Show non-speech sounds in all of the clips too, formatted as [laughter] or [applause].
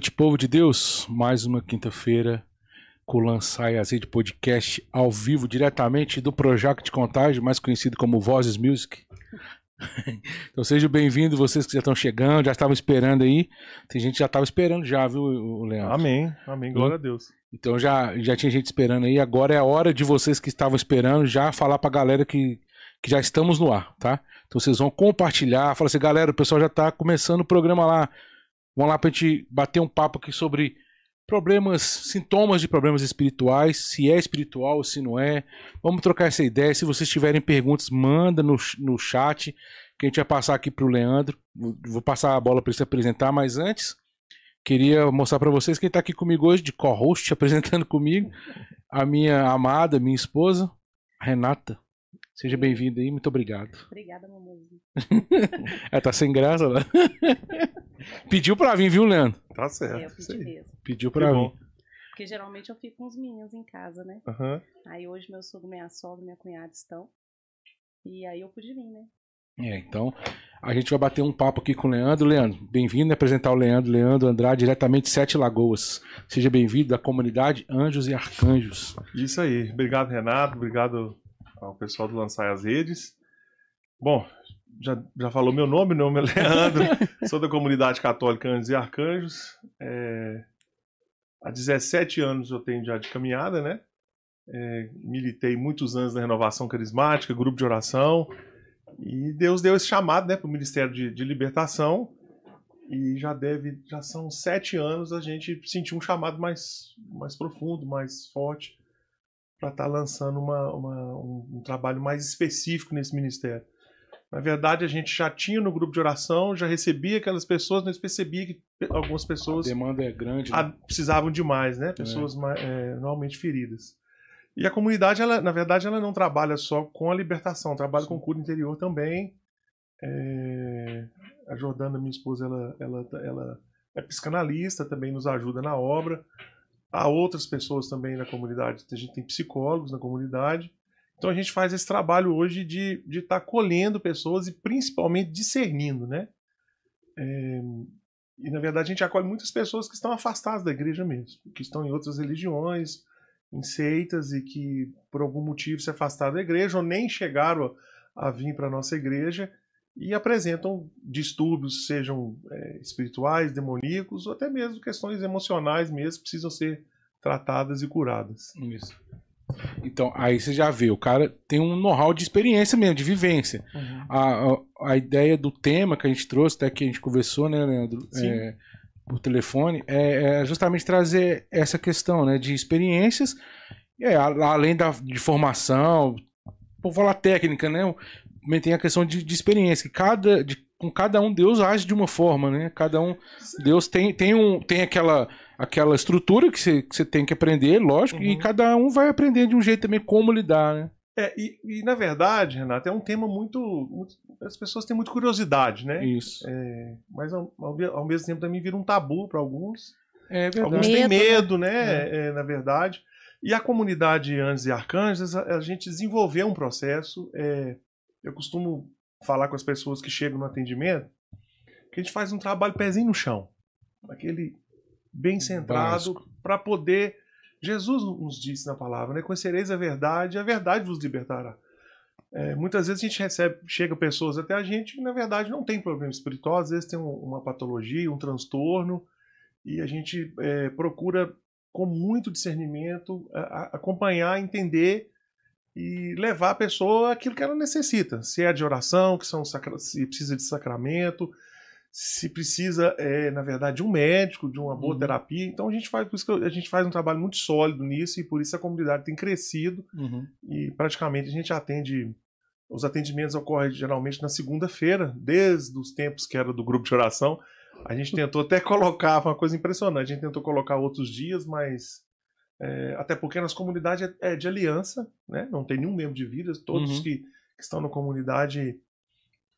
noite, povo de Deus. Mais uma quinta-feira com o Lançai Azeite Podcast ao vivo, diretamente do Projac de Contagem, mais conhecido como Vozes Music. [laughs] então sejam bem-vindos, vocês que já estão chegando, já estavam esperando aí. Tem gente que já estava esperando já, viu, Leandro? Amém, amém, glória a Deus. Então já, já tinha gente esperando aí, agora é a hora de vocês que estavam esperando já falar pra galera que, que já estamos no ar, tá? Então vocês vão compartilhar, fala assim, galera, o pessoal já tá começando o programa lá. Vamos lá pra gente bater um papo aqui sobre problemas, sintomas de problemas espirituais, se é espiritual ou se não é. Vamos trocar essa ideia. Se vocês tiverem perguntas, manda no, no chat, que a gente vai passar aqui pro Leandro. Vou passar a bola para ele se apresentar, mas antes, queria mostrar para vocês quem está aqui comigo hoje, de co-host, [laughs] apresentando comigo, a minha amada, minha esposa, Renata. Seja bem-vinda aí, muito obrigado. Obrigada, mamãozinho. [laughs] é, tá sem graça lá. [laughs] Pediu pra vir, viu, Leandro? Tá certo. É, eu pedi mesmo. Pediu pra vir. Porque geralmente eu fico com os meninos em casa, né? Uhum. Aí hoje meu sogro, minha sogra, minha cunhada estão. E aí eu pude vir, né? É, então a gente vai bater um papo aqui com o Leandro. Leandro, bem-vindo a apresentar o Leandro, Leandro Andrade, diretamente de Sete Lagoas. Seja bem-vindo da comunidade Anjos e Arcanjos. Isso aí. Obrigado, Renato. Obrigado ao pessoal do Lançar as Redes. Bom, já, já falou meu nome, meu nome é Leandro, [laughs] sou da comunidade católica Anjos e Arcanjos. É, há 17 anos eu tenho já de caminhada, né? É, militei muitos anos na renovação carismática, grupo de oração, e Deus deu esse chamado né, para o Ministério de, de Libertação. E já deve, já são sete anos a gente sentiu um chamado mais, mais profundo, mais forte para estar tá lançando uma, uma, um, um, trabalho mais específico nesse ministério. Na verdade, a gente já tinha no grupo de oração, já recebia aquelas pessoas, mas percebia que algumas pessoas. A demanda é grande. Né? Precisavam de mais, né? Pessoas é. É, normalmente feridas. E a comunidade, ela, na verdade, ela não trabalha só com a libertação, trabalha Sim. com cura interior também. É, a Jordana, minha esposa, ela, ela, ela é psicanalista, também nos ajuda na obra. Há outras pessoas também na comunidade, a gente tem psicólogos na comunidade. Então a gente faz esse trabalho hoje de estar de tá colhendo pessoas e principalmente discernindo, né? É, e na verdade a gente acolhe muitas pessoas que estão afastadas da igreja mesmo, que estão em outras religiões, em seitas e que por algum motivo se afastaram da igreja ou nem chegaram a, a vir para a nossa igreja e apresentam distúrbios, sejam é, espirituais, demoníacos, ou até mesmo questões emocionais mesmo, precisam ser tratadas e curadas. Isso. Então, aí você já vê, o cara tem um know-how de experiência mesmo, de vivência. Uhum. A, a, a, ideia do tema que a gente trouxe, até que a gente conversou, né, Leandro, é, por telefone, é, é, justamente trazer essa questão né, de experiências, é, além da, de formação, vou falar técnica, né? Também tem a questão de, de experiência, que cada, de, com cada um Deus age de uma forma, né? Cada um, Deus tem, tem, um, tem aquela, aquela estrutura que você, tem que aprender, lógico, uhum. e cada um vai aprender de um jeito também como lidar, né? É, e, e, na verdade, Renato, é um tema muito, muito, As pessoas têm muita curiosidade, né? Isso. É, mas ao, ao, mesmo tempo também vira um tabu para alguns. É verdade. Alguns medo, têm medo, né? né? É. É, na verdade. E a comunidade Anjos e Arcanjos, a, a gente desenvolveu um processo. Eu costumo falar com as pessoas que chegam no atendimento que a gente faz um trabalho pezinho no chão, aquele bem centrado para poder. Jesus nos disse na palavra, né? Conhecereis a verdade, a verdade vos libertará. É, muitas vezes a gente recebe, chega pessoas até a gente que na verdade não tem problema espiritual, às vezes tem um, uma patologia, um transtorno, e a gente é, procura com muito discernimento a, a, acompanhar, entender e levar a pessoa aquilo que ela necessita. Se é de oração, que são se precisa de sacramento, se precisa, é, na verdade, de um médico, de uma boa uhum. terapia. Então a gente faz por isso que a gente faz um trabalho muito sólido nisso e por isso a comunidade tem crescido uhum. e praticamente a gente atende. Os atendimentos ocorrem geralmente na segunda-feira, desde os tempos que era do grupo de oração. A gente tentou até [laughs] colocar, uma coisa impressionante, a gente tentou colocar outros dias, mas é, até porque a nossa comunidade é, é, de aliança, né? não tem nenhum membro de vidas, todos uhum. que, que, estão na comunidade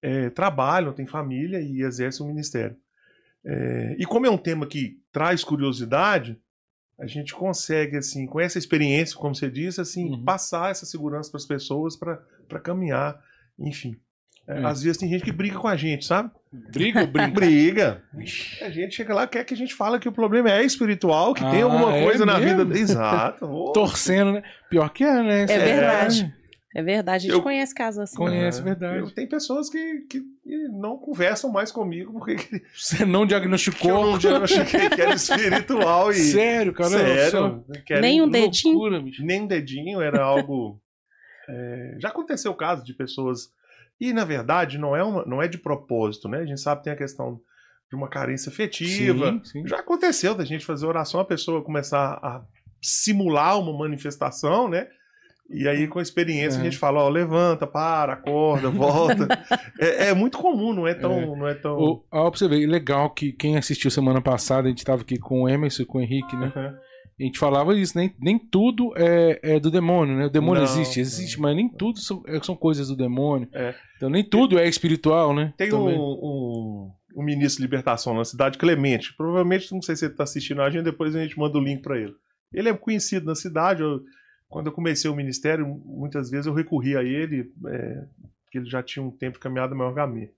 é, trabalham, têm família e exercem o ministério. É, e como é um tema que traz curiosidade, a gente consegue, assim, com essa experiência, como você disse, assim, uhum. passar essa segurança para as pessoas para caminhar, enfim. É, às vezes tem gente que briga com a gente, sabe? Briga ou? Briga. A gente chega lá, quer que a gente fala que o problema é espiritual, que tem Ah, alguma é coisa na mesmo? vida. Exato. [laughs] Torcendo, né? Pior que é, né? É verdade. É. Verdade, a gente Eu- conhece casos assim. Conhece, É, verdade. eu- tem pessoas que, que não conversam mais comigo porque que [laughs] Você não eu diagnosticou. não diagnostiquei que era espiritual e. [laughs] Sério, cara. Sério. querem- Nem um dedinho? Loucura, nem um dedinho, era algo. é, já aconteceu o caso de pessoas. E, na verdade, não é, uma, não é de propósito, né? A gente sabe que tem a questão de uma carência afetiva. Sim, sim. Já aconteceu da gente fazer oração, a pessoa começar a simular uma manifestação, né? E aí, com a experiência, É. a gente fala, ó, levanta, para, acorda, volta. [laughs] é, é muito comum, não é tão. Não é tão... O, ó, pra você ver, legal que quem assistiu semana passada, a gente tava aqui com o Emerson e com o Henrique, né? Aham. A gente falava isso, nem, nem tudo é, é do demônio, né? O demônio Não, existe, existe, mas nem tudo são, é- são coisas do demônio. É. Então nem tudo é espiritual, né? Tem um, Também. um, um ministro de libertação na cidade, Clemente. Provavelmente, não sei se ele está assistindo a gente, depois a gente manda o link para ele. Ele é conhecido na cidade. eu- quando eu comecei o ministério, muitas vezes eu recorri a ele, é, porque ele já tinha um tempo caminhado maior que a minha.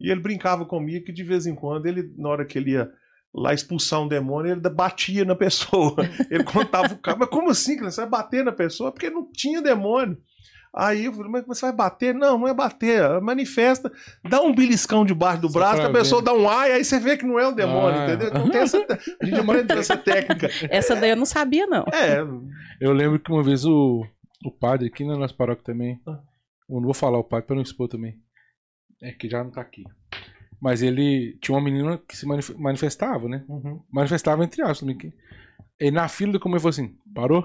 E ele brincava comigo que de vez em quando, ele, na hora que ele ia lá expulsar um demônio, ele batia na pessoa. [laughs] Ele contava o cara, mas como assim, você vai bater na pessoa? Porque não tinha demônio. Aí eu falei, mas você vai bater? Não, não é bater. Manifesta, dá um beliscão debaixo do Só braço, a pessoa ver. dá um ai, aí você vê que não é um demônio, Ah. entendeu? Então tem essa, [laughs] a gente aprendeu essa técnica. Essa daí eu não sabia, não. É, Eu lembro que uma vez o, o padre aqui na nossa paróquia também. Ah. Eu não vou falar o padre pra não expor também. É que já não tá aqui. Mas ele tinha uma menina que se manif- manifestava, né? uhum. Manifestava entre aspas também. E na fila do comer falou assim: parou?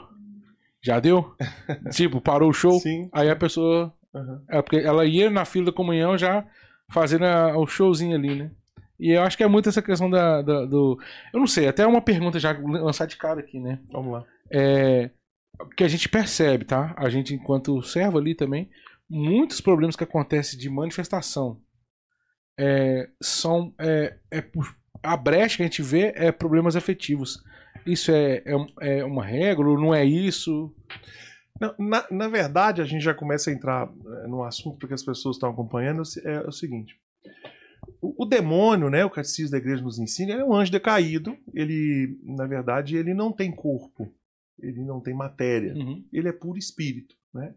Já deu? [laughs] tipo, parou o show? sim. Aí a pessoa. Uhum. É porque ela ia na fila da comunhão já fazendo a- o showzinho ali, né? E eu acho que é muito essa questão da, da- do. Eu não sei, até uma pergunta já lançar de cara aqui, né? Vamos lá. É, que a gente percebe, tá? A gente, enquanto servo ali também, muitos problemas que acontecem de manifestação é, são. É, é a brecha que a gente vê é problemas afetivos. Isso é, é, é uma regra não é isso? Não, na, na verdade, a gente já começa a entrar eh, no assunto, porque as pessoas estão acompanhando, é, o seguinte. O, o demônio, né, o catecismo da igreja nos ensina, ele é um anjo decaído. Ele, na verdade, ele não tem corpo. Ele não tem matéria. Uhum. Ele é puro espírito, né?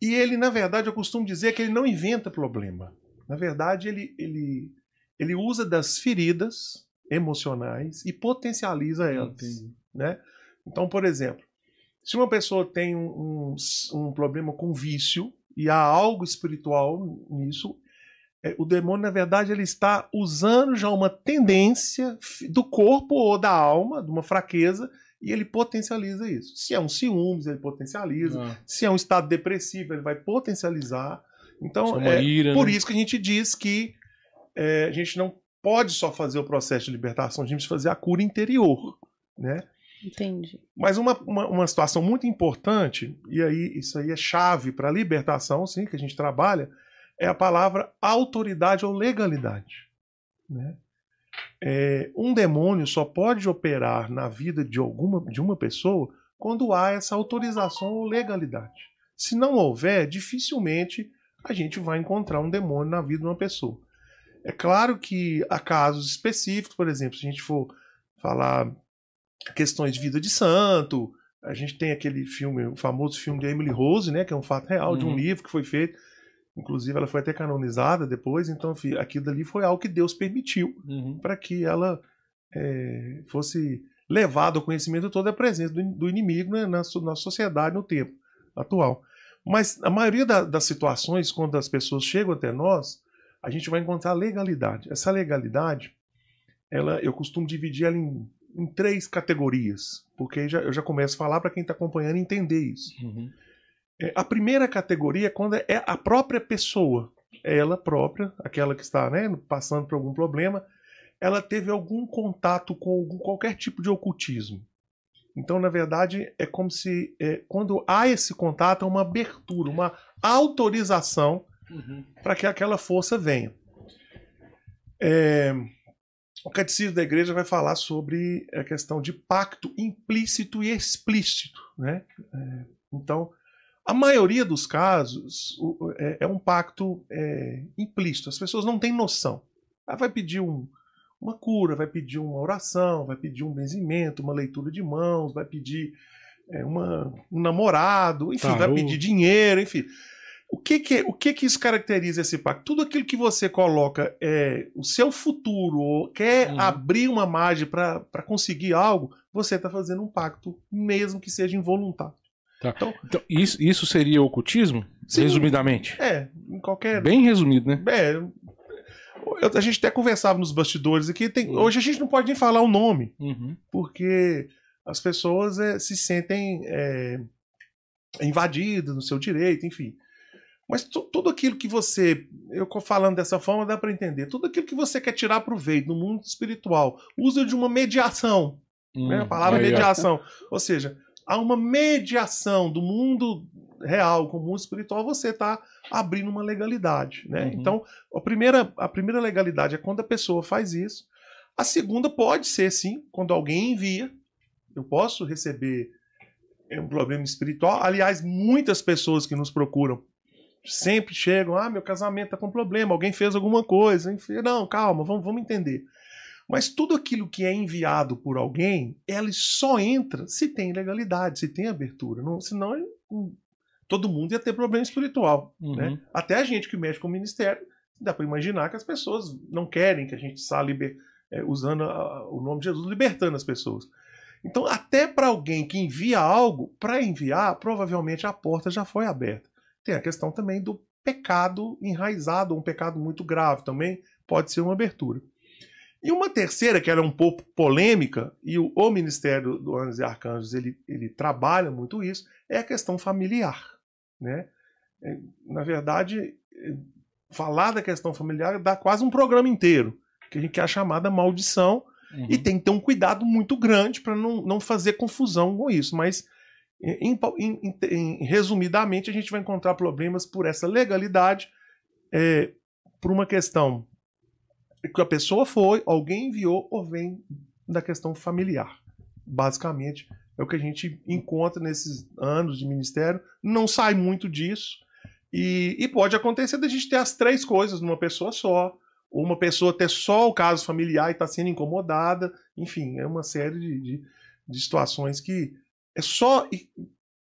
E ele, na verdade, eu costumo dizer que ele não inventa problema. Na verdade, ele, ele, ele usa das feridas emocionais e potencializa elas Entendi. né? Então, por exemplo, se uma pessoa tem um, um, um problema com vício e há algo espiritual nisso, é, o demônio, na verdade, ele está usando já uma tendência do corpo ou da alma, de uma fraqueza, e ele potencializa isso. Se é um ciúmes, ele potencializa. Ah, Se é um estado depressivo, ele vai potencializar. Então, é é, ira, por né? isso que a gente diz que é, a gente não pode só fazer o processo de libertação, a gente precisa fazer a cura interior, né? Entendi. Mas uma, uma, uma situação muito importante, e aí isso aí é chave para a libertação, sim, que a gente trabalha, é a palavra autoridade ou legalidade. Né? É, um demônio só pode operar na vida de, alguma, de uma pessoa quando há essa autorização ou legalidade. Se não houver, dificilmente a gente vai encontrar um demônio na vida de uma pessoa. É claro que há casos específicos, por exemplo, se a gente for falar questões de vida de santo, a gente tem aquele filme, o famoso filme de Emily Rose, né, que é um fato real de um Uhum. livro que foi feito, inclusive ela foi até canonizada depois, então aquilo dali foi algo que Deus permitiu Uhum. para que ela é, fosse levada ao conhecimento toda a presença do, do inimigo né, na, na sociedade no tempo atual. Mas a maioria da- das situações, quando as pessoas chegam até nós, a gente vai encontrar legalidade. Essa legalidade, ela, eu costumo dividir ela em, em três categorias, porque já, eu já começo a falar para quem está acompanhando entender isso. Uhum. É, a primeira categoria é quando é a própria pessoa, ela própria, aquela que está né, passando por algum problema, ela teve algum contato com algum, qualquer tipo de ocultismo. Então, na verdade, é como se é, quando há esse contato, é uma abertura, uma autorização Uhum. para que aquela força venha. É, o catecismo da igreja vai falar sobre a questão de pacto implícito e explícito. Né? É, então, A maioria dos casos o- é, é um pacto é, implícito. As pessoas não têm noção. Ela vai pedir um- uma cura, vai pedir uma oração, vai pedir um benzimento, uma leitura de mãos, vai pedir é, uma- um namorado, enfim, vai pedir dinheiro, enfim. O que que, o que que isso caracteriza esse pacto? Tudo aquilo que você coloca é o seu futuro, ou quer Uhum. abrir uma margem para conseguir algo, você está fazendo um pacto, mesmo que seja involuntário. Então, isso, isso seria ocultismo? Sim. Resumidamente. É, em qualquer. Bem resumido, né? É, a gente até conversava nos bastidores aqui. tem- Uhum. hoje a gente não pode nem falar o nome, Uhum. porque as pessoas é, se sentem é, invadidas no seu direito, enfim. Mas tu- tudo aquilo que você. Eu falando dessa forma, dá para entender. Tudo aquilo que você quer tirar proveito no mundo espiritual, usa de uma mediação. né? A Hum, palavra aí, ó. mediação. Ou seja, há uma mediação do mundo real com o mundo espiritual, você está abrindo uma legalidade. Né? Uhum. Então, a primeira, a primeira legalidade é quando a pessoa faz isso. A segunda pode ser, sim, quando alguém envia. Eu posso receber é, um problema espiritual. Aliás, muitas pessoas que nos procuram sempre chegam: ah, meu casamento está com problema, alguém fez alguma coisa. Enfim, Não, calma, vamos, vamos entender. Mas tudo aquilo que é enviado por alguém, ele só entra se tem legalidade, se tem abertura. Não, senão hum, todo mundo ia ter problema espiritual. Uhum. Né? Até a gente que mexe com o ministério, dá para imaginar que as pessoas não querem que a gente saia liber- é, usando a- o nome de Jesus, libertando as pessoas. Então, até para alguém que envia algo, para enviar, provavelmente a porta já foi aberta. Tem a questão também do pecado enraizado, um pecado muito grave também pode ser uma abertura. E uma terceira, que era um pouco polêmica, e o, o Ministério do Anjos e Arcanjos ele, ele trabalha muito isso, é a questão familiar. Né? É, Na verdade, é, falar da questão familiar dá quase um programa inteiro, que a gente quer a chamada maldição, Uhum. e tem que ter um cuidado muito grande para não, não fazer confusão com isso. Mas, em- em- em- resumidamente, a gente vai encontrar problemas por essa legalidade, é, por uma questão que a pessoa foi, alguém enviou, ou vem da questão familiar. Basicamente, é o que a gente encontra nesses anos de ministério. Não sai muito disso. E, e pode acontecer da gente ter as três coisas numa pessoa só ou uma pessoa ter só o caso familiar e está sendo incomodada. Enfim, é uma série de, de, de situações que é só. e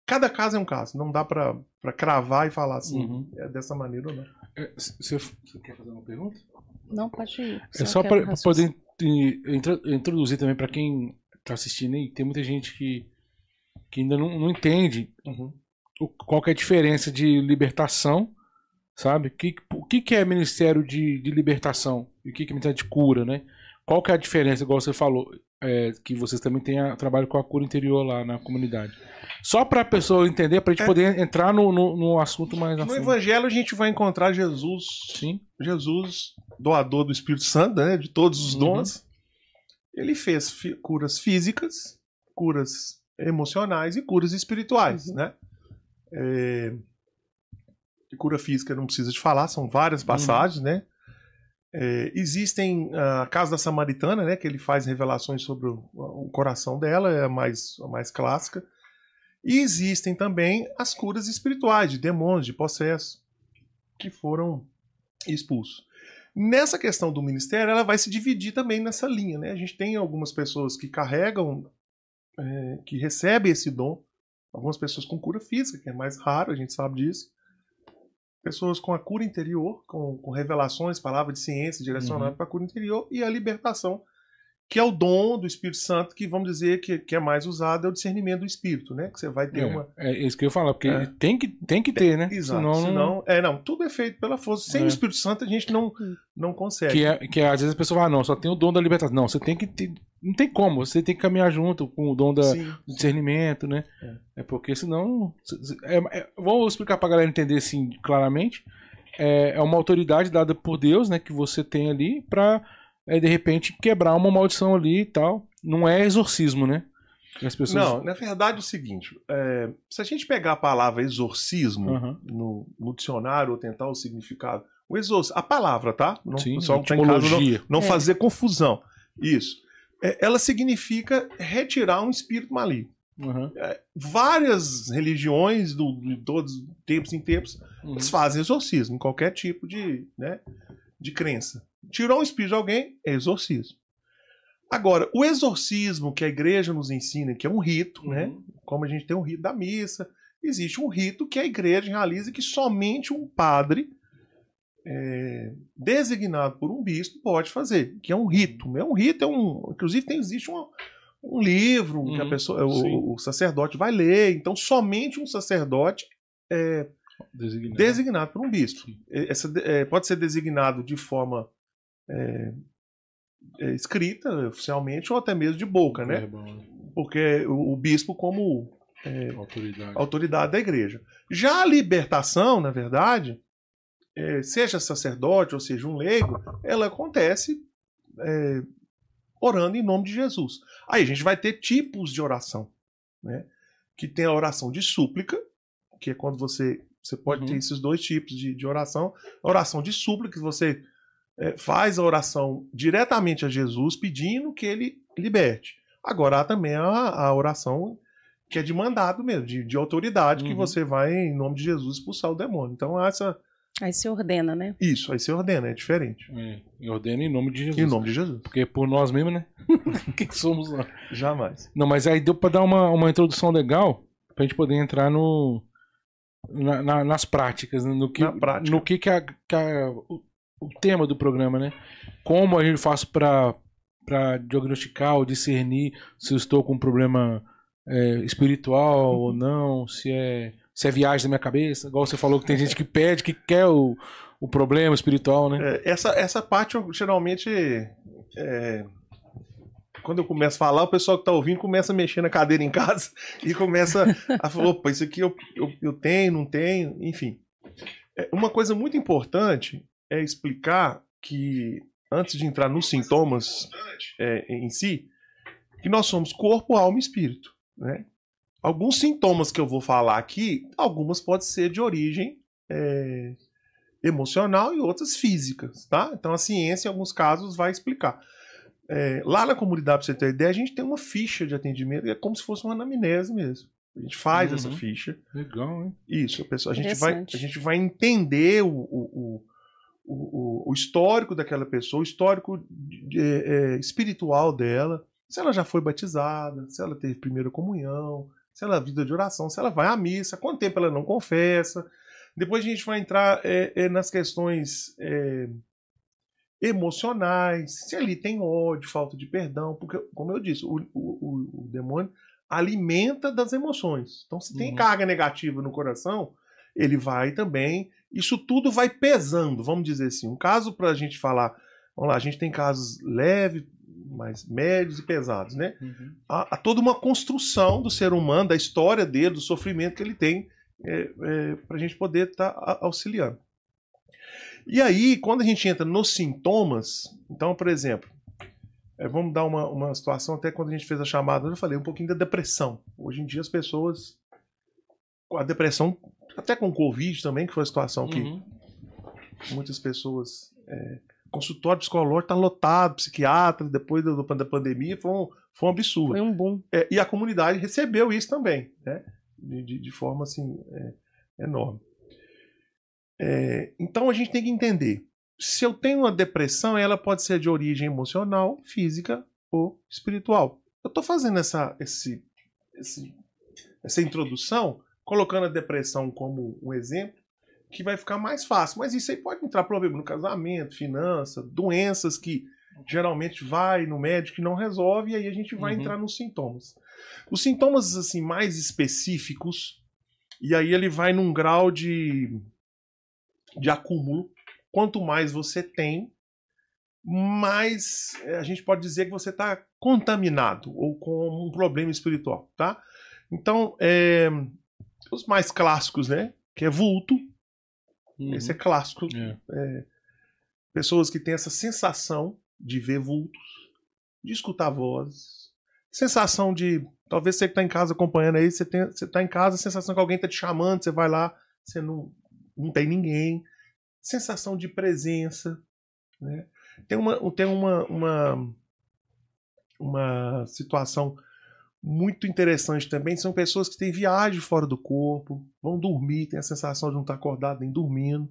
cada caso é um caso. Não dá para cravar e falar assim, Uhum. é dessa maneira ou não. É, Você você quer fazer uma pergunta? Não, pode ir. É só para poder in- intro- introduzir também para quem tá assistindo aí, tem muita gente que, que ainda não, não entende o- qual que é a diferença de libertação, sabe? Que, o que, que é ministério de, de libertação e o que, que é ministério de cura, né? Qual que é a diferença, igual você falou, é, que vocês também têm a, trabalho com a cura interior lá na comunidade. Só para a pessoa entender, para a gente É. poder entrar no, no, no assunto mais a No. Evangelho a gente vai encontrar Jesus, Sim. Jesus, doador do Espírito Santo, né, de todos os Uhum. dons. Ele fez fi- curas físicas, curas emocionais e curas espirituais, Uhum. né? É, cura física não precisa de falar, são várias Uhum. passagens, né? É, existem a casa da Samaritana, né? Que ele faz revelações sobre o, o coração dela, é a mais, a mais clássica. E existem também as curas espirituais, de demônios, de processo, que foram expulsos. Nessa questão do ministério, ela vai se dividir também nessa linha. Né? A gente tem algumas pessoas que carregam, é, que recebem esse dom, algumas pessoas com cura física, que é mais raro, a gente sabe disso. Pessoas com a cura interior, com, com revelações, palavra de ciência direcionada Uhum. para a cura interior, e a libertação, que é o dom do Espírito Santo, que vamos dizer que, que é mais usado, é o discernimento do Espírito, né? Que você vai ter É, uma, é isso que eu ia falar, porque É. tem, que, tem que ter, né? Exato. Senão não- Senão, é, não, tudo é feito pela força. Sem É. o Espírito Santo a gente não, não consegue. Que, é, que é, às vezes a pessoa fala, ah, não, só tem o dom da libertação. Não, você tem que ter. Não tem como, você tem que caminhar junto com o dom da, Sim. do discernimento, né? É, porque senão. É, é, vou explicar pra galera entender assim claramente. É, é uma autoridade dada por Deus, né? Que você tem ali pra, é, de repente, quebrar uma maldição ali e tal. Não é exorcismo, né? As pessoas. Não, na verdade é o seguinte: é, se a gente pegar a palavra exorcismo Aham. no, no dicionário ou tentar o significado, o exorc... a palavra, tá? Não, Sim, só que tá em casa, não, não É. fazer confusão. Isso. É, ela significa retirar um espírito maligno. Uhum. Várias religiões, do, de todos tempos em tempos, Uhum. eles fazem exorcismo, em qualquer tipo de, né, de crença. Tirou um espírito de alguém, é exorcismo. Agora, o exorcismo que a igreja nos ensina, que é um rito, né? Uhum. Como a gente tem um rito da missa, existe um rito que a igreja realiza que somente um padre é, designado por um bispo pode fazer, que é um rito. É um rito, é um. Inclusive, tem, existe um, um livro que a Uhum, pessoa, o, o sacerdote vai ler. Então, somente um sacerdote é Designado. designado por um bispo. Essa, é, pode ser designado de forma é, é, escrita, oficialmente, ou até mesmo de boca, né? É né? Porque o, o bispo, como Autoridade. autoridade da igreja. Já a libertação, na verdade, é, seja sacerdote ou seja um leigo, ela acontece é, orando em nome de Jesus. Aí a gente vai ter tipos de oração, né? Que tem a oração de súplica, que é quando você você pode Uhum. ter esses dois tipos de, de oração. A oração de súplica, que você é, faz a oração diretamente a Jesus, pedindo que ele liberte. Agora há também a, a oração que é de mandado mesmo, de, de autoridade, que Uhum. você vai, em nome de Jesus, expulsar o demônio. Então, há essa, Aí se ordena, né? isso, aí você ordena, é diferente. É, e ordena em nome de Jesus. Em nome de Jesus. Porque por nós mesmos, né? [laughs] Quem somos nós? Jamais. Não, mas aí deu pra dar uma, uma introdução legal pra gente poder entrar no. na- na- nas práticas, né? no que, Na prática. no que, que, a, que a- o, o tema do programa, né? Como a gente faz pra, pra diagnosticar ou discernir se eu estou com um problema é, espiritual ou não, se é, se é viagem da minha cabeça, igual você falou que tem gente que pede, que quer o, o problema espiritual, né? É, essa, essa parte, eu, geralmente, é, quando eu começo a falar, o pessoal que tá ouvindo começa a mexer na cadeira em casa [laughs] e começa a falar, opa, isso aqui eu, eu, eu tenho, não tenho, enfim. É, uma coisa muito importante é explicar que, antes de entrar nos sintomas é, em si, que nós somos corpo, alma e espírito. Né? Alguns sintomas que eu vou falar aqui, algumas podem ser de origem é, emocional e outras físicas, tá? Então a ciência, em alguns casos, vai explicar. É, lá na comunidade, pra você ter ideia, a gente tem uma ficha de atendimento, é como se fosse uma anamnese mesmo. A gente faz Uhum. essa ficha. Legal, hein? Isso, a, pessoa, a, gente, vai, a gente vai entender o, o, o, o, o histórico daquela pessoa, o histórico de- é, espiritual dela, se ela já foi batizada, se ela teve primeira comunhão, se ela vida de oração, se ela vai à missa, quanto tempo ela não confessa. Depois a gente vai entrar é, é, nas questões é, emocionais, se ali tem ódio, falta de perdão, porque, como eu disse, o, o, o- o demônio alimenta das emoções. Então, se tem Uhum. carga negativa no coração, ele vai também. Isso tudo vai pesando, vamos dizer assim. Um caso para a gente falar, vamos lá, a gente tem casos leves, mais médios e pesados, né? Uhum. há, há toda uma construção do ser humano, da história dele, do sofrimento que ele tem, para a gente poder estar auxiliando. E aí, quando a gente entra nos sintomas, então, por exemplo, é, vamos dar uma, uma situação, até quando a gente fez a chamada, eu falei um pouquinho da depressão. Hoje em dia as pessoas, com a depressão, até com o Covid também, que foi a situação que Uhum. muitas pessoas. É, consultório psicológico está lotado, psiquiatra, depois do, da pandemia, foi um, foi um absurdo. Foi um boom. É, e a comunidade recebeu isso também, né? De, de- forma assim é, enorme. É, então a gente tem que entender: se eu tenho uma depressão, ela pode ser de origem emocional, física ou espiritual. Eu estou fazendo essa, esse, esse- essa introdução, colocando a depressão como um exemplo, que vai ficar mais fácil. Mas isso aí pode entrar problema no casamento, finança, doenças que geralmente vai no médico e não resolve, e aí a gente vai Uhum. entrar nos sintomas. Os sintomas assim mais específicos, e aí ele vai num grau de, de acúmulo. Quanto mais você tem, mais eh, a gente pode dizer que você está contaminado ou com um problema espiritual, tá? Então, eh, os mais clássicos, né? Que é vulto, Uhum. esse é clássico. É. Pessoas que têm essa sensação de ver vultos, de escutar vozes, sensação de. Talvez você que está em casa acompanhando aí, você, tem, você tá em casa, a sensação que alguém está te chamando, você vai lá, você não, não tem ninguém. Sensação de presença. Né? Tem, uma, tem uma, uma, uma situação muito interessante também são pessoas que têm viagem fora do corpo, vão dormir, têm a sensação de não estar acordado nem dormindo.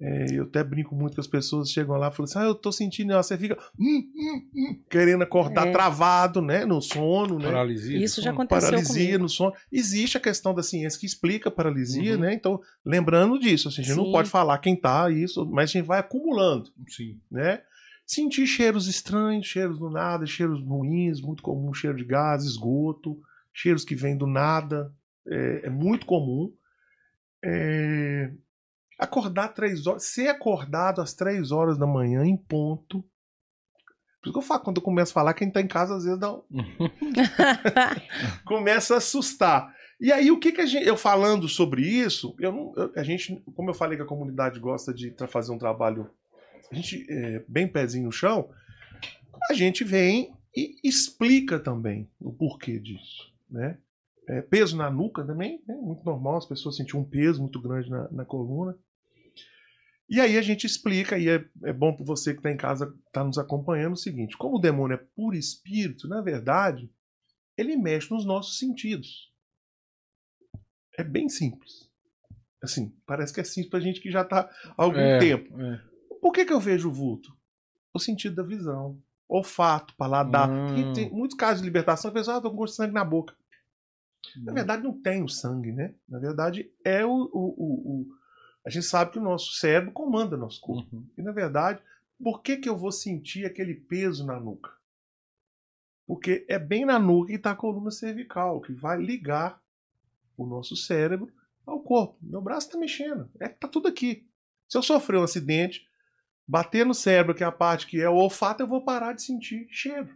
É, eu até brinco muito com as pessoas chegam lá e falam assim: ah, eu tô sentindo, você fica hum, hum, hum, querendo acordar É. travado, né? No sono, né? Paralisia. Isso já aconteceu paralisia comigo. no sono. Existe a questão da ciência que explica a paralisia, Uhum. né? Então, lembrando disso, assim, a gente não Sim. pode falar quem tá isso, mas a gente vai acumulando, Sim. né? Sentir cheiros estranhos, cheiros do nada, cheiros ruins, muito comum, cheiro de gás, esgoto, cheiros que vêm do nada, é, é muito comum. É, Acordar três horas, ser acordado às três horas da manhã em ponto. Por isso que eu falo, quando eu começo a falar, quem tá em casa às vezes dá um, [laughs] começa a assustar. E aí, o que, que a gente. Eu falando sobre isso, eu não, eu- a gente, como eu falei que a comunidade gosta de fazer um trabalho a gente, é, bem pezinho no chão, a gente vem e explica também o porquê disso. Né? É, peso na nuca também, né? muito normal, as pessoas sentiam um peso muito grande na, na coluna. E aí a gente explica, e é, é bom para você que está em casa, está nos acompanhando, o seguinte: como o demônio é puro espírito, na verdade, ele mexe nos nossos sentidos. É bem simples. Assim, parece que é simples pra gente que já tá há algum É, tempo. é. Por que, que eu vejo o vulto? O sentido da visão. Olfato, paladar. Hum. Tem, tem muitos casos de libertação, a pessoa ah, tô com gosto de sangue na boca. Hum. Na verdade, não tem o sangue, né? Na verdade, é o. o, o- o- A gente sabe que o nosso cérebro comanda nosso corpo. Uhum. E na verdade, por que, que eu vou sentir aquele peso na nuca? Porque é bem na nuca que está a coluna cervical, que vai ligar o nosso cérebro ao corpo. Meu braço está mexendo, é que tá tudo aqui. Se eu sofrer um acidente, bater no cérebro, que é a parte que é o olfato, eu vou parar de sentir cheiro.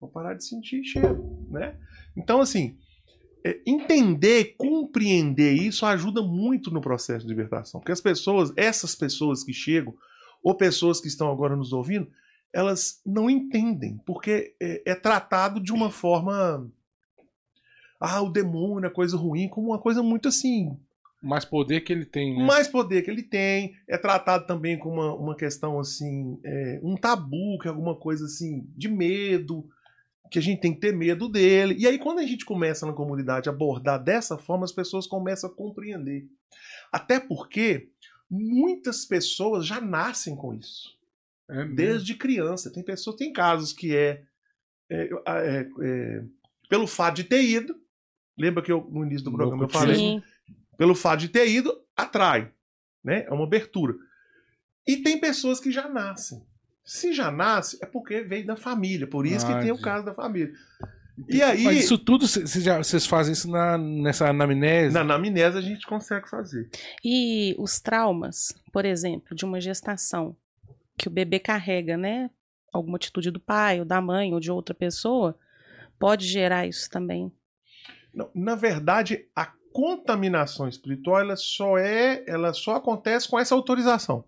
Vou parar de sentir cheiro, né? Então, assim, é, entender, compreender isso ajuda muito no processo de libertação. Porque as pessoas, essas pessoas que chegam, ou pessoas que estão agora nos ouvindo, elas não entendem, porque é, é tratado de uma forma. Ah, o demônio é coisa ruim, como uma coisa muito assim. Mais poder que ele tem, né? Mais poder que ele tem, é tratado também como uma, uma questão assim, é, um tabu, que é alguma coisa assim, de medo, que a gente tem que ter medo dele. E aí, quando a gente começa na comunidade a abordar dessa forma, as pessoas começam a compreender. Até porque muitas pessoas já nascem com isso É desde criança. Tem pessoas, tem casos que é, é, é, é, pelo fato de ter ido. Lembra que eu, no início do programa eu cultismo. falei? Sim. Pelo fato de ter ido, atrai. Né? É uma abertura. E tem pessoas que já nascem. Se já nasce, é porque veio da família. Por isso Ah, que tem o caso da família. E aí, Mas isso tudo, vocês fazem isso na, nessa anamnese? na anamnese, a gente consegue fazer. E os traumas, por exemplo, de uma gestação que o bebê carrega, né? Alguma atitude do pai, ou da mãe, ou de outra pessoa, pode gerar isso também. Não, na verdade, a contaminação espiritual ela só é, ela só acontece com essa autorização.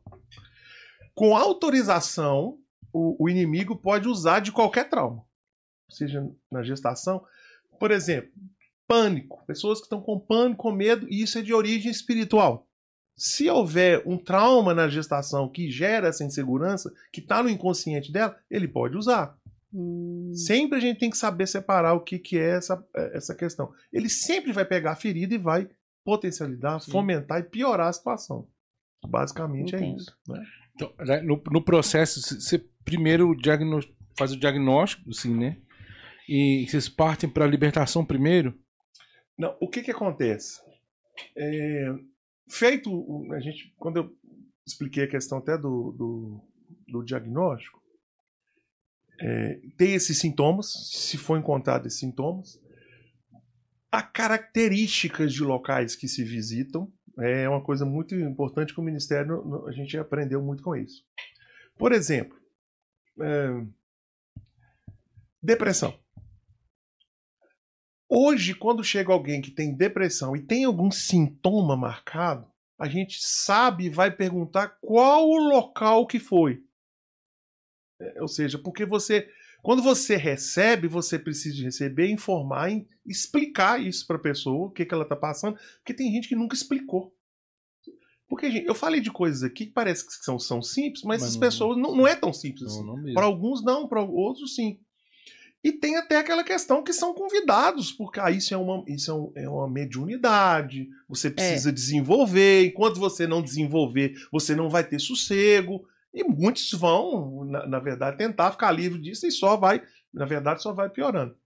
Com autorização, o, o inimigo pode usar de qualquer trauma, seja na gestação, por exemplo, pânico, pessoas que estão com pânico, com medo, e isso é de origem espiritual. Se houver um trauma na gestação que gera essa insegurança, que está no inconsciente dela, ele pode usar. Hum, Sempre a gente tem que saber separar o que, que é essa, essa questão. Ele sempre vai pegar a ferida e vai potencializar, Sim. fomentar e piorar a situação. Basicamente é Entendo. isso. Né? Então, no, no processo, você primeiro faz o diagnóstico, assim, né? E vocês partem para a libertação primeiro? Não, o que, que acontece? É, feito, a gente, quando eu expliquei a questão até do, do, do diagnóstico, é, tem esses sintomas, se for encontrado esses sintomas, há características de locais que se visitam, é uma coisa muito importante que o Ministério, a gente aprendeu muito com isso. Por exemplo, é, depressão. Hoje, quando chega alguém que tem depressão e tem algum sintoma marcado, a gente sabe e vai perguntar qual o local que foi. É, ou seja, porque você, quando você recebe, você precisa receber, informar, e explicar isso para a pessoa, o que, que ela está passando, porque tem gente que nunca explicou. Porque, gente, eu falei de coisas aqui que parece que são, são simples, mas, Mas as não- pessoas não, não é tão simples assim. Não, mesmo. Para alguns não, para outros sim. E tem até aquela questão que são convidados, porque ah, isso é uma, isso é, um, é uma mediunidade, você precisa é. desenvolver, enquanto você não desenvolver, você não vai ter sossego. E muitos vão, na, na verdade, tentar ficar livre disso e só vai, na verdade, só vai piorando.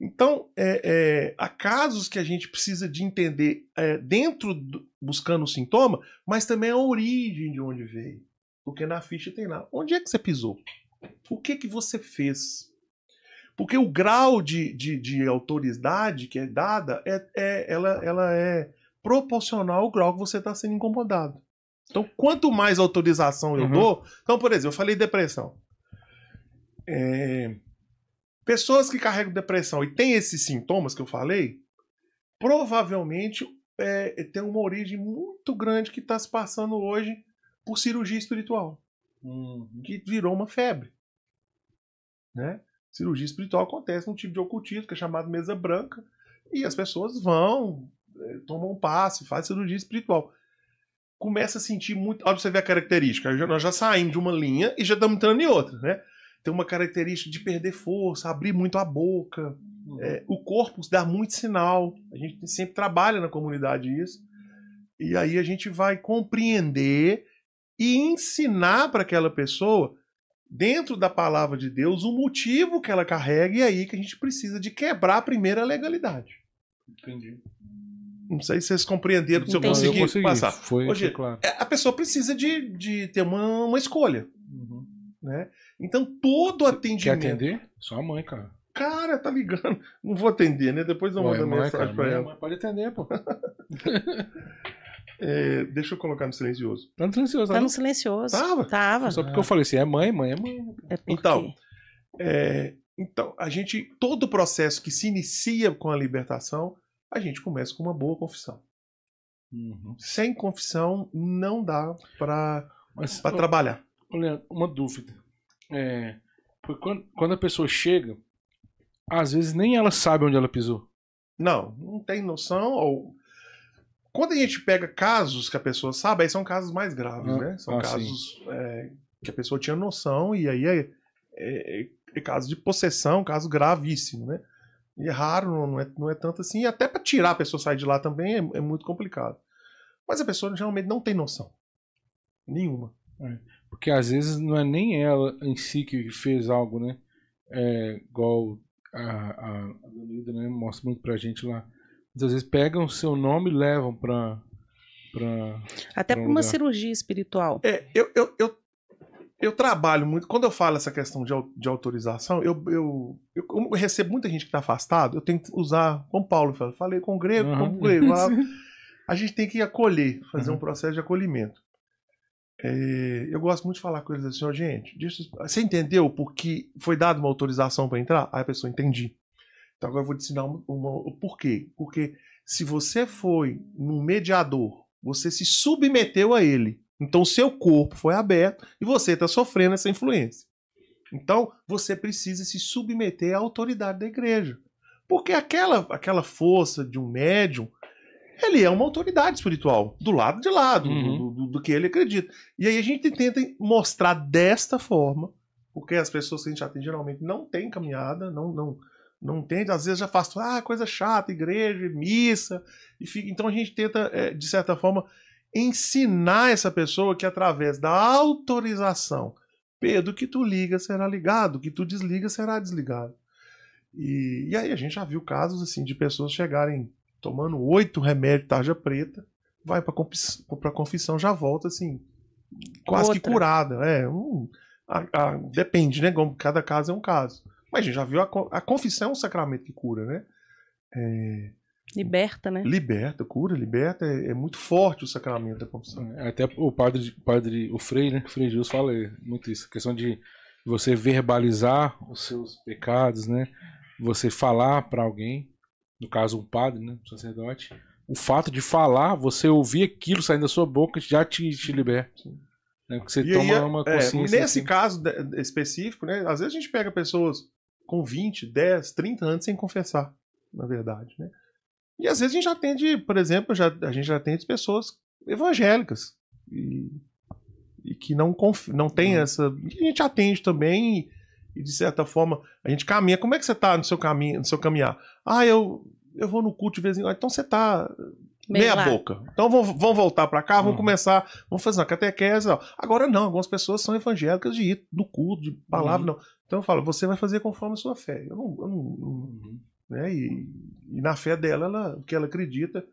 Então, é, é, há casos que a gente precisa de entender é, dentro, do, buscando o sintoma, mas também a origem de onde veio. Porque na ficha tem lá, onde é que você pisou? O que que você fez? Porque o grau de, de, de autoridade que é dada, é, é, ela, ela é proporcional ao grau que você está sendo incomodado. Então, quanto mais autorização eu uhum. dou... Então, por exemplo, eu falei depressão. É, pessoas que carregam depressão e têm esses sintomas que eu falei, provavelmente é, tem uma origem muito grande que está se passando hoje por cirurgia espiritual, uhum. que virou uma febre. Né? Cirurgia espiritual acontece num tipo de ocultismo que é chamado mesa branca, e as pessoas vão, é, tomam um passe, fazem cirurgia espiritual. Começa a sentir muito. Olha pra você ver a característica. Nós já saímos de uma linha e já estamos entrando em outra, né? Tem uma característica de perder força, abrir muito a boca. Uhum. É, o corpo dá muito sinal. A gente sempre trabalha na comunidade isso. E aí a gente vai compreender e ensinar para aquela pessoa dentro da palavra de Deus o motivo que ela carrega e é aí que a gente precisa de quebrar a primeira legalidade. Entendi. Não sei se vocês compreenderam, se eu consegui, consegui, passar. Foi, Hoje, foi claro. É, a pessoa precisa de, de ter uma, uma escolha. Uhum. Né? Então, todo atendimento. Quer atender? Só a mãe, cara. Cara, tá ligando. Não vou atender, né? Depois eu mando mensagem cara, pra ela. Pode atender, pô. [laughs] É, deixa eu colocar no silencioso. Tá no silencioso. Tá no silencioso. Tava? Tava. Só porque eu falei assim, é mãe, mãe é mãe. É então, é, então, a gente, todo o processo que se inicia com a libertação, a gente começa com uma boa confissão. Uhum. Sem confissão, não dá para trabalhar. Olha, uma dúvida. É, quando, quando a pessoa chega, às vezes nem ela sabe onde ela pisou. Não, não tem noção, ou quando a gente pega casos que a pessoa sabe, aí são casos mais graves, ah, né? São ah, casos é, que a pessoa tinha noção e aí é, é, é, caso de possessão, caso gravíssimo, né? E é raro, não é, não é tanto assim. E até para tirar a pessoa sair de lá também é, é, muito complicado. Mas a pessoa geralmente não tem noção. Nenhuma. É, porque às vezes não é nem ela em si que fez algo, né? É, igual a, a, a Donida, né? Mostra muito pra gente lá Muitas vezes pegam o seu nome e levam para. Pra, Até para um uma cirurgia espiritual. É, eu, eu, eu, eu, trabalho muito. Quando eu falo essa questão de, de autorização, eu, eu, eu, eu recebo muita gente que está afastado, eu tenho que usar, como Paulo falou, falei com o grego, uhum. como o grego. [laughs] A, gente tem que acolher, fazer uhum. um processo de acolhimento. É, eu gosto muito de falar com eles assim, oh, gente, você entendeu porque foi dada uma autorização para entrar? Aí a pessoa, entendi. Então agora eu vou te ensinar uma, uma, o porquê. Porque se você foi num mediador, você se submeteu a ele. Então o seu corpo foi aberto e você está sofrendo essa influência. Então você precisa se submeter à autoridade da igreja. Porque aquela, aquela força de um médium, ele é uma autoridade espiritual, do lado de lá, do, uhum. do, do, do, que ele acredita. E aí a gente tenta mostrar desta forma, porque as pessoas que a gente atende geralmente não têm caminhada, não, não, não entende, às vezes já faz ah, coisa chata, igreja, missa, e fica. Então a gente tenta, é, de certa forma, ensinar essa pessoa que através da autorização, Pedro, que tu liga será ligado, que tu desliga será desligado. E, e aí a gente já viu casos assim de pessoas chegarem tomando oito remédios tarja preta, vai para confissão, já volta assim, quase Outra. que curada. É, um, a, a, depende, né? Cada caso é um caso. Mas a gente já viu a, a confissão é um sacramento que cura, né? É, liberta, né? Liberta, cura, liberta. É, é, muito forte o sacramento da confissão. É, até o padre, padre o Frei, né? O Frei Jesus fala muito isso. A questão de você verbalizar os seus pecados, né? Você falar para alguém, no caso um padre, né? Um sacerdote. O fato de falar, você ouvir aquilo saindo da sua boca já te, te liberta. Né? Porque você e toma aí, uma é, consciência. É, nesse assim. caso específico, né? Às vezes a gente pega pessoas com 20, 10, 30 anos sem confessar, na verdade, né? E às vezes a gente atende, por exemplo, já, a gente já atende pessoas evangélicas e, e que não, conf, não tem uhum. essa. E a gente atende também e de certa forma a gente caminha. Como é que você está no seu caminho, no seu caminhar? Ah, eu eu vou no culto de vez em quando. Então você está meia lá. boca. Então vamos, vamos voltar para cá, vamos uhum. começar, vamos fazer uma catequese. Ó. Agora não, algumas pessoas são evangélicas de ir no culto, de palavra, uhum. não. Então eu falo, você vai fazer conforme a sua fé. Eu não, eu não, uhum. Né? E, e, na fé dela, ela, o que ela acredita,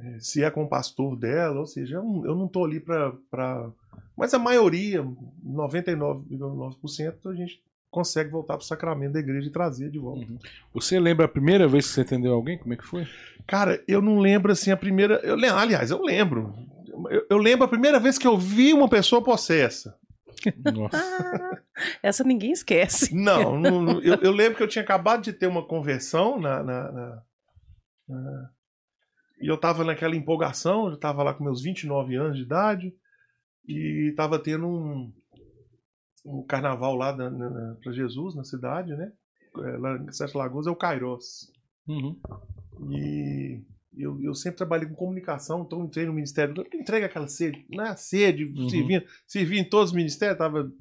é, se é com o pastor dela, ou seja, eu não, tô ali para. Pra... Mas a maioria, 99,9%, a gente consegue voltar para o sacramento da igreja e trazer de volta. Uhum. Você lembra a primeira vez que você atendeu alguém? Como é que foi? Cara, eu não lembro assim a primeira. Eu, aliás, eu lembro. Eu, eu lembro a primeira vez que eu vi uma pessoa possessa. Nossa. Essa ninguém esquece. [laughs] Não, não eu, eu, lembro que eu tinha acabado de ter uma conversão na, na, na, na e eu tava naquela empolgação, eu tava lá com meus 29 anos de idade e tava tendo um, um carnaval lá para Jesus, na cidade, né? É, lá em Sete Lagoas é o Kairos. Uhum. E eu, eu, sempre trabalhei com comunicação, então entrei no ministério, entrega aquela sede, né? Sede, uhum. servia, servia em todos os ministérios, tava.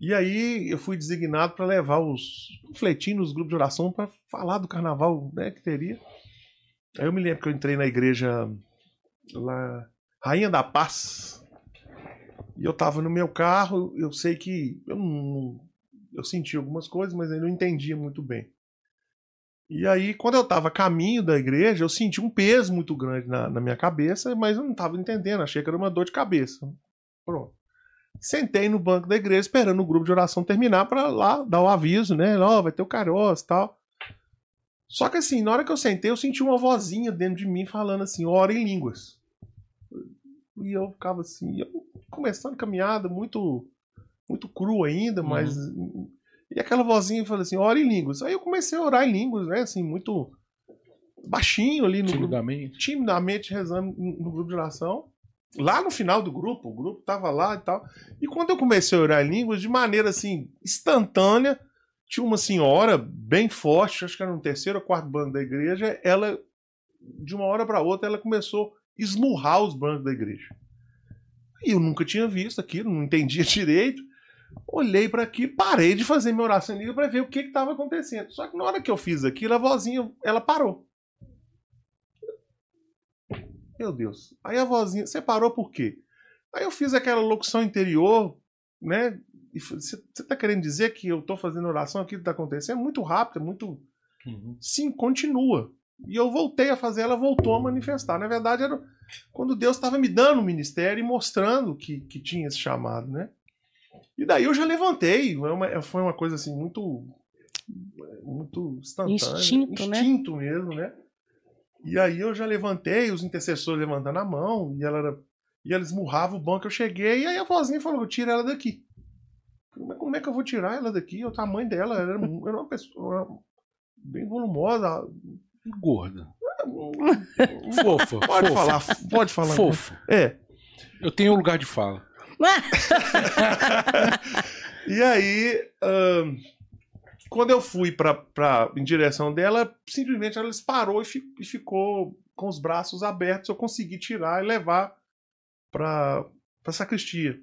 E aí eu fui designado para levar os fletinhos nos grupos de oração para falar do carnaval, né, que teria. Aí eu me lembro que eu entrei na igreja lá, Rainha da Paz, e eu tava no meu carro, eu sei que eu eu senti algumas coisas, mas eu não entendia muito bem. E aí, quando eu tava a caminho da igreja, eu senti um peso muito grande na, na minha cabeça, mas eu não tava entendendo, achei que era uma dor de cabeça. Pronto. Sentei no banco da igreja esperando o grupo de oração terminar para lá dar o aviso, né? Ó, oh, vai ter o caroço e tal. Só que assim, na hora que eu sentei, eu senti uma vozinha dentro de mim falando assim, ora em línguas. E eu ficava assim, eu começando a caminhada, muito muito cru ainda, mas. Uhum. E aquela vozinha falou assim: ora em línguas. Aí eu comecei a orar em línguas, né? Assim, muito baixinho ali no timidamente. grupo. Timidamente rezando no grupo de oração. Lá no final do grupo, o grupo tava lá e tal. E quando eu comecei a orar em línguas, de maneira assim, instantânea, tinha uma senhora bem forte, acho que era no terceiro ou quarto banco da igreja, ela, de uma hora para outra, ela começou a esmurrar os bancos da igreja. E eu nunca tinha visto aquilo, não entendia [laughs] direito. Olhei para aquilo, parei de fazer minha oração em para ver o que estava acontecendo. Só que na hora que eu fiz aquilo, a vozinha, ela parou. Meu Deus. Aí a vozinha, você parou por quê? Aí eu fiz aquela locução interior, né? Você está querendo dizer que eu estou fazendo oração, aquilo está acontecendo? É muito rápido, é muito. Uhum. Sim, continua. E eu voltei a fazer, ela voltou a manifestar. Na verdade, era quando Deus estava me dando o ministério e mostrando que, que tinha esse chamado, né? E daí eu já levantei. Foi uma, foi uma coisa assim muito. Muito instantânea. Instinto, né? instinto né? mesmo, né? E aí eu já levantei, os intercessores levantando a mão, e ela era, e ela esmurrava o banco, eu cheguei, e aí a vozinha falou: tira ela daqui. Como é que eu vou tirar ela daqui? O tamanho dela era, era uma pessoa bem volumosa, gorda. Fofa. Pode fofa. falar, pode falar. Fofa. É. Eu tenho um lugar de fala. [laughs] e aí, um, quando eu fui pra, pra, em direção dela, simplesmente ela parou e, fi, e, ficou com os braços abertos. Eu consegui tirar e levar pra, pra sacristia.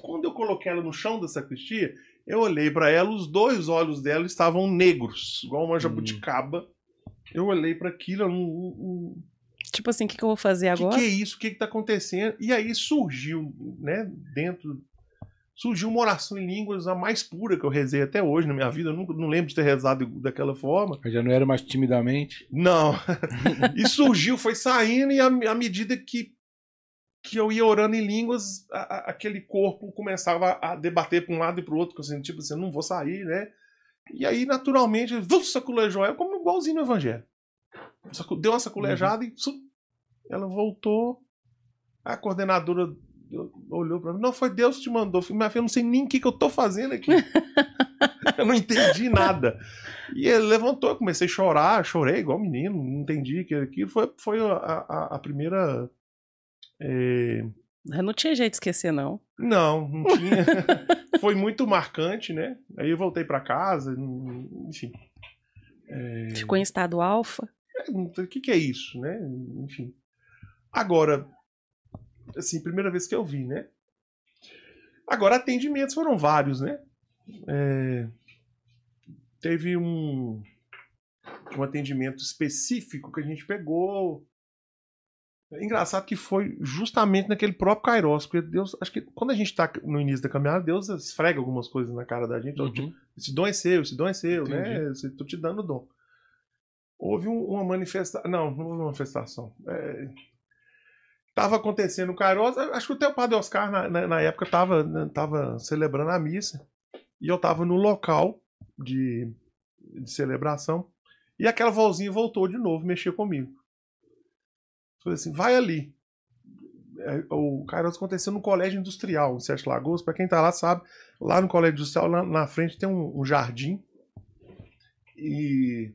Quando eu coloquei ela no chão da sacristia, eu olhei para ela, os dois olhos dela estavam negros, igual uma hum. jabuticaba. Hum. Eu olhei para aquilo, eu Tipo assim, o que, que, eu vou fazer agora? O que, que, é isso? O que, está acontecendo? E aí surgiu, né, dentro. Surgiu uma oração em línguas a mais pura que eu rezei até hoje na minha vida. Eu nunca, não lembro de ter rezado daquela forma. Mas já não era mais timidamente? Não. [laughs] e surgiu, foi saindo, e à medida que, que eu ia orando em línguas, a, a, aquele corpo começava a debater para um lado e para o outro, assim, tipo assim, não vou sair, né? E aí, naturalmente, saculejou ela como igualzinho no Evangelho. Deu uma saculejada uhum. e ela voltou. A coordenadora olhou para mim. Não, foi Deus que te mandou. Minha filha, eu não sei nem o que, que eu tô fazendo aqui. [laughs] eu não entendi nada. E ele levantou, eu comecei a chorar, chorei igual menino, não entendi que aquilo. Foi, foi a, a, a primeira. É... Não tinha jeito de esquecer, não. Não, não tinha. [laughs] foi muito marcante, né? Aí eu voltei para casa, enfim. É... Ficou em estado alfa? É, o que, que é isso, né? Enfim. Agora, assim, primeira vez que eu vi, né? Agora, atendimentos foram vários, né? é, teve um, um atendimento específico que a gente pegou. É engraçado que foi justamente naquele próprio Kairos, porque Deus, acho que quando a gente está no início da caminhada, Deus esfrega algumas coisas na cara da gente. Uhum. Tipo, esse dom é seu, esse dom é seu, Entendi. né? Estou te dando dom. Houve um- uma manifestação. Não, não houve uma manifestação. Estava acontecendo o Kairos. Acho que até o Padre Oscar, na, na, na época, estava tava celebrando a missa. E eu estava no local de, de celebração. E aquela vozinha voltou de novo, mexeu comigo. Falei assim, vai ali. É, O Kairos aconteceu no colégio industrial, em Sete Lagoas. Para quem tá lá sabe, lá no colégio industrial, lá na frente tem um, um jardim. E,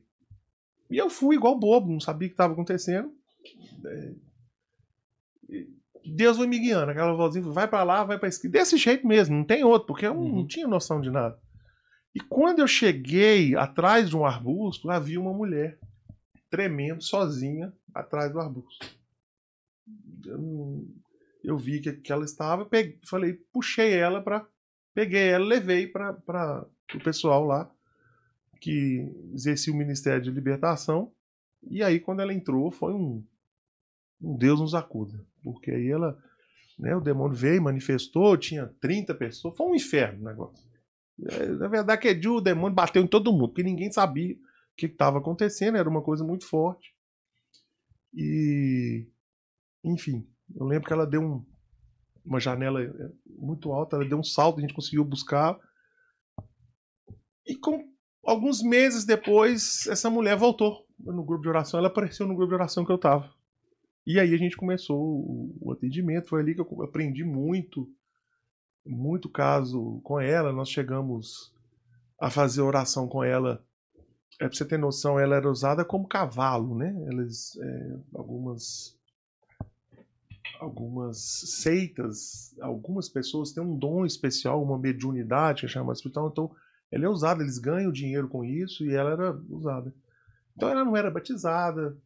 e eu fui igual bobo, não sabia o que estava acontecendo. É, Deus foi me guiando, aquela vozinha, vai para lá, vai para esquerda. Desse jeito mesmo, não tem outro, porque eu não- não Uhum. tinha noção de nada. E quando eu cheguei atrás de um arbusto, havia uma mulher tremendo, sozinha, atrás do arbusto. Eu, eu vi que, que ela estava, peguei, falei, puxei ela para, peguei ela, levei para o pessoal lá que exercia o Ministério de Libertação. E aí quando ela entrou, foi um, um Deus nos acuda, porque aí ela, né, o demônio veio, manifestou, tinha 30 pessoas, foi um inferno o negócio. É, Na verdade, que dia o demônio bateu em todo mundo, porque ninguém sabia o que estava acontecendo, era uma coisa muito forte. E, enfim, eu lembro que ela deu um- uma janela é, muito alta, ela deu um salto, a gente conseguiu buscar. E com alguns meses depois, essa mulher voltou no grupo de oração, ela apareceu no grupo de oração que eu tava. E aí a gente começou o, atendimento, foi ali que eu aprendi muito, muito caso com ela. Nós chegamos a fazer oração com ela. É, pra você ter noção, ela era usada como cavalo, né? Eles, é, algumas, algumas seitas, algumas pessoas têm um dom especial, uma mediunidade que chama espiritual, então ela é usada, eles ganham dinheiro com isso e ela era usada. Então ela não era batizada,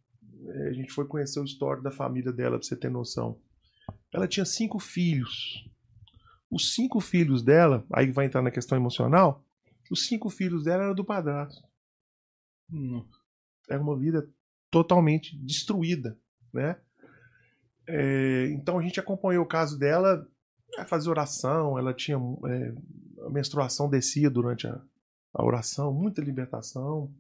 é, a gente foi conhecer o histórico da família dela, pra você ter noção. Ela tinha cinco filhos. Os cinco filhos dela, aí vai entrar na questão emocional, os cinco filhos dela eram do padrasto. Hum. Era uma vida totalmente destruída, né? É, então a gente acompanhou o caso dela, fazer oração, ela tinha é, a menstruação descia durante a, a oração, muita libertação.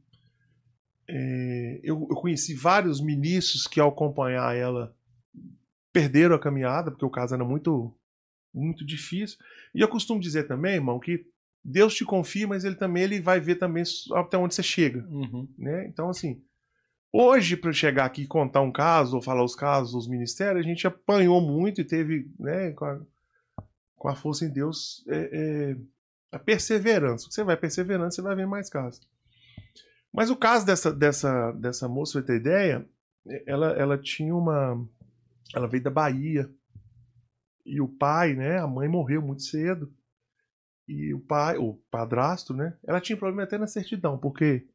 É, eu, eu conheci vários ministros que ao acompanhar ela perderam a caminhada, porque o caso era muito, muito difícil. E eu costumo dizer também, irmão, que Deus te confia, mas ele também ele vai ver também até onde você chega Uhum. né? Então, assim, hoje, para chegar aqui e contar um caso, ou falar os casos dos ministérios, a gente apanhou muito e teve, né, com a, força em Deus, é, é, a perseverança. Você vai perseverando, você vai ver mais casos. Mas o caso dessa, dessa, dessa moça, você ter ideia, ela, ela tinha uma. Ela veio da Bahia. E o pai, né? A mãe morreu muito cedo. E o pai, o padrasto, né? Ela tinha problema até na certidão, porque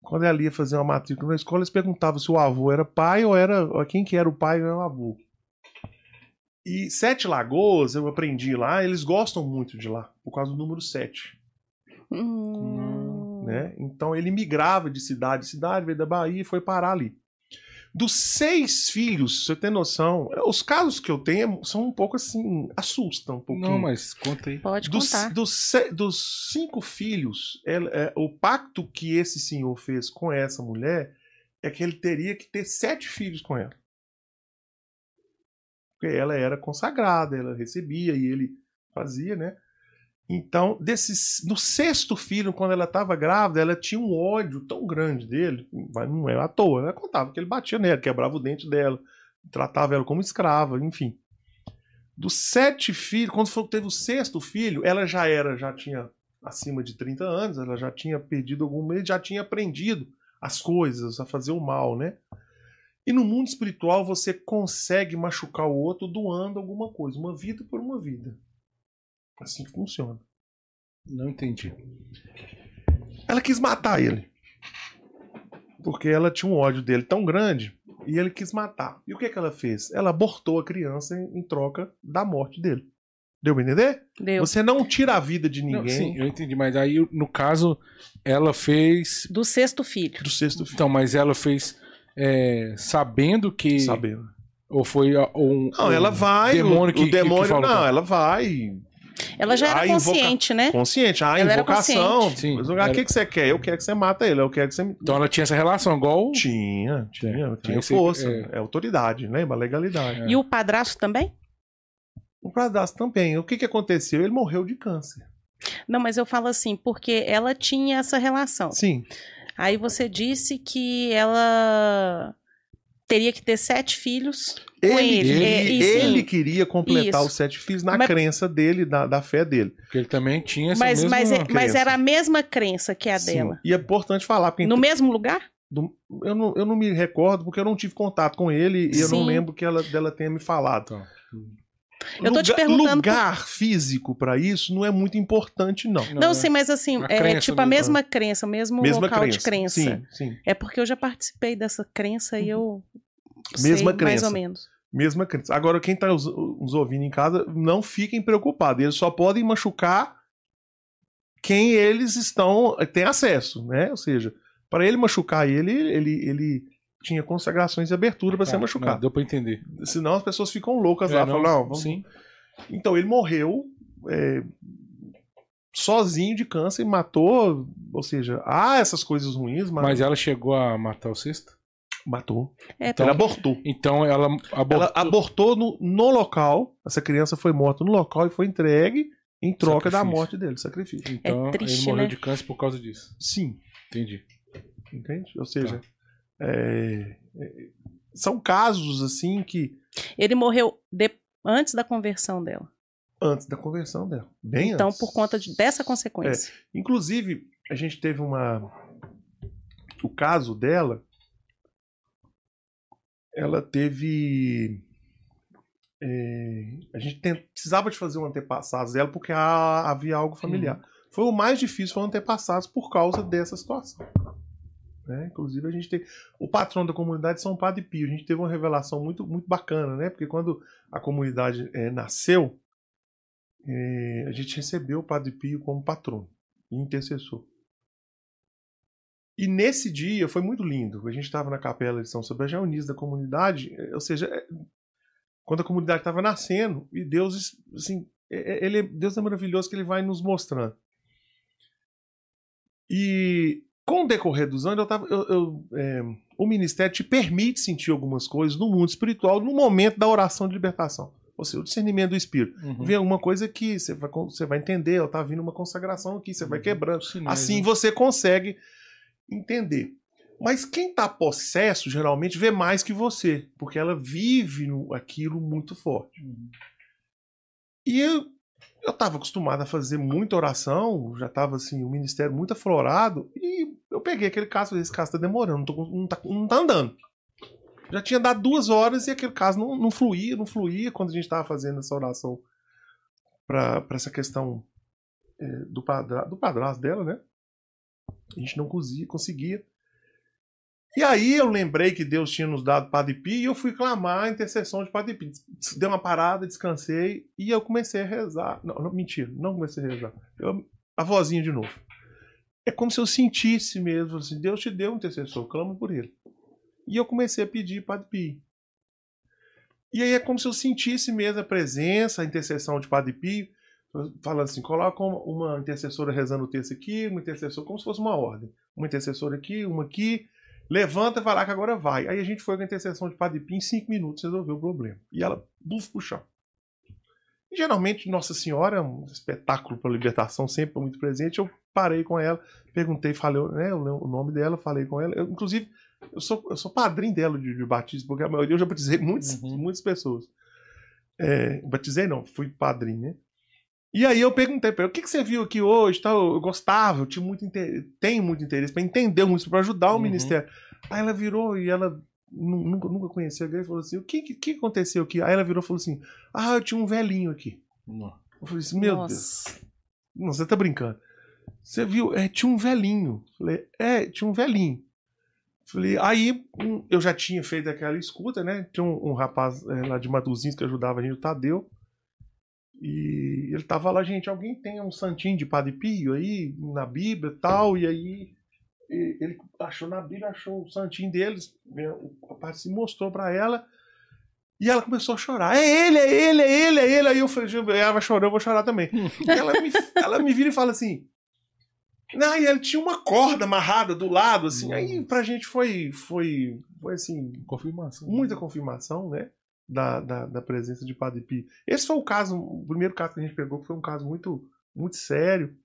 quando ela ia fazer uma matrícula na escola, eles perguntavam se o avô era pai ou era quem que era o pai ou era o avô. E Sete Lagoas, eu aprendi lá, eles gostam muito de lá, por causa do número 7. Hum. Né? Então ele migrava de cidade em cidade, veio da Bahia e foi parar ali. Dos seis filhos, você tem noção, os casos que eu tenho são um pouco assim, assustam um pouquinho. Não, mas conta aí. Pode Dos, contar. dos, dos cinco filhos, ela- é, o pacto que esse senhor fez com essa mulher é que ele teria que ter sete filhos com ela. Porque ela era consagrada, ela recebia e ele fazia, né? Então, desses, no sexto filho, quando ela estava grávida, ela tinha um ódio tão grande dele, mas não é à toa, ela contava que ele batia nela, quebrava o dente dela, tratava ela como escrava, enfim. Dos sete filhos, quando foi- teve o sexto filho, ela já era, já tinha acima de 30 anos, ela já tinha perdido algum medo, já tinha aprendido as coisas, a fazer o mal, né? E no mundo espiritual você consegue machucar o outro doando alguma coisa, uma vida por uma vida. Assim que funciona. Não entendi. Ela quis matar ele. Porque ela tinha um ódio dele tão grande e ele quis matar. E o que, que ela fez? Ela abortou a criança em, em troca da morte dele. Deu pra entender? Deu. Você não tira a vida de Não, ninguém sim, eu entendi, mas aí no caso ela fez. Do sexto filho. do sexto filho. Então, mas ela fez é, sabendo que. Sabendo. Ou foi um. Não, um ela vai. Demônio o, que, o que- que demônio. falou não, ela vai. Ela já era A invoca- consciente, né? Consciente. Ah, Ela era invocação. consciente. Sim, Mas, era- O que, que você quer? Eu quero que você mata ele. Eu quero que você. Então ela tinha essa relação, igual. Tinha, tinha, É, tinha aí você- força. é. É. autoridade, lembra? Legalidade. E o padrasto também? O Pradas também. O que, que aconteceu? Ele morreu de câncer. Não, mas eu falo assim, porque ela tinha essa relação. Sim. Aí você disse que ela teria que ter sete filhos com Ele, ele. ele, É, e sim. ele queria completar Isso. os sete filhos na Mas- crença dele, da, da fé dele. Porque ele também tinha essa mas, mesma. mas, é- mas crença. era a mesma crença que a Sim. dela. E é importante falar, porque No mesmo lugar? do- eu, não, eu não me recordo, porque eu não tive contato com ele e eu não Sim. lembro que ela, dela tenha me falado. Então, Eu tô te Lugar- perguntando Lugar físico pra isso não é muito importante, não. Não, sim, mas assim, A é crença tipo a mesma crença, o mesmo Mesma local crença. de crença. Sim, sim. É porque eu já participei dessa crença e eu. Mesma sei mais crença. ou menos. Mesma crença. Agora, quem tá os- nos ouvindo em casa, não fiquem preocupados. Eles só podem machucar quem eles estão têm acesso, né? Ou seja, para ele machucar ele, ele, ele tinha consagrações e abertura para Tá, ser não, machucado. deu pra entender. Senão as pessoas ficam loucas É, lá, não, falam, não, vamos... Sim. Então ele morreu é, sozinho de câncer e matou, ou seja, há essas coisas ruins, mas, Mas ela chegou a matar o sexto? matou. É, Então- Ele abortou. Então ela abortou. Ela abortou no, no local. Essa criança foi morta no local e foi entregue em troca da Sacrifício. morte dele, sacrifício. Então É triste, ele morreu né? de câncer por causa disso. Sim, Entendi. entende? Ou seja, Tá. É, é, são casos assim que Ele morreu de- antes da conversão dela. antes da conversão dela, bem então, antes. por conta de- dessa consequência. Inclusive, a gente teve uma. O caso dela. Ela teve. é, a gente tem- precisava de fazer um antepassados dela porque há- havia algo familiar. Foi o mais difícil, foi o antepassados por causa dessa situação. Né? Inclusive, a gente tem. O patrão da comunidade é São Padre Pio. A gente teve uma revelação muito, muito bacana, né? Porque quando a comunidade é, nasceu, é, a gente recebeu o Padre Pio como patrono e intercessor. E nesse dia foi muito lindo. A gente estava na capela de São Sebastião, Unis da comunidade, eh, ou seja, eh, quando a comunidade estava nascendo, e Deus, assim, eh, ele, é- Deus é maravilhoso que ele vai nos mostrando. E com o decorrer dos anos, eu tava, eu- eu, eh, o ministério te permite sentir algumas coisas no mundo espiritual no momento da oração de libertação. Ou seja, o discernimento do espírito. Uhum. Vê alguma coisa que você vai, você vai entender, ó, tá vindo uma consagração aqui, você vai Uhum. quebrando. Sinais, Assim né? você consegue entender. Mas quem tá possesso geralmente vê mais que você, porque ela vive no- aquilo muito forte. Uhum. E eu, eu tava acostumado a fazer muita oração, já tava assim, o ministério muito aflorado, e eu peguei aquele caso, esse caso tá demorando, não, com- não tá, andando. Já tinha dado duas horas e aquele caso não, não fluía, não fluía quando a gente tava fazendo essa oração para essa questão é, do, padra, do padrasto dela, né? A gente não conseguia, conseguia. E aí eu lembrei que Deus tinha nos dado Padre Pio e eu fui clamar a intercessão de Padre Pio. Deu uma parada, descansei e eu comecei a rezar. Não, não, mentira, não comecei a rezar. Eu- a vozinha de novo. É como se eu sentisse mesmo, assim, Deus te deu um intercessor, clama por ele. E eu comecei a pedir Padre Pio. E aí é como se eu sentisse mesmo a presença, a intercessão de Padre Pio, falando assim, coloca uma intercessora rezando o texto aqui, uma intercessora, como se fosse uma ordem. Uma intercessora aqui, uma aqui, levanta e vai lá que agora vai. Aí a gente foi com a intercessão de Padre Pio, em cinco minutos resolveu o problema. E ela, buf, pro chão. E, geralmente, Nossa Senhora é um espetáculo para libertação, sempre muito presente. Eu parei com ela, perguntei, falei né, o nome dela, falei com ela. Eu, inclusive, eu sou, eu sou padrinho dela de, de batismo, porque a maioria eu já batizei muitas, Uhum. muitas pessoas. É, batizei não, fui padrinho, né? E aí eu perguntei pra ela, o que, que você viu aqui hoje? Tal? Eu gostava, eu tinha muito inter... tenho muito interesse para entender muito, para ajudar o Uhum. ministério. Aí ela virou e ela nu- nunca, nunca conhecia a igreja e falou assim: o que, que, que aconteceu aqui? Aí ela virou e falou assim: Ah, eu tinha um velhinho aqui. Não. Eu falei assim, meu Nossa. Deus. Não, você tá brincando. Você viu? É, tinha um velhinho. Falei, é, tinha um velhinho. Falei, aí um, eu já tinha feito aquela escuta, né? Tinha um, um rapaz é, lá de Matozinhos que ajudava a gente, o Tadeu. E ele tava lá, gente, alguém tem um santinho de Padre Pio aí na Bíblia e tal, e aí ele achou na Bíblia, achou o santinho deles, né, o padre se mostrou para ela, e ela começou a chorar. É ele, é ele, é ele, é ele. Aí eu falei, ela vai chorar, eu vou chorar também. [laughs] ela, me, ela me vira e fala assim. Não, e ele tinha uma corda amarrada do lado, assim. Aí pra gente foi, foi, foi assim. Confirmação. Muita confirmação, né? Da, da, da, presença de Padre Pio. Esse foi o caso, o primeiro caso que a gente pegou, que foi um caso muito, muito sério.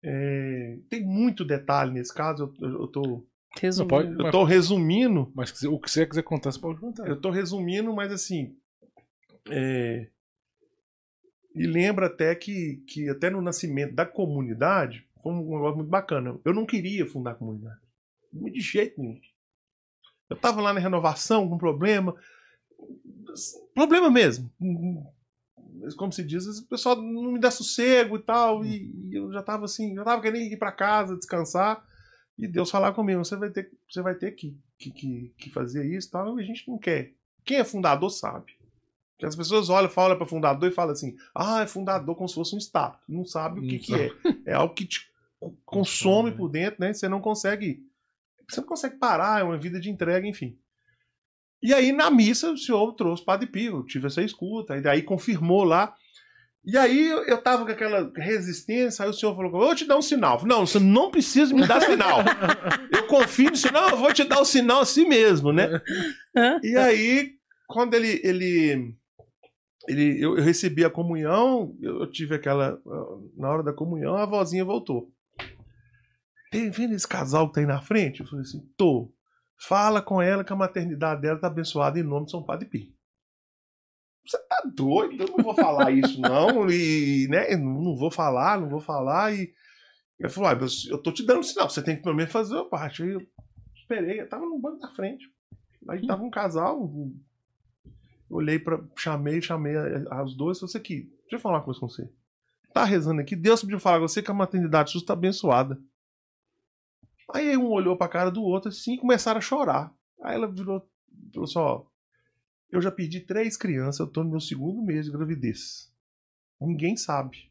É, tem muito detalhe nesse caso, eu, eu, eu tô. Resumindo. Pode, eu tô resumindo. Mas o que você quiser contar, você pode contar. Eu tô resumindo, mas assim. É, e lembra até que, que até no nascimento da comunidade foi um negócio muito bacana. Eu não queria fundar a comunidade. De jeito nenhum. Eu tava lá na renovação com problema. Problema mesmo como se diz, o pessoal não me dá sossego e tal, e, e eu já tava assim, já tava querendo ir para casa, descansar, e Deus falar comigo, você vai ter, você vai ter que, que, que, que fazer isso e tal, e a gente não quer. Quem é fundador sabe. Que as pessoas olham, falam para fundador e falam assim, ah, é fundador como se fosse um estado. Não sabe o que, que é. É algo que te consome por dentro, né? Você não consegue. Você não consegue parar, é uma vida de entrega, enfim. E aí, na missa, o senhor trouxe Padre Pio, tive essa escuta, e daí confirmou lá. E aí eu tava com aquela resistência, aí o senhor falou: eu vou te dar um sinal. Não, você não precisa me dar sinal. [laughs] eu confio no sinal, eu vou te dar o sinal assim mesmo, né? e aí, quando ele. ele, ele eu, eu recebi a comunhão, eu tive aquela. Na hora da comunhão, a vozinha voltou. Tem vendo esse casal que tá aí na frente? Eu falei assim: tô. Fala com ela que a maternidade dela está abençoada em nome de São Padre Pio. Você tá doido? Eu não vou falar isso, não. E, né, não vou falar, não vou falar. E ele falou: ah, eu tô te dando um sinal, você tem que pelo menos fazer a parte. Aí eu esperei, eu tava no banco da frente. Aí tava um casal. Eu olhei para chamei, chamei as duas. Você aqui, deixa eu falar uma coisa com você. Tá rezando aqui, Deus pediu falar com você que a maternidade sua está abençoada. Aí um olhou pra cara do outro assim e começaram a chorar. Aí ela virou falou assim: ó, eu já perdi três crianças, eu tô no meu segundo mês de gravidez. Ninguém sabe.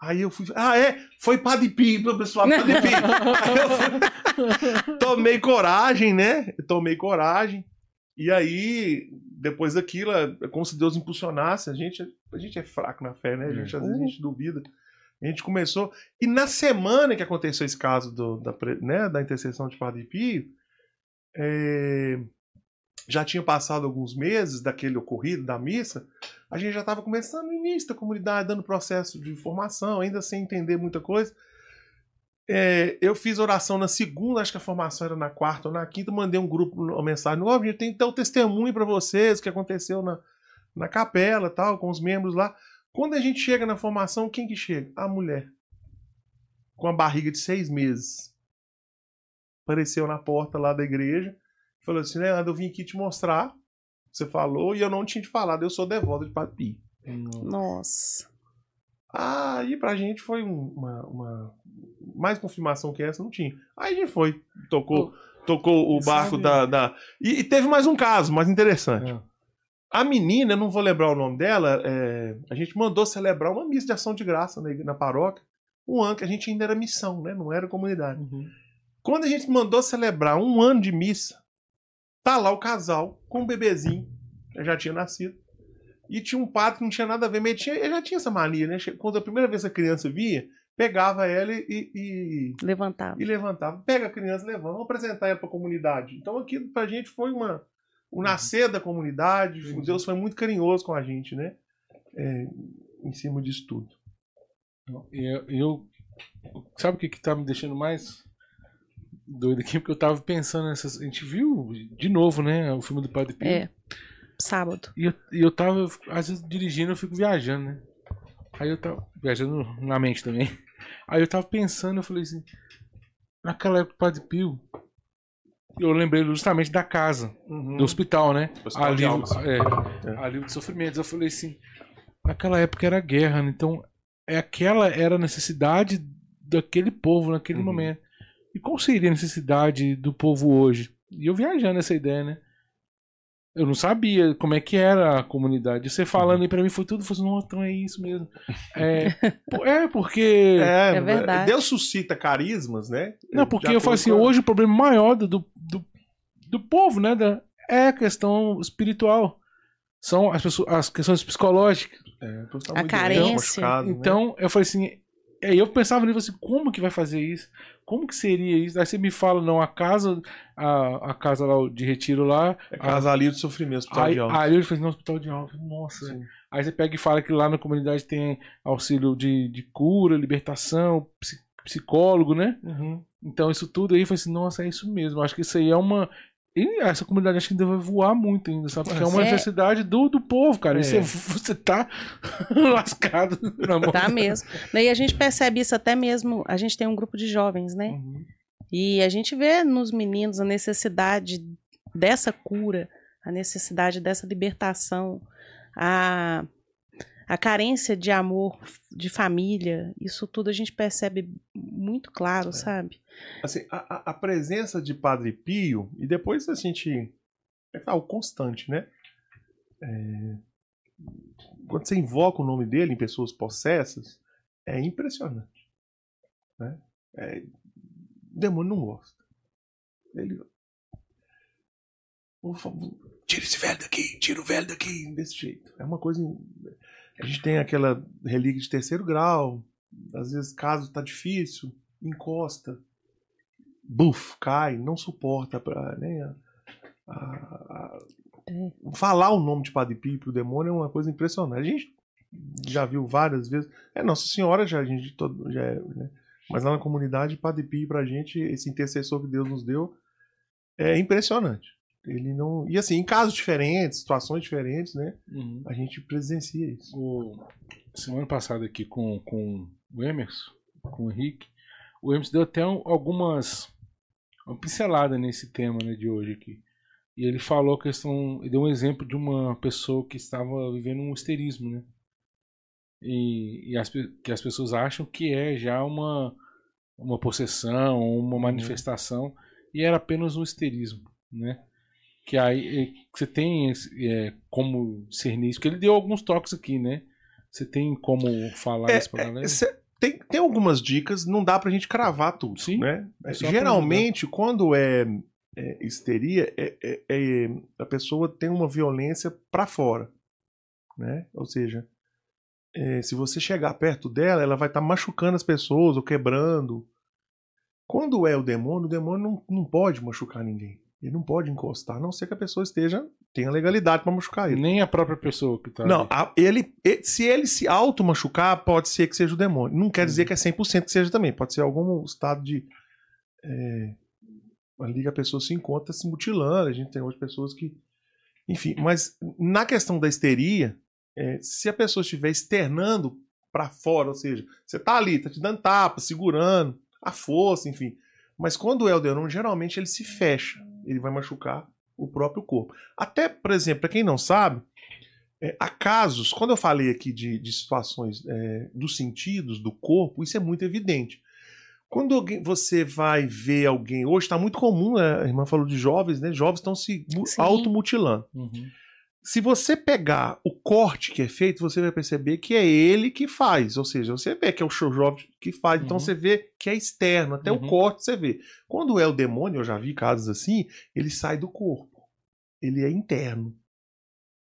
Aí eu fui. Ah, é? Foi Padre Pio, pessoal, [laughs] eu fui... Tomei coragem, né? tomei coragem. E aí, depois daquilo, é como se Deus impulsionasse. A gente, a gente é fraco na fé, né? A gente, às vezes a gente duvida. A gente começou. E na semana que aconteceu esse caso do, da, né, da intercessão de Padre Pio, é, já tinha passado alguns meses daquele ocorrido, da missa, a gente já estava começando no início da comunidade, dando processo de formação, ainda sem entender muita coisa. É, eu fiz oração na segunda, acho que a formação era na quarta ou na quinta, mandei um grupo, uma mensagem, ó, oh, gente tem que um testemunho para vocês, o que aconteceu na, na capela tal, com os membros lá. Quando a gente chega na formação, quem que chega? A mulher. Com a barriga de seis meses. Apareceu na porta lá da igreja. Falou assim, Leandro, eu vim aqui te mostrar. Você falou e eu não tinha te falado. Eu sou devota de Papi. Nossa. Ah, e pra gente foi uma, uma, Mais confirmação que essa não tinha. Aí a gente foi. Tocou, tocou o barco da. da... E, e, teve mais um caso mais interessante. É. A menina, não vou lembrar o nome dela, é, a gente mandou celebrar uma missa de ação de graça na, na paróquia. Um ano que a gente ainda era missão, né? Não era comunidade. Uhum. Quando a gente mandou celebrar um ano de missa, tá lá o casal com um bebezinho, que já tinha nascido. E tinha um padre que não tinha nada a ver, mas ele, tinha, ele já tinha essa mania, né? Quando a primeira vez a criança via, pegava ela e, e, levantava. E levantava. Pega a criança, levanta, vamos apresentar ela para a comunidade. Então aquilo pra gente foi uma, o uhum. nascer da comunidade, Sim. Deus foi muito carinhoso com a gente, né? É, em cima disso tudo. Eu, eu sabe o que que tá me deixando mais doido aqui? Porque eu tava pensando nessas. A gente viu de novo, né? O filme do Padre Pio. É. Sábado. E eu, eu tava, às vezes, dirigindo, eu fico viajando, né? Aí eu tava. Viajando na mente também. Aí eu tava pensando, eu falei assim. Naquela época do Padre Pio, eu lembrei justamente da casa, uhum. do hospital, né? Hospital alívio, é, é. alívio de sofrimentos. Eu falei assim, naquela época era guerra, né? então é aquela era a necessidade daquele povo naquele uhum. momento. E qual seria a necessidade do povo hoje? E eu viajando essa ideia, né? Eu não sabia como é que era a comunidade. Você falando aí pra mim foi tudo, foi assim, não, então é isso mesmo. É, [laughs] é porque. É, É verdade. Deus suscita carismas, né? Não, porque eu falo assim, hoje o problema maior do, do, do, do povo, né, da, é a questão espiritual. São as, pessoas, as questões psicológicas. É, estar A carência. doente, machucado, né? Então, eu falei assim, aí eu pensava nisso assim, como que vai fazer isso? Como que seria isso? Aí você me fala, não, a casa, a, a casa lá de retiro lá, É casalia de sofrimento, hospital aí, de alma. aí eu falei, não, hospital de alma, nossa. Sim. Aí você pega e fala que lá na comunidade tem auxílio de, de cura, libertação, psi- psicólogo, né? Uhum. Então isso tudo aí, eu falei assim, nossa, é isso mesmo. Acho que isso aí é uma. E essa comunidade acho que ainda vai voar muito ainda, sabe? Porque é uma É. necessidade do, do povo, cara. E É. você, [laughs] você tá [laughs] lascado na mão. Tá mesmo. Daí a gente percebe isso até mesmo. A gente tem um grupo de jovens, né? Uhum. E a gente vê nos meninos a necessidade dessa cura, a necessidade dessa libertação, a, a carência de amor, de família. Isso tudo a gente percebe muito claro, sabe? Assim, a, a- a presença de Padre Pio, e depois a gente. É algo constante, né? É, quando você invoca o nome dele em pessoas possessas, é impressionante. Né? É, o demônio não gosta. Ele. Por favor, Tira esse velho daqui, tira o velho daqui, desse jeito. É uma coisa. A gente tem aquela relíquia de terceiro grau, às vezes caso tá difícil, encosta, buf, cai, não suporta pra, né, a- a- a- falar o nome de Padre Pio pro demônio é uma coisa impressionante. A gente já viu várias vezes. É Nossa Senhora já a gente todo, já é, né? mas lá na comunidade Padre Pio pra gente esse intercessor que Deus nos deu é impressionante. Ele não e assim em casos diferentes, situações diferentes, né? Uhum. A gente presencia isso. O, semana passada aqui com, com o Emerson, com o Henrique, o Emerson deu até um- algumas. Uma pincelada nesse tema né, de hoje aqui. E ele falou a questão. Ele deu um exemplo de uma pessoa que estava vivendo um histerismo, né? E, e as, que as pessoas acham que é já uma, uma possessão, uma manifestação, e era apenas um histerismo, né? Que aí eh, você tem é, como discernir isso, porque ele deu alguns toques aqui, né? Você tem como falar É, isso pra galera? Cê- tem, tem algumas dicas, não dá pra gente cravar tudo, Sim, né? é Geralmente, quando é, é histeria, é- é- é- a pessoa tem uma violência pra fora, né? Ou seja, é, se você chegar perto dela, ela vai estar machucando as pessoas ou quebrando. Quando é o demônio, o demônio não, não pode machucar ninguém. Ele não pode encostar, a não ser que a pessoa esteja tenha legalidade pra machucar ele. Nem a própria pessoa que tá. Não, a- ele, se ele se auto-machucar, pode ser que seja o demônio. Não quer dizer que é 100% que seja também. Pode ser algum estado de. É, ali que a pessoa se encontra se mutilando. A gente tem outras pessoas que. Enfim, mas na questão da histeria, é, se a pessoa estiver externando pra fora, ou seja, você tá ali, tá te dando tapa, segurando, a força, enfim. Mas quando é o demônio, geralmente ele se fecha. Ele vai machucar o próprio corpo. Até, por exemplo, para quem não sabe, é, há casos, quando eu falei aqui de, de situações é, dos sentidos, do corpo, isso é muito evidente. Quando alguém- você vai ver alguém, hoje está muito comum, né, a irmã falou de jovens, né? Jovens estão se Sim. automutilando. Uhum. Se você pegar o corte que é feito, você vai perceber que é ele que faz. Ou seja, você vê que é o show jovem que faz. Então Uhum. você vê que é externo, até Uhum. o corte você vê. Quando é o demônio, eu já vi casos assim, ele sai do corpo. Ele é interno.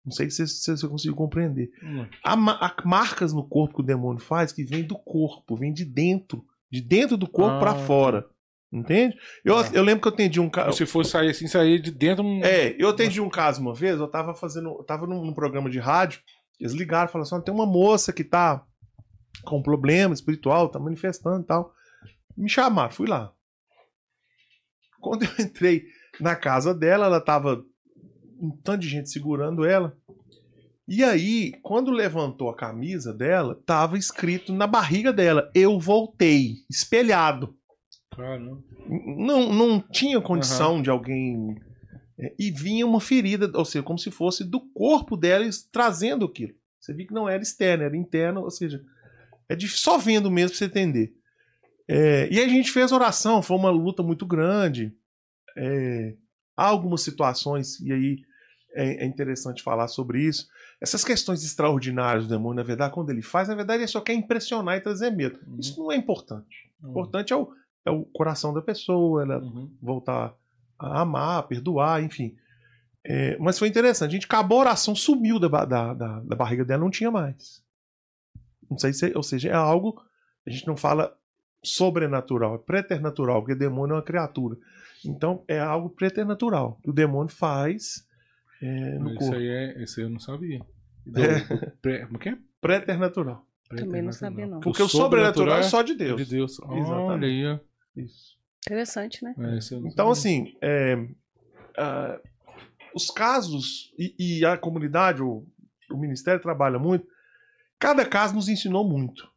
Não sei se você, se você conseguiu compreender. Hum. Há, há marcas no corpo que o demônio faz que vem do corpo, vem de dentro. De dentro do corpo Ah. pra fora. Entende? Eu, Ah. eu lembro que eu atendi um cara. Se for sair assim, sair de dentro. não- É, eu atendi um caso uma vez, eu tava fazendo. Eu tava num, num programa de rádio, eles ligaram e falaram assim: "Ó, tem uma moça que tá com problema espiritual, tá manifestando e tal. Me chamaram, fui lá. Quando eu entrei na casa dela, ela tava um tanto de gente segurando ela. E aí, quando levantou a camisa dela, tava escrito na barriga dela: Eu voltei, espelhado. Caramba. Não, não tinha condição de alguém. é, e vinha uma ferida, ou seja, como se fosse do corpo dela trazendo aquilo. Você viu que não era externo, era interno, ou seja, é de, só vendo mesmo pra você entender. É, e a gente fez oração, foi uma luta muito grande. É, há algumas situações, e aí é, é interessante falar sobre isso. Essas questões extraordinárias do demônio, na verdade, quando ele faz, na verdade, ele só quer impressionar e trazer medo. Uhum. Isso não é importante. O Uhum. importante é o, é o coração da pessoa, ela Uhum. voltar a amar, a perdoar, enfim. É, mas foi interessante. A gente acabou a oração, sumiu da, da, da, da barriga dela, não tinha mais. Não sei se, ou seja, é algo. A gente não fala sobrenatural, é preternatural, porque demônio é uma criatura. Então é algo preternatural que o demônio faz é, no Isso corpo. aí é. Esse eu não sabia. Do- [laughs] É. pré- Como que é? Preternatural. Também não sabia, não. Porque o sobrenatural é só de Deus. De Deus. Olha Exatamente. aí. Isso. Interessante, né? É, não Então, assim, é, ah, os casos e, e a comunidade, o, o ministério trabalha muito. Cada caso nos ensinou muito.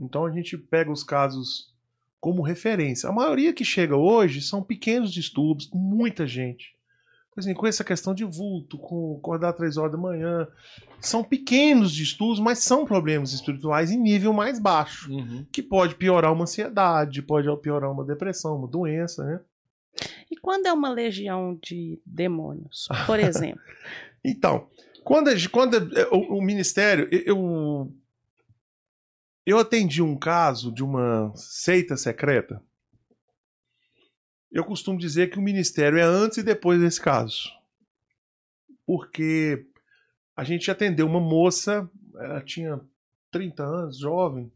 Então a gente pega os casos como referência. A maioria que chega hoje são pequenos distúrbios, muita gente. Exemplo, com essa questão de vulto, com acordar três horas da manhã. São pequenos distúrbios, mas são problemas espirituais em nível mais baixo Uhum. que pode piorar uma ansiedade, pode piorar uma depressão, uma doença, né? E quando é uma legião de demônios, por [laughs] exemplo? Então, quando, quando a- o, o ministério, eu eu atendi um caso de uma seita secreta. Eu costumo dizer que o ministério é antes e depois desse caso. Porque a gente atendeu uma moça, ela tinha 30 anos, jovem,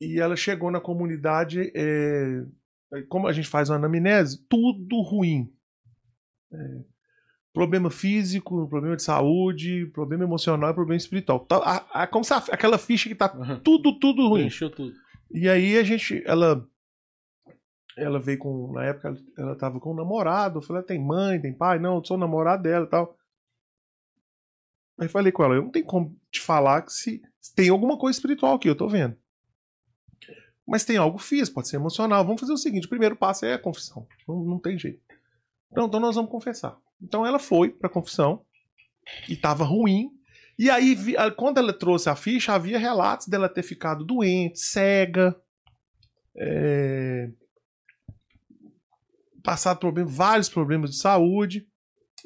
e ela chegou na comunidade, é, como a gente faz uma anamnese, tudo ruim. É, problema físico, problema de saúde, problema emocional e problema espiritual. Tá, a- a- como se a- aquela ficha que tá Uhum. tudo, tudo ruim. Encheu tudo. E aí a gente, ela, ela veio com, na época ela- tava com um namorado, eu falei, tem mãe, tem pai? Não, eu sou o namorado dela e tal. Aí falei com ela, eu não tenho como te falar que se, se tem alguma coisa espiritual aqui, eu tô vendo. Mas tem algo físico, pode ser emocional. Vamos fazer o seguinte, o primeiro passo é a confissão. Não, não tem jeito. Então, então nós vamos confessar. Então ela foi pra confissão e tava ruim. E aí, quando ela trouxe a ficha, havia relatos dela ter ficado doente, cega, é, passado problem- vários problemas de saúde.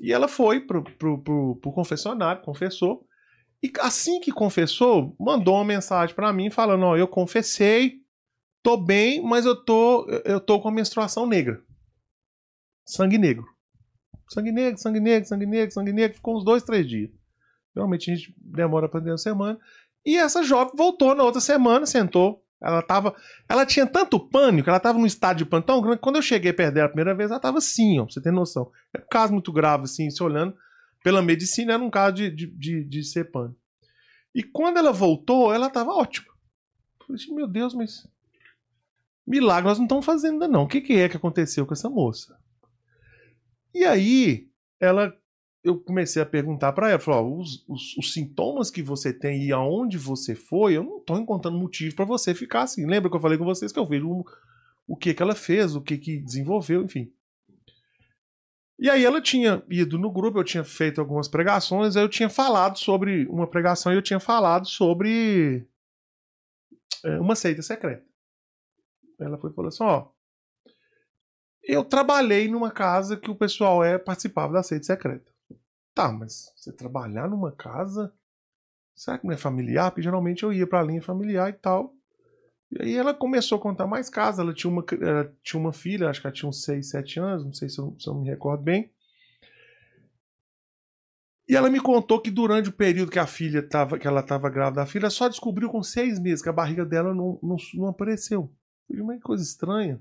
E ela foi pro, pro, pro, pro confessionário, confessou. E assim que confessou, mandou uma mensagem pra mim falando: Ó, eu confessei, tô bem, mas eu tô, eu tô com a menstruação negra. Sangue negro. Sangue negro, sangue negro, sangue negro, sangue negro. Ficou uns dois, três dias. Geralmente a gente demora pra dentro da semana. E essa jovem voltou na outra semana, sentou. Ela tava. Ela tinha tanto pânico, ela tava num estado de pânico tão grande. Quando eu cheguei perto dela a primeira vez, ela tava assim, ó, pra você ter noção. É um caso muito grave, assim, se olhando pela medicina, era um caso de, de, de, de ser pânico. E quando ela voltou, ela tava ótima. Eu falei assim, meu Deus, mas. Milagre nós não estamos fazendo ainda, não. O que, que é que aconteceu com essa moça? E aí, ela eu comecei a perguntar pra ela, falou, os, os, os sintomas que você tem e aonde você foi, eu não tô encontrando motivo pra você ficar assim. Lembra que eu falei com vocês que eu vejo o, o que que ela fez, o que que desenvolveu, enfim. E aí ela tinha ido no grupo, eu tinha feito algumas pregações, aí eu tinha falado sobre uma pregação e eu tinha falado sobre é, uma seita secreta. Ela foi e falou assim, ó, eu trabalhei numa casa que o pessoal é participava da seita secreta. Tá, mas você trabalhar numa casa? Será que não é familiar? Porque geralmente eu ia pra linha familiar e tal. E aí ela começou a contar mais casas. Ela tinha uma, ela tinha uma filha, acho que ela tinha uns 6, 7 anos, não sei se eu, se eu me recordo bem. E ela me contou que durante o período que a filha tava, que ela estava grávida da filha, só descobriu com seis meses que a barriga dela não, não, não apareceu. Mas que coisa estranha.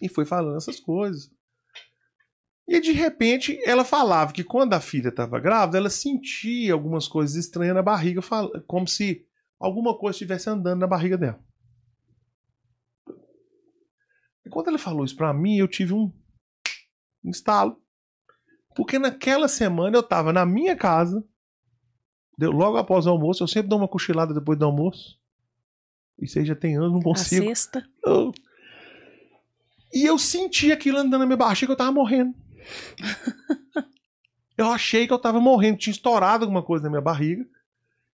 E foi falando essas coisas. E de repente ela falava que quando a filha estava grávida, ela sentia algumas coisas estranhas na barriga, como se alguma coisa estivesse andando na barriga dela. E quando ela falou isso pra mim, eu tive um, estalo. Porque naquela semana eu estava na minha casa, deu- logo após o almoço, eu sempre dou uma cochilada depois do almoço. Isso aí já tem anos, não A consigo. sexta. Oh. E eu senti aquilo andando na minha barriga, que eu tava morrendo. [laughs] eu achei que eu tava morrendo, tinha estourado alguma coisa na minha barriga.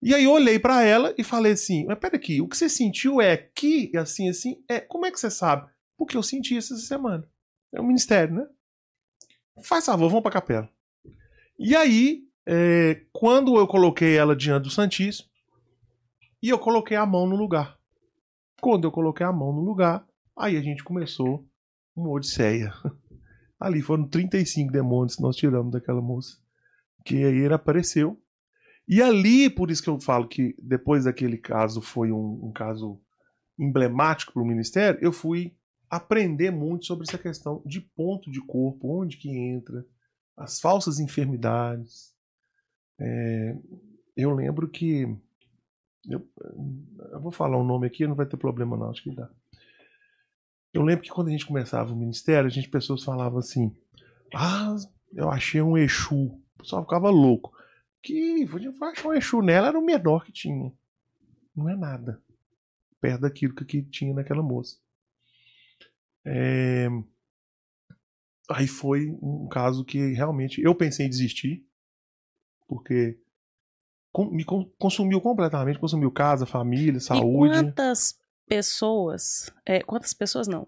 E aí eu olhei pra ela e falei assim: Mas pera aqui, o que você sentiu é aqui, assim, assim? É, como é que você sabe? Porque eu senti essa semana. É o ministério, né? Faz favor, vamos pra capela. E aí, é, quando eu coloquei ela diante do Santíssimo, e eu coloquei a mão no lugar. Quando eu coloquei a mão no lugar, aí a gente começou uma odisseia. [laughs] Ali foram 35 demônios que nós tiramos daquela moça. Que aí ele apareceu. E ali, por isso que eu falo que depois daquele caso foi um, um caso emblemático para o ministério, eu fui aprender muito sobre essa questão de ponto de corpo, onde que entra, as falsas enfermidades. É, eu lembro que. Eu, eu, vou falar um nome aqui, não vai ter problema, não, acho que dá. Eu lembro que quando a gente começava o ministério, a gente pessoas falavam assim: Ah, eu achei um Exu. O pessoal ficava louco. Que achar um Exu nela, era o menor que tinha. Não é nada. Perto daquilo que tinha naquela moça. É... Aí foi um caso que realmente eu pensei em desistir, porque me consumiu completamente, consumiu casa, família, saúde. E quantas pessoas, é, quantas pessoas não?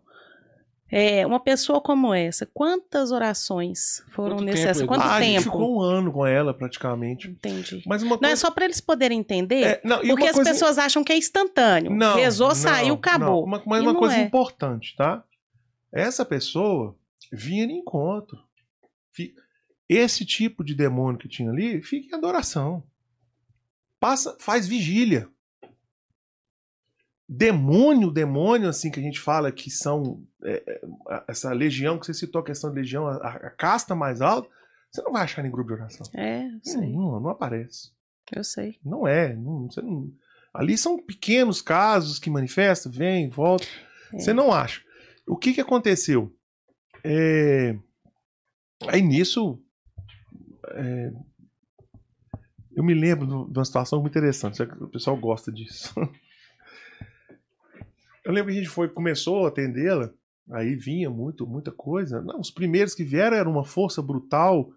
É, uma pessoa como essa, quantas orações foram Quanto necessárias? Tempo, Quanto ah, tempo? A gente ficou um ano com ela, praticamente. Entendi. Mas uma coisa... Não é só para eles poderem entender, é, não, porque as coisa... pessoas acham que é instantâneo. Não, Rezou, não, saiu, acabou. Não. Mas uma coisa é. importante, tá? Essa pessoa vinha em encontro. Esse tipo de demônio que tinha ali, fica em adoração. Passa, faz vigília. Demônio, demônio, assim, que a gente fala que são é, é essa legião, que você citou a questão de legião, a, a, casta mais alta, você não vai achar em grupo de oração. É, sei. Não, não aparece. Eu sei. Não é. Não, você não, ali são pequenos casos que manifestam, vem, volta. É. Você não acha. O que, que aconteceu? É... Aí nisso. É... Eu me lembro de uma situação muito interessante. O pessoal gosta disso. [laughs] Eu lembro que a gente foi, começou a atendê-la, aí vinha muito, muita coisa. Não, os primeiros que vieram eram uma força brutal.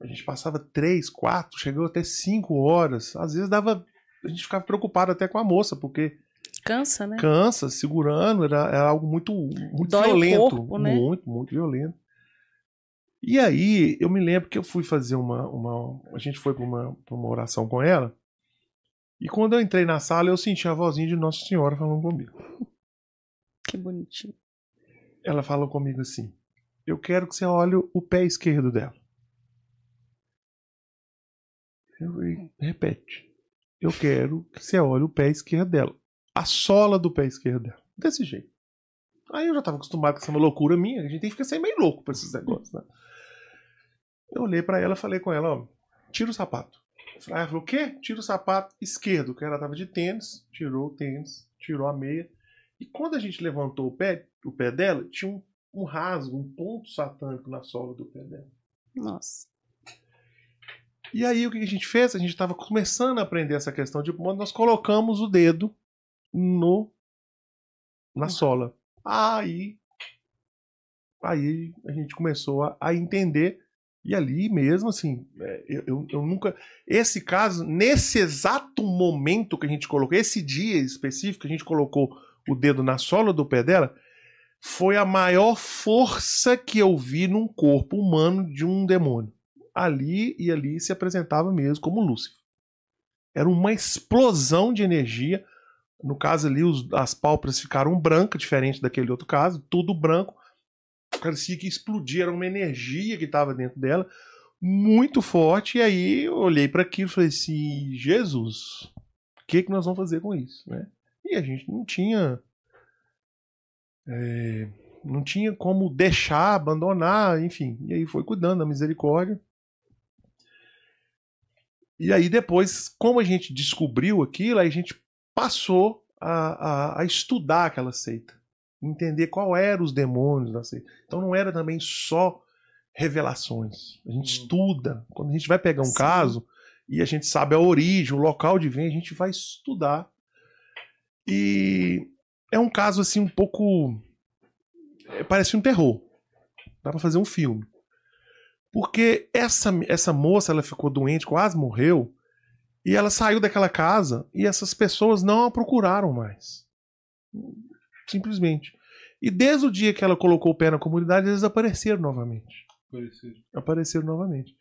A gente passava três, quatro, chegou até cinco horas. Às vezes dava. A gente ficava preocupado até com a moça, porque. Cansa, né? Cansa, segurando, era, era algo muito, muito Dói violento. Corpo, né? Muito, muito violento. E aí, eu me lembro que eu fui fazer uma. uma a gente foi para uma, uma oração com ela. E quando eu entrei na sala, eu senti a vozinha de Nossa Senhora falando comigo. Que bonitinho. Ela falou comigo assim: Eu quero que você olhe o pé esquerdo dela. Eu repete. Eu quero que você olhe o pé esquerdo dela. A sola do pé esquerdo dela. Desse jeito. Aí eu já estava acostumado com essa loucura minha. A gente tem que ficar sempre meio louco pra esses negócios, né? Eu olhei para ela falei com ela: Ó, tira o sapato. Aí ela falou: o quê? Tira o sapato esquerdo, que ela tava de tênis, tirou o tênis, tirou a meia. E quando a gente levantou o pé, o pé dela, tinha um, um rasgo, um ponto satânico na sola do pé dela. Nossa. E aí o que a gente fez? A gente estava começando a aprender essa questão de modo, nós colocamos o dedo no na sola. Aí aí a gente começou a, a entender e ali mesmo, assim, é, eu, eu, eu, nunca. Esse caso, nesse exato momento que a gente colocou, esse dia específico que a gente colocou o dedo na sola do pé dela, foi a maior força que eu vi num corpo humano de um demônio. Ali e ali se apresentava mesmo como Lúcifer. Era uma explosão de energia. No caso ali, os, as pálpebras ficaram brancas, diferente daquele outro caso, tudo branco parecia que explodia, era uma energia que estava dentro dela muito forte. E aí eu olhei para aquilo e falei assim: Jesus, o que, que nós vamos fazer com isso? Né? E a gente não tinha. É, não tinha como deixar, abandonar, enfim. E aí foi cuidando da misericórdia. E aí depois, como a gente descobriu aquilo, aí a gente passou a, a, a estudar aquela seita entender qual eram os demônios da seita. Então não era também só revelações. A gente hum. estuda. Quando a gente vai pegar um Sim. caso e a gente sabe a origem, o local de vem, a gente vai estudar. E é um caso assim um pouco é, parece um terror. Dá para fazer um filme. Porque essa essa moça, ela ficou doente, quase morreu, e ela saiu daquela casa e essas pessoas não a procuraram mais. Simplesmente. E desde o dia que ela colocou o pé na comunidade, eles apareceram novamente. Apareceram. Apareceram novamente.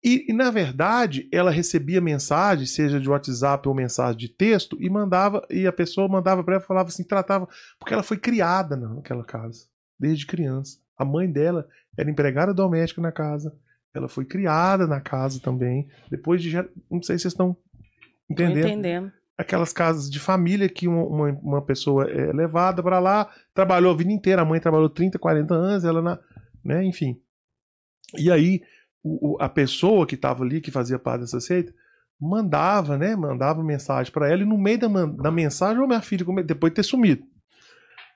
E, e, na verdade, ela recebia mensagem, seja de WhatsApp ou mensagem de texto, e mandava, e a pessoa mandava para ela falava assim, tratava, porque ela foi criada naquela casa, desde criança. A mãe dela era empregada doméstica na casa. Ela foi criada na casa também. Depois de. Não sei se vocês estão entendendo. Tô entendendo. Aquelas casas de família que uma, uma, pessoa é levada para lá, trabalhou a vida inteira. A mãe trabalhou 30, 40 anos, ela na. Né, enfim. E aí o, a pessoa que estava ali, que fazia parte dessa seita, mandava, né? Mandava mensagem para ela e no meio da, da mensagem, ô minha filha, depois de ter sumido.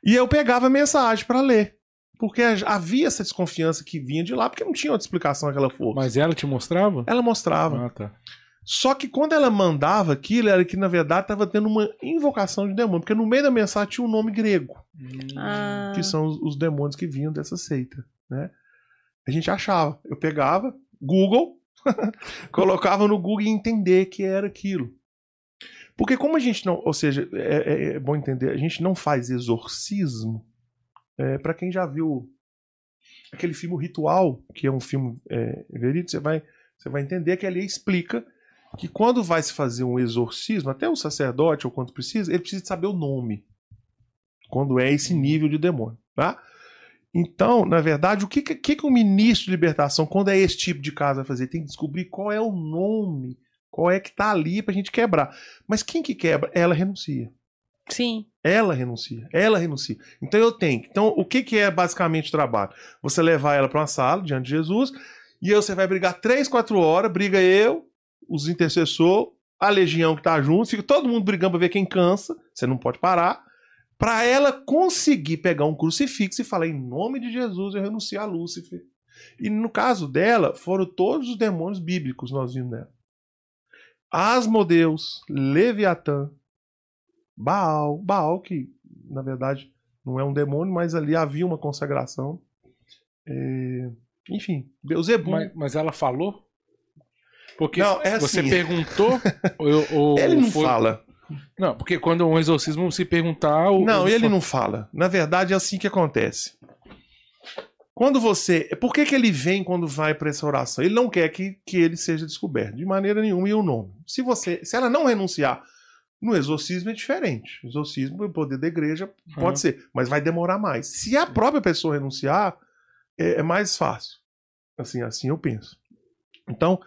E eu pegava a mensagem para ler. Porque havia essa desconfiança que vinha de lá, porque não tinha outra explicação aquela força. Mas ela te mostrava? Ela mostrava. Ah, tá. Só que quando ela mandava aquilo, era que na verdade estava tendo uma invocação de demônio, porque no meio da mensagem tinha um nome grego, ah. que são os, os demônios que vinham dessa seita, né? A gente achava. Eu pegava, Google, [laughs] colocava no Google e entender que era aquilo. Porque como a gente não, ou seja, é, é, é bom entender, a gente não faz exorcismo. É, para quem já viu aquele filme Ritual, que é um filme é, verídico, você vai, você vai entender que ali explica que quando vai se fazer um exorcismo, até o sacerdote ou quando precisa, ele precisa saber o nome. Quando é esse nível de demônio, tá? Então, na verdade, o que, que, que o ministro de libertação, quando é esse tipo de caso, vai fazer? Tem que descobrir qual é o nome, qual é que tá ali pra gente quebrar. Mas quem que quebra? Ela renuncia. Sim. Ela renuncia. Ela renuncia. Então eu tenho. Então, o que, que é basicamente o trabalho? Você levar ela para uma sala diante de Jesus, e aí você vai brigar três, quatro horas, briga eu, os intercessores, a legião que tá junto, fica todo mundo brigando pra ver quem cansa, você não pode parar para ela conseguir pegar um crucifixo e falar em nome de Jesus eu renuncio a Lúcifer. E no caso dela, foram todos os demônios bíblicos nós vimos nela. Asmodeus, Leviatã, Baal, Baal que na verdade não é um demônio, mas ali havia uma consagração. É... Enfim, Beelzebub. Mas, mas ela falou? Porque não, é assim. você perguntou [laughs] ou, ou Ele não foi... fala. Não, porque quando um exorcismo se perguntar. O, não, ele não fala. Na verdade, é assim que acontece. Quando você. Por que, que ele vem quando vai para essa oração? Ele não quer que, que ele seja descoberto, de maneira nenhuma, e o nome. Se você. Se ela não renunciar, no exorcismo é diferente. O exorcismo, o poder da igreja, pode uhum. ser, mas vai demorar mais. Se a própria pessoa renunciar, é, é mais fácil. Assim, assim eu penso. Então,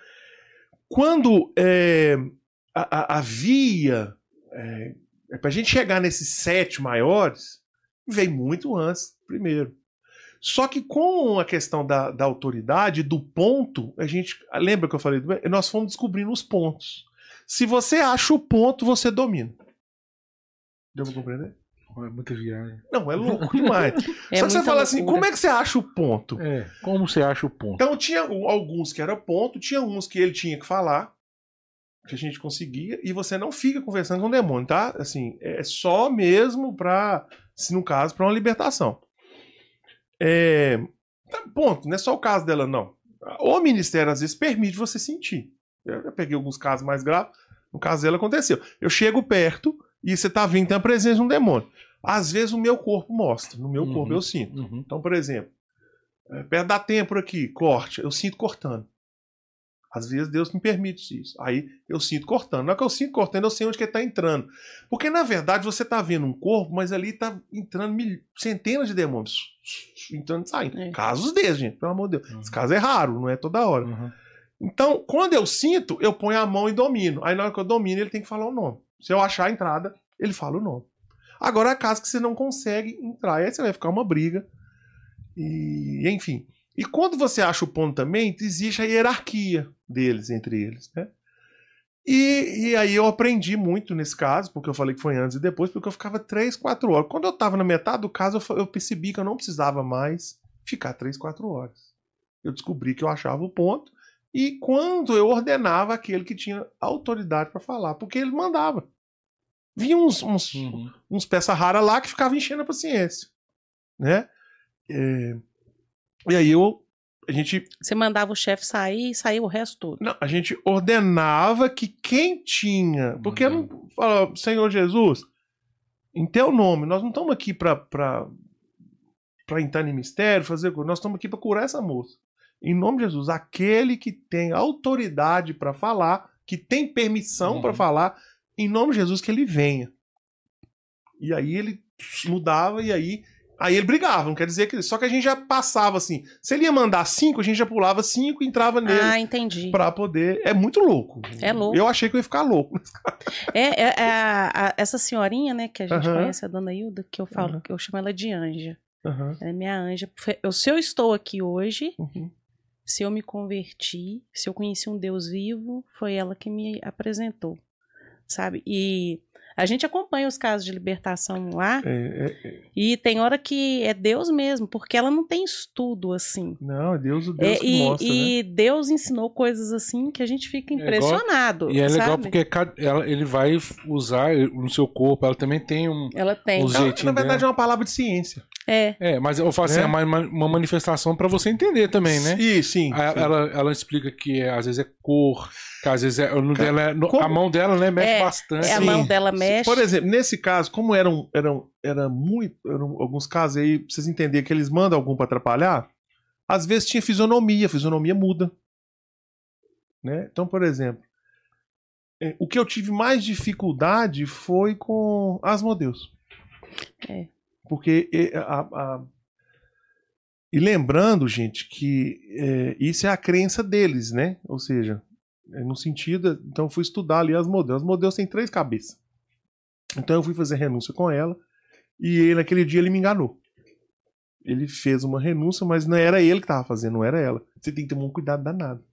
quando é, a, havia é, é para a gente chegar nesses sete maiores, veio muito antes, primeiro. Só que com a questão da, da autoridade, do ponto, a gente. Lembra que eu falei? Nós fomos descobrindo os pontos. Se você acha o ponto, você domina. Deu pra compreender? É muita viagem. Não, é louco demais. [laughs] é Só que você fala assim, como é que você acha o ponto? É, como você acha o ponto? Então tinha alguns que era ponto, tinha uns que ele tinha que falar, que a gente conseguia, e você não fica conversando com o demônio, tá? Assim, é só mesmo pra, se no caso, para uma libertação. É, tá, ponto, não é só o caso dela, não. O ministério, às vezes, permite você sentir. Eu já peguei alguns casos mais graves, no caso dela aconteceu. Eu chego perto e você tá vindo, tem a presença de um demônio. Às vezes o meu corpo mostra, no meu uhum, corpo eu sinto. Uhum. Então, por exemplo, é, perto da têmpora aqui, corte, eu sinto cortando. Às vezes Deus me permite isso. Aí eu sinto cortando. Na hora que eu sinto cortando, eu sei onde que ele está entrando. Porque na verdade você está vendo um corpo, mas ali está entrando mil... centenas de demônios. Entrando e saindo. É. Casos desses, gente, pelo amor de Deus. Uhum. Esse caso é raro, não é toda hora. Uhum. Então, quando eu sinto, eu ponho a mão e domino. Aí na hora que eu domino, ele tem que falar o nome. Se eu achar a entrada, ele fala o nome. Agora, é caso que você não consegue entrar, aí você vai ficar uma briga. E, enfim. E quando você acha o ponto também, existe a hierarquia deles entre eles, né? E, e aí eu aprendi muito nesse caso, porque eu falei que foi antes e depois, porque eu ficava 3, 4 horas. Quando eu estava na metade do caso, eu, eu, percebi que eu não precisava mais ficar 3, 4 horas. Eu descobri que eu achava o ponto, e quando eu ordenava aquele que tinha autoridade para falar, porque ele mandava. Vinha uns, uns, uhum. uns peça rara lá que ficava enchendo a paciência. Né? É... E aí eu a gente. Você mandava o chefe sair e saía o resto todo. Não, a gente ordenava que quem tinha. Porque uhum. não fala, Senhor Jesus, em teu nome, nós não estamos aqui para para entrar em mistério, fazer. Nós estamos aqui para curar essa moça. Em nome de Jesus, aquele que tem autoridade para falar, que tem permissão Uhum. para falar, em nome de Jesus que ele venha. E aí ele mudava e aí aí ele brigava, não quer dizer que só que a gente já passava assim. Se ele ia mandar cinco, a gente já pulava cinco e entrava nele Ah, entendi. pra poder. É muito louco. É louco. Eu achei que eu ia ficar louco. É, é- é a- a- essa senhorinha, né, que a gente Aham. conhece, a dona Hilda, que eu falo, Aham. que eu chamo ela de anja. Aham, Ela é minha anja. Eu, se eu estou aqui hoje, uhum. se eu me converti, se eu conheci um Deus vivo, foi ela que me apresentou, sabe? E a gente acompanha os casos de libertação lá, É, é, é. e tem hora que é Deus mesmo, porque ela não tem estudo assim. Não, é Deus, o Deus É, que e, mostra, né? e Deus ensinou coisas assim que a gente fica igual- impressionado. E é legal sabe? porque ca- ela- ele vai usar no seu corpo, ela também tem um. ela tem. Não, jeitinho na verdade dela. é uma palavra de ciência. É, É, mas eu falo assim, Né? é uma, uma manifestação pra você entender também, né? Sim, sim. Sim. Ela, ela explica que é, às vezes é cor, que às vezes é, dela é- no- a mão dela né, mexe É, bastante. é a Sim. mão dela mexe. Por exemplo, nesse caso, como eram, eram, era muito, eram alguns casos aí, pra vocês entenderem que eles mandam algum pra atrapalhar, às vezes tinha fisionomia, a fisionomia muda. Né? Então, por exemplo, é, o que eu tive mais dificuldade foi com Asmodeus. É. Porque é, a- a- e lembrando, gente, que é, isso é a crença deles, né? Ou seja, no sentido. Então eu fui estudar ali Asmodeus. Asmodeus tem três cabeças. Então eu fui fazer renúncia com ela. E ele, naquele dia ele me enganou. Ele fez uma renúncia, mas não era ele que estava fazendo, não era ela. Você tem que ter um cuidado danado.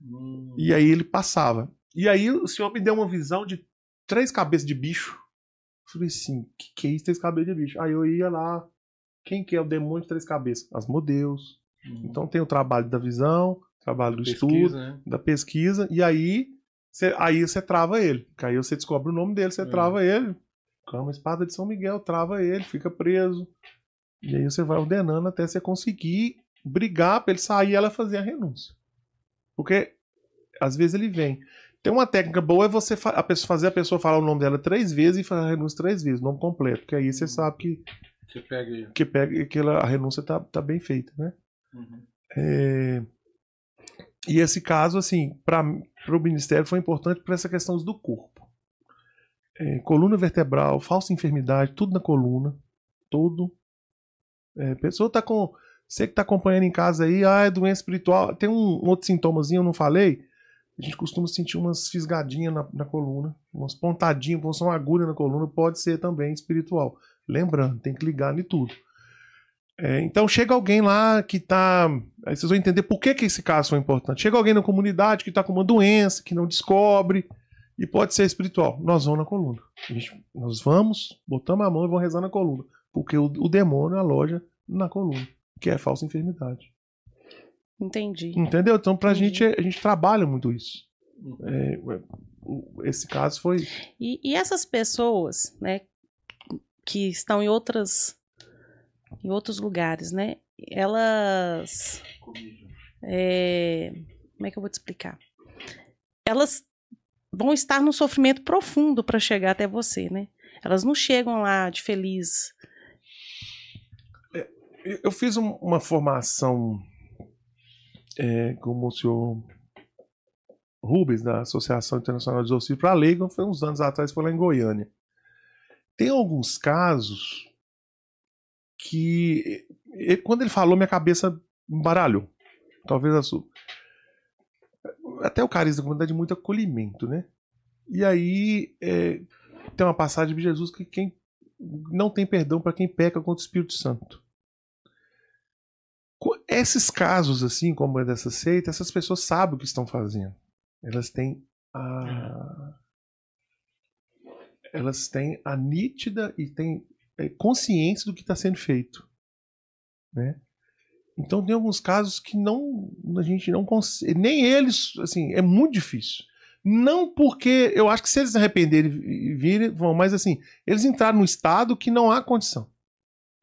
Hum. E aí ele passava. E aí o senhor me deu uma visão de três cabeças de bicho. Eu falei assim, que que é isso, três cabeças de bicho? Aí eu ia lá, quem que é o demônio de três cabeças? Asmodeus. Hum. Então tem o trabalho da visão, trabalho do estudo, Pesquisa, né? da pesquisa, e aí você, aí você trava ele. Porque aí você descobre o nome dele, você É. trava ele. Cama espada de São Miguel, trava ele, fica preso. E aí você vai ordenando até você conseguir brigar pra ele sair e ela fazer a renúncia. Porque às vezes ele vem. Tem uma técnica boa é você a pessoa- fazer a pessoa falar o nome dela três vezes e fazer a renúncia três vezes, o nome completo. Porque aí você sabe que, Você pega que, pega, que ela- a renúncia tá, tá bem feita, né? Uhum. É, E esse caso, assim, para o Ministério foi importante para essa questão do corpo. É, coluna vertebral, falsa enfermidade, tudo na coluna. Tudo. É, pessoa tá com. Você que tá acompanhando em casa aí, ah, é doença espiritual. Tem um, um outro sintomazinho, eu não falei. A gente costuma sentir umas fisgadinhas na, na coluna, umas pontadinhas, como uma agulha na coluna, pode ser também espiritual. Lembrando, tem que ligar em tudo. É, então chega alguém lá que tá. Aí vocês vão entender por que, que esse caso foi importante. Chega alguém na comunidade que tá com uma doença, que não descobre, e pode ser espiritual. Nós vamos na coluna. Gente- nós vamos, botamos a mão e vamos rezar na coluna. Porque o, o demônio aloja na coluna, que é falsa enfermidade. Entendi. Entendeu? Então, pra Entendi. gente, a gente trabalha muito isso. É, esse caso foi. E, e essas pessoas, né, que estão em outras, em outros lugares, né, elas, é, como é que eu vou te explicar? Elas vão estar num sofrimento profundo para chegar até você, né? Elas não chegam lá de feliz. Eu- Eu fiz um- uma formação é, com o senhor Rubens, da Associação Internacional de Exorcismo, para a Leigon, foi uns anos atrás, foi lá em Goiânia. Tem alguns casos que, e- quando ele falou, minha cabeça embaralhou. Talvez a sua. Até o carisma da comunidade de muito acolhimento, né? E aí é, tem uma passagem de Jesus que quem não tem perdão para quem peca contra o Espírito Santo. Esses casos, assim, como é dessa seita, essas pessoas sabem o que estão fazendo. Elas têm a. Elas têm a nítida e têm é, consciência do que está sendo feito. Né? Então tem alguns casos que não a gente não consegue. Nem eles, assim, é muito difícil. Não porque. Eu acho que se eles se arrependerem e virem, vão, mas assim, eles entraram num estado que não há condição.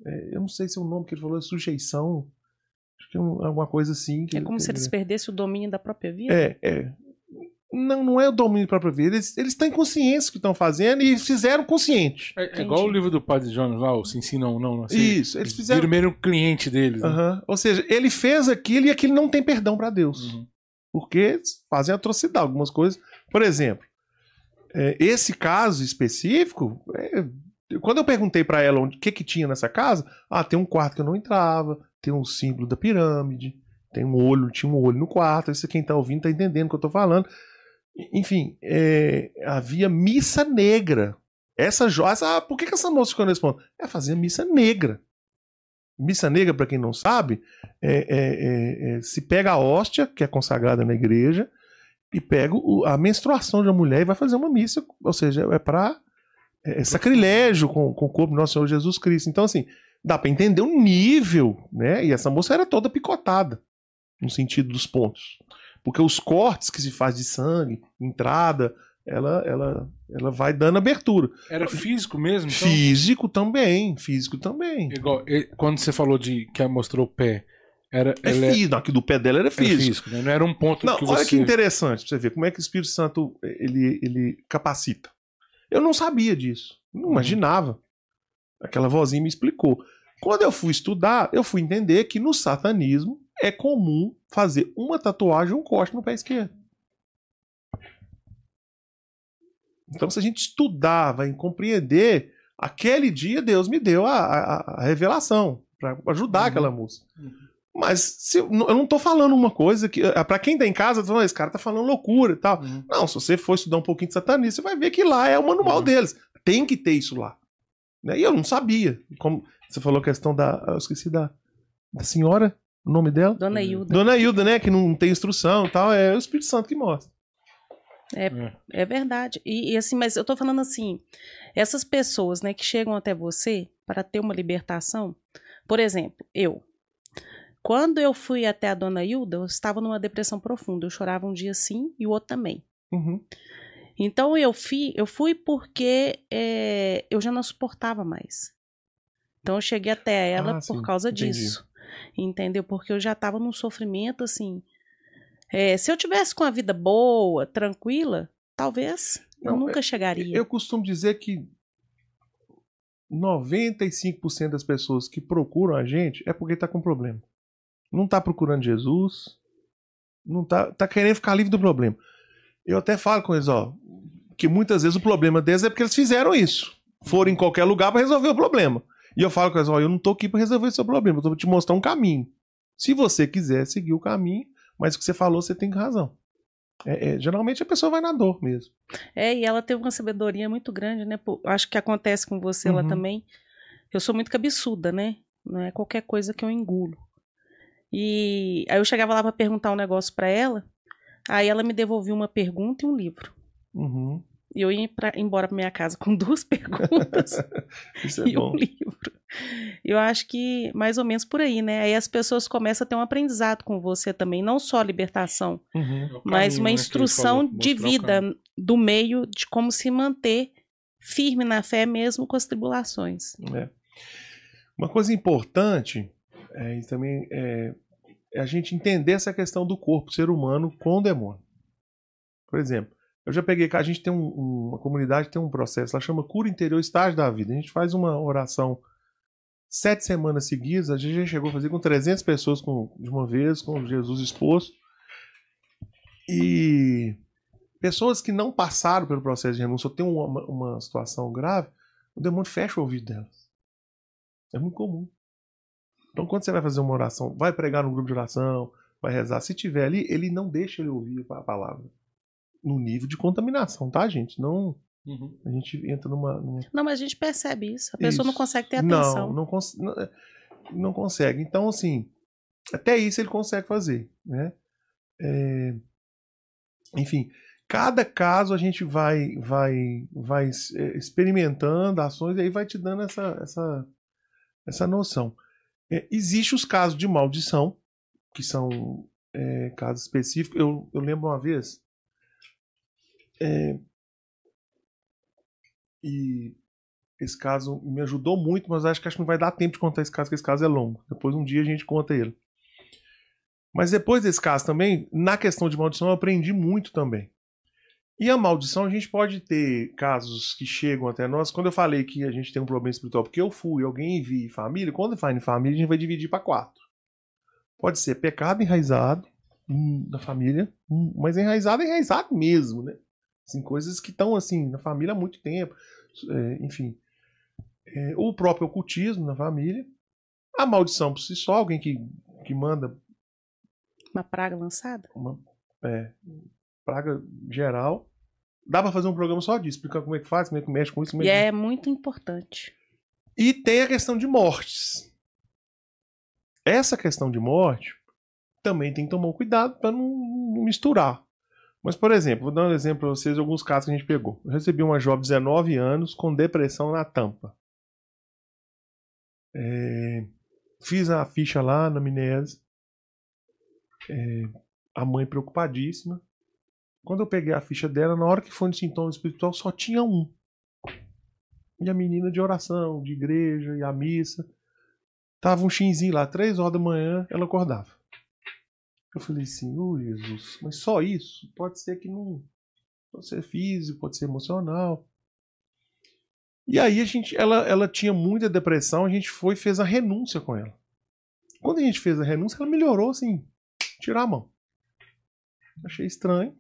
É, eu não sei se é o nome que ele falou, é sujeição. Acho que é um- alguma coisa assim. Que, É como se eles perdessem o domínio da própria vida. É, é. Não, não é o domínio da própria vida. Eles, eles têm consciência do que estão fazendo e fizeram consciente. É, é igual o livro do Padre Jonas lá, o Sim, Sim, Não, Não. Assim, Isso, eles fizeram. Primeiro um cliente deles. Né? Ou seja, ele fez aquilo e aquilo não tem perdão para Deus. Uhum. Porque fazem atrocidade, algumas coisas. Por exemplo, é, esse caso específico, é, quando eu perguntei para ela o que que tinha nessa casa, ah, tem um quarto que eu não entrava, tem um símbolo da pirâmide, tem um olho, tinha um olho no quarto. Isso quem tá ouvindo tá entendendo o que eu tô falando. Enfim, é, havia missa negra. Essa joia, ah, por que, que essa moça ficou nesse ponto? É fazer missa negra. Missa negra, para quem não sabe, é, é, é, é, se pega a hóstia, que é consagrada na igreja, e pega o, a menstruação de uma mulher e vai fazer uma missa, ou seja, é para é, sacrilégio com, com o corpo do nosso Senhor Jesus Cristo. Então, assim, dá para entender o nível, né? E essa moça era toda picotada, no sentido dos pontos. Porque os cortes que se faz de sangue, entrada, ela, ela, ela vai dando abertura. Era físico mesmo? Então? Físico também, físico também. Igual, quando você falou de que ela mostrou o pé, era, é físico, aqui do pé dela era físico. Era físico né? Não era um ponto não, que olha você... que interessante pra você ver como é que o Espírito Santo ele, ele capacita. Eu não sabia disso, não uhum. imaginava. Aquela vozinha me explicou. Quando eu fui estudar, eu fui entender que no satanismo é comum fazer uma tatuagem ou um corte no pé esquerdo. Então, se a gente estudar, vai compreender, aquele dia Deus me deu a, a, a revelação para ajudar uhum. aquela moça. Uhum. Mas se, eu não tô falando uma coisa que. Eh, para quem tá em casa, tá esse cara tá falando loucura e tal. Uhum. Não, se você for estudar um pouquinho de satanismo, você vai ver que lá é o manual uhum. deles. Tem que ter isso lá. Né? E eu não sabia. Como você falou a questão da. Eu esqueci da, da senhora, o nome dela? Dona Hilda. Dona Hilda, né? Que não tem instrução e tal. É o Espírito Santo que mostra. É, é. é verdade. E, e, assim, mas eu tô falando assim, essas pessoas, né, que chegam até você para ter uma libertação, por exemplo, eu. Quando eu fui até a dona Hilda, eu estava numa depressão profunda. Eu chorava um dia sim e o outro também. Uhum. Então eu fui, eu fui porque é, eu já não suportava mais. Então eu cheguei até ela ah, por sim, causa entendi. disso. Entendeu? Porque eu já estava num sofrimento assim. É, se eu tivesse com a vida boa, tranquila, talvez não, eu nunca é, chegaria. Eu costumo dizer que 95% das pessoas que procuram a gente é porque está com problema. Não está procurando Jesus, não tá, tá querendo ficar livre do problema. Eu até falo com eles, ó, que muitas vezes o problema deles é porque eles fizeram isso. Foram em qualquer lugar para resolver o problema. E eu falo com eles, ó, eu não tô aqui para resolver o seu problema, eu tô pra te mostrar um caminho. Se você quiser seguir o caminho, mas o que você falou, você tem razão. É, é, geralmente a pessoa vai na dor mesmo. É, e ela teve uma sabedoria muito grande, né? acho que acontece com você uhum. lá também. Eu sou muito cabeçuda, né? Não é qualquer coisa que eu engulo. E aí eu chegava lá para perguntar um negócio para ela, aí ela me devolvia uma pergunta e um livro. Uhum. E eu ia pra, embora para minha casa com [laughs] duas perguntas [laughs] é e bom. um livro. Eu acho que mais ou menos por aí, né? Aí as pessoas começam a ter um aprendizado com você também, não só a libertação, uhum. mas uma né, instrução de vida do meio de como se manter firme na fé mesmo com as tribulações. É. Uma coisa importante é, também é, é a gente entender essa questão do corpo ser humano com o demônio. Por exemplo, eu já peguei a gente tem um, uma comunidade tem um processo, ela chama cura interior estágio da vida. A gente faz uma oração sete semanas seguidas, a gente já chegou a fazer com 300 pessoas com, de uma vez, com Jesus exposto. E pessoas que não passaram pelo processo de renúncia ou têm uma, uma situação grave, o demônio fecha o ouvido delas. É muito comum. Então, quando você vai fazer uma oração, vai pregar no grupo de oração, vai rezar, se tiver ali, ele não deixa ele ouvir a palavra no nível de contaminação, tá, gente? Não. Uhum. A gente entra numa, numa, Não, mas a gente percebe isso. A pessoa isso. não consegue ter atenção. Não, não, cons não, é, não, consegue. Então, assim, até isso ele consegue fazer, né? É... Enfim, cada caso a gente vai vai vai é, experimentando ações e aí vai te dando essa essa essa noção. É, Existem os casos de maldição, que são é, casos específicos. Eu, eu lembro uma vez é, e esse caso me ajudou muito, mas acho que, acho que não vai dar tempo de contar esse caso, porque esse caso é longo. Depois um dia a gente conta ele. Mas depois desse caso também, na questão de maldição, eu aprendi muito também. E a maldição, a gente pode ter casos que chegam até nós. Quando eu falei que a gente tem um problema espiritual porque eu fui, alguém vi família, quando faz em família, a gente vai dividir para quatro. Pode ser pecado enraizado hum, na família, hum, mas enraizado, enraizado mesmo, né? Assim, coisas que estão assim na família há muito tempo. É, enfim. É, o próprio ocultismo na família. A maldição por si só, alguém que, que manda. Uma praga lançada? Uma, é, praga geral. Dá para fazer um programa só disso, explicar como é que faz, como é que mexe com isso. e é muito importante. E tem a questão de mortes. Essa questão de morte também tem que tomar cuidado para não, não, misturar. Mas, por exemplo, vou dar um exemplo para vocês de alguns casos que a gente pegou. Eu recebi uma jovem de 19 anos com depressão na tampa. É, fiz a ficha lá na Minese. É, a mãe preocupadíssima. Quando eu peguei a ficha dela, na hora que foi no sintoma espiritual, só tinha um. E a menina de oração, de igreja e a missa. Tava um chinzinho lá, três horas da manhã, ela acordava. Eu falei assim, oh, Jesus, mas só isso? Pode ser que não. Pode ser físico, pode ser emocional. E aí a gente, ela, ela tinha muita depressão, a gente foi e fez a renúncia com ela. Quando a gente fez a renúncia, ela melhorou assim, tirar a mão. Achei estranho.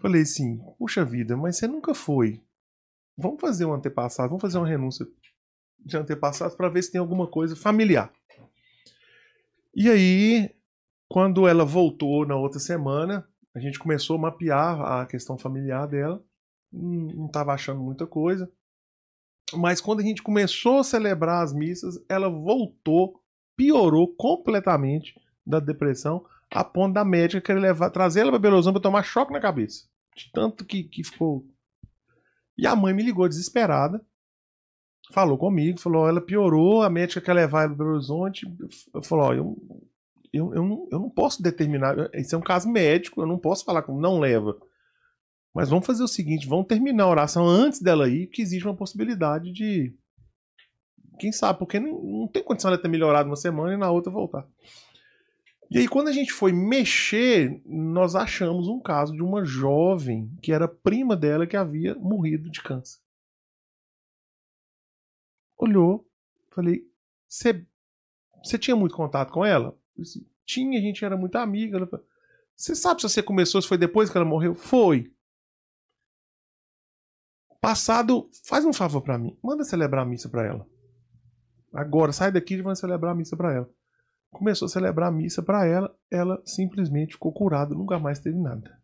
Falei assim, puxa vida, mas você nunca foi. Vamos fazer um antepassado, vamos fazer uma renúncia de antepassados para ver se tem alguma coisa familiar. E aí, quando ela voltou na outra semana, a gente começou a mapear a questão familiar dela. Não estava achando muita coisa. Mas quando a gente começou a celebrar as missas, ela voltou, piorou completamente da depressão, a ponto da médica querer levar, trazer ela para Belo Horizonte para tomar choque na cabeça. De tanto que, que ficou. E a mãe me ligou desesperada, falou comigo, falou: ela piorou, a médica quer levar ela para Belo Horizonte. Eu falou: ó, eu, eu, eu, não, eu não posso determinar, isso é um caso médico, eu não posso falar como não leva. Mas vamos fazer o seguinte: vamos terminar a oração antes dela ir, que existe uma possibilidade de. Quem sabe, porque não, não tem condição de ter melhorado uma semana e na outra voltar. E aí, quando a gente foi mexer, nós achamos um caso de uma jovem que era prima dela que havia morrido de câncer. Olhou, falei: Você tinha muito contato com ela? Disse, tinha, a gente era muito amiga. Você sabe se você começou, se foi depois que ela morreu? Foi. Passado, faz um favor para mim, manda celebrar a missa para ela. Agora, sai daqui e vai celebrar a missa para ela começou a celebrar a missa para ela, ela simplesmente ficou curada, nunca mais teve nada.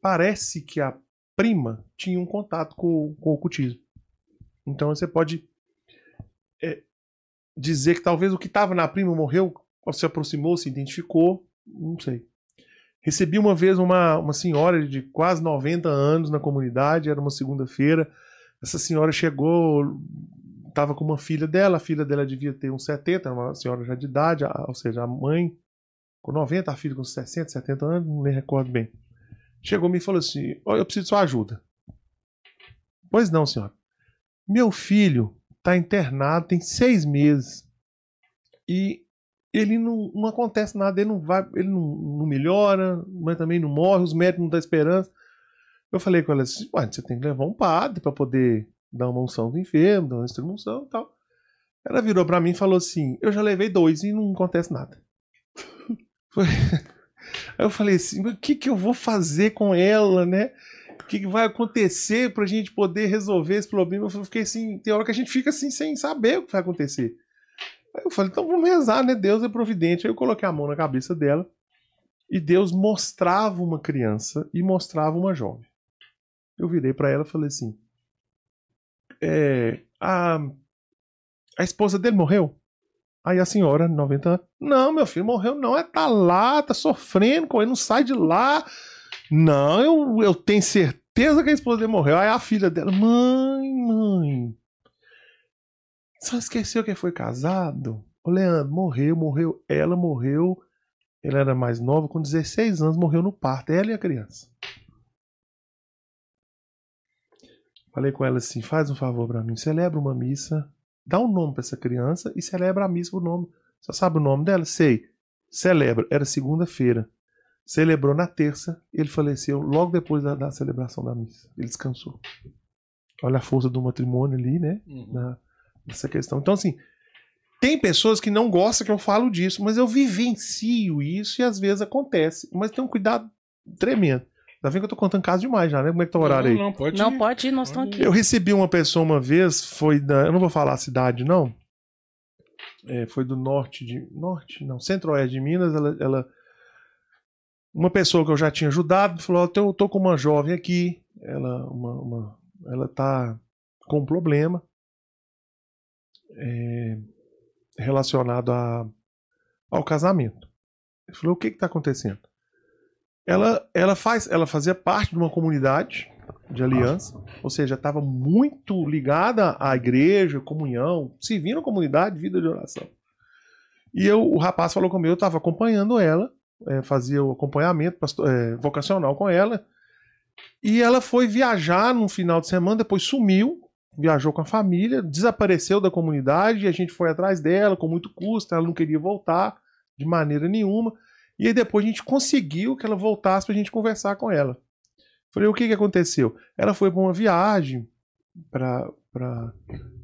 Parece que a prima tinha um contato com, com o ocultismo. Então você pode é, dizer que talvez o que estava na prima morreu, se aproximou, se identificou, não sei. Recebi uma vez uma, uma senhora de quase 90 anos na comunidade, era uma segunda-feira. Essa senhora chegou estava com uma filha dela, a filha dela devia ter uns 70, uma senhora já de idade, ou seja, a mãe com 90, a filha com 60, 70 anos, não me recordo bem. Chegou-me e falou assim: oh, Eu preciso de sua ajuda. Pois não, senhora. Meu filho está internado tem seis meses e ele não, não acontece nada, ele não vai, ele não, não melhora, mas também não morre, os médicos não dão esperança. Eu falei com ela assim: você tem que levar um padre para poder dar uma unção do enfermo, dar uma extremunção e tal. Ela virou para mim e falou assim: Eu já levei dois e não acontece nada. [laughs] Foi... Aí eu falei assim: o que, que eu vou fazer com ela, né? O que, vai acontecer pra gente poder resolver esse problema? Eu fiquei assim: tem hora que a gente fica assim sem saber o que vai acontecer. Aí eu falei: então vamos rezar, né? Deus é providente. Aí eu coloquei a mão na cabeça dela e Deus mostrava uma criança e mostrava uma jovem. Eu virei para ela e falei assim: é, a, a esposa dele morreu. Aí a senhora, 90 anos, não, meu filho morreu, não, é tá lá, tá sofrendo ele, não sai de lá. Não, eu, eu tenho certeza que a esposa dele morreu. Aí a filha dela, mãe, mãe, só esqueceu que foi casado? O Leandro morreu, morreu, ela morreu, ele era mais nova, com 16 anos, morreu no parto, ela e a criança. Falei com ela assim: faz um favor para mim, celebra uma missa, dá um nome para essa criança e celebra a missa por nome. Você sabe o nome dela? Sei. Celebra. Era segunda-feira. Celebrou na terça, ele faleceu logo depois da, da celebração da missa. Ele descansou. Olha a força do matrimônio ali, né? Uhum. Na, nessa questão. Então, assim, tem pessoas que não gostam que eu falo disso, mas eu vivencio isso e às vezes acontece. Mas tem um cuidado tremendo. Tá vendo que eu tô contando caso demais já, né? Como é que tá o horário aí? Não, não, pode Não ir. pode ir, nós estamos aqui. Eu recebi uma pessoa uma vez, foi da. Eu não vou falar a cidade, não. É, foi do norte de. Norte, não, centro-oeste de Minas. Ela, ela- Uma pessoa que eu já tinha ajudado falou: "Ó, Eu tô com uma jovem aqui. Ela, uma, uma- ela tá com um problema é, relacionado a, ao casamento. Ele falou: O que que tá acontecendo? Ela, ela, faz, ela fazia parte de uma comunidade de aliança, ou seja, estava muito ligada à igreja, comunhão, servindo a comunidade, vida de oração. E eu, o rapaz falou comigo, eu estava acompanhando ela, eh, fazia o acompanhamento pasto- eh, vocacional com ela, e ela foi viajar num final de semana, depois sumiu, viajou com a família, desapareceu da comunidade, e a gente foi atrás dela com muito custo, ela não queria voltar de maneira nenhuma, e aí depois a gente conseguiu que ela voltasse para a gente conversar com ela. Falei, o que, que aconteceu? Ela foi para uma viagem pra, pra,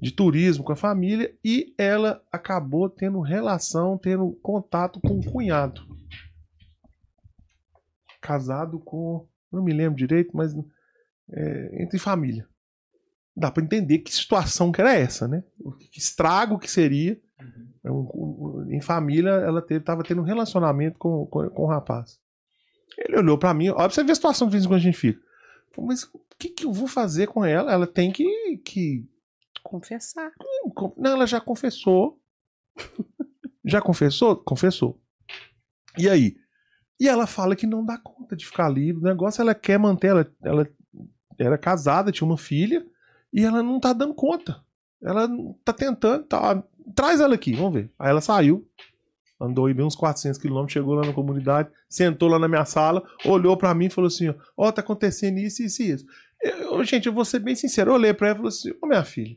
de turismo com a família e ela acabou tendo relação, tendo contato com o cunhado. Casado com. Não me lembro direito, mas. é, entre família. Dá para entender que situação que era essa, né? O Que estrago que seria. É um- um- Em família, ela estava tendo um relacionamento com, com, com o rapaz. Ele olhou pra mim, olha pra você ver a situação que de vez em quando a gente fica. Mas o que, que eu vou fazer com ela? Ela tem que. que... Confessar. Não, ela já confessou. [laughs] já confessou? Confessou. E aí? E ela fala que não dá conta de ficar livre. O negócio ela quer manter. Ela, ela era casada, tinha uma filha, e ela não tá dando conta. Ela tá tentando. Tá, traz ela aqui, vamos ver. Aí ela saiu, andou aí bem uns 400 quilômetros, chegou lá na comunidade, sentou lá na minha sala, olhou pra mim e falou assim: Ó, ó, tá acontecendo isso, isso e isso. Eu- gente, eu vou ser bem sincero. Eu olhei pra ela e falei assim: Ô, minha filha,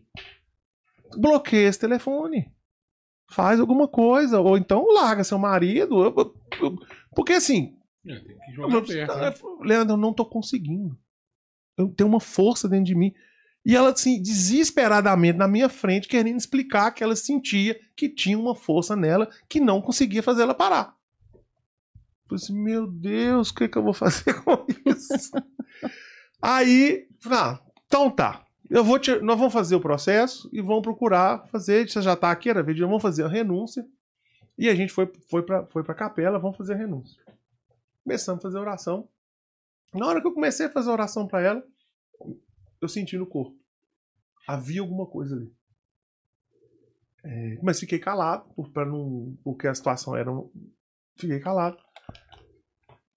bloqueia esse telefone. Faz alguma coisa. Ou então larga seu marido. Eu- eu- eu- porque assim, É, tem que jogar perto, né? Leandro, eu não tô conseguindo. Eu tenho uma força dentro de mim. E ela, assim, desesperadamente na minha frente, querendo explicar que ela sentia que tinha uma força nela que não conseguia fazer ela parar. Eu falei assim, meu Deus, o que, que eu vou fazer com isso? [laughs] Aí, ah, então tá. Eu vou te- nós vamos fazer o processo e vamos procurar fazer. Você já tá aqui, era vídeo, vamos fazer a renúncia. E a gente foi, foi, pra, foi pra capela, vamos fazer a renúncia. Começamos a fazer a oração. Na hora que eu comecei a fazer a oração pra ela, eu senti no corpo. Havia alguma coisa ali. É, mas fiquei calado, por, pra não, porque a situação era. Fiquei calado.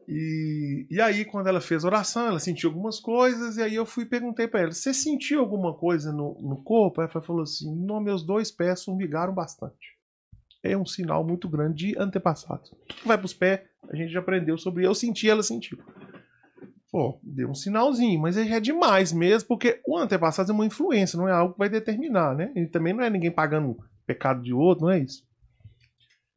E, e aí, quando ela fez a oração, ela sentiu algumas coisas, e aí eu fui perguntei pra ela: Você sentiu alguma coisa no, no corpo? Ela falou assim: Não, meus dois pés formigaram bastante. É um sinal muito grande de antepassado. Vai pros pés, a gente já aprendeu sobre. Eu senti, ela sentiu. Pô, deu um sinalzinho, mas já é demais mesmo, porque o antepassado é uma influência, não é algo que vai determinar, né? E também não é ninguém pagando pecado de outro, não é isso.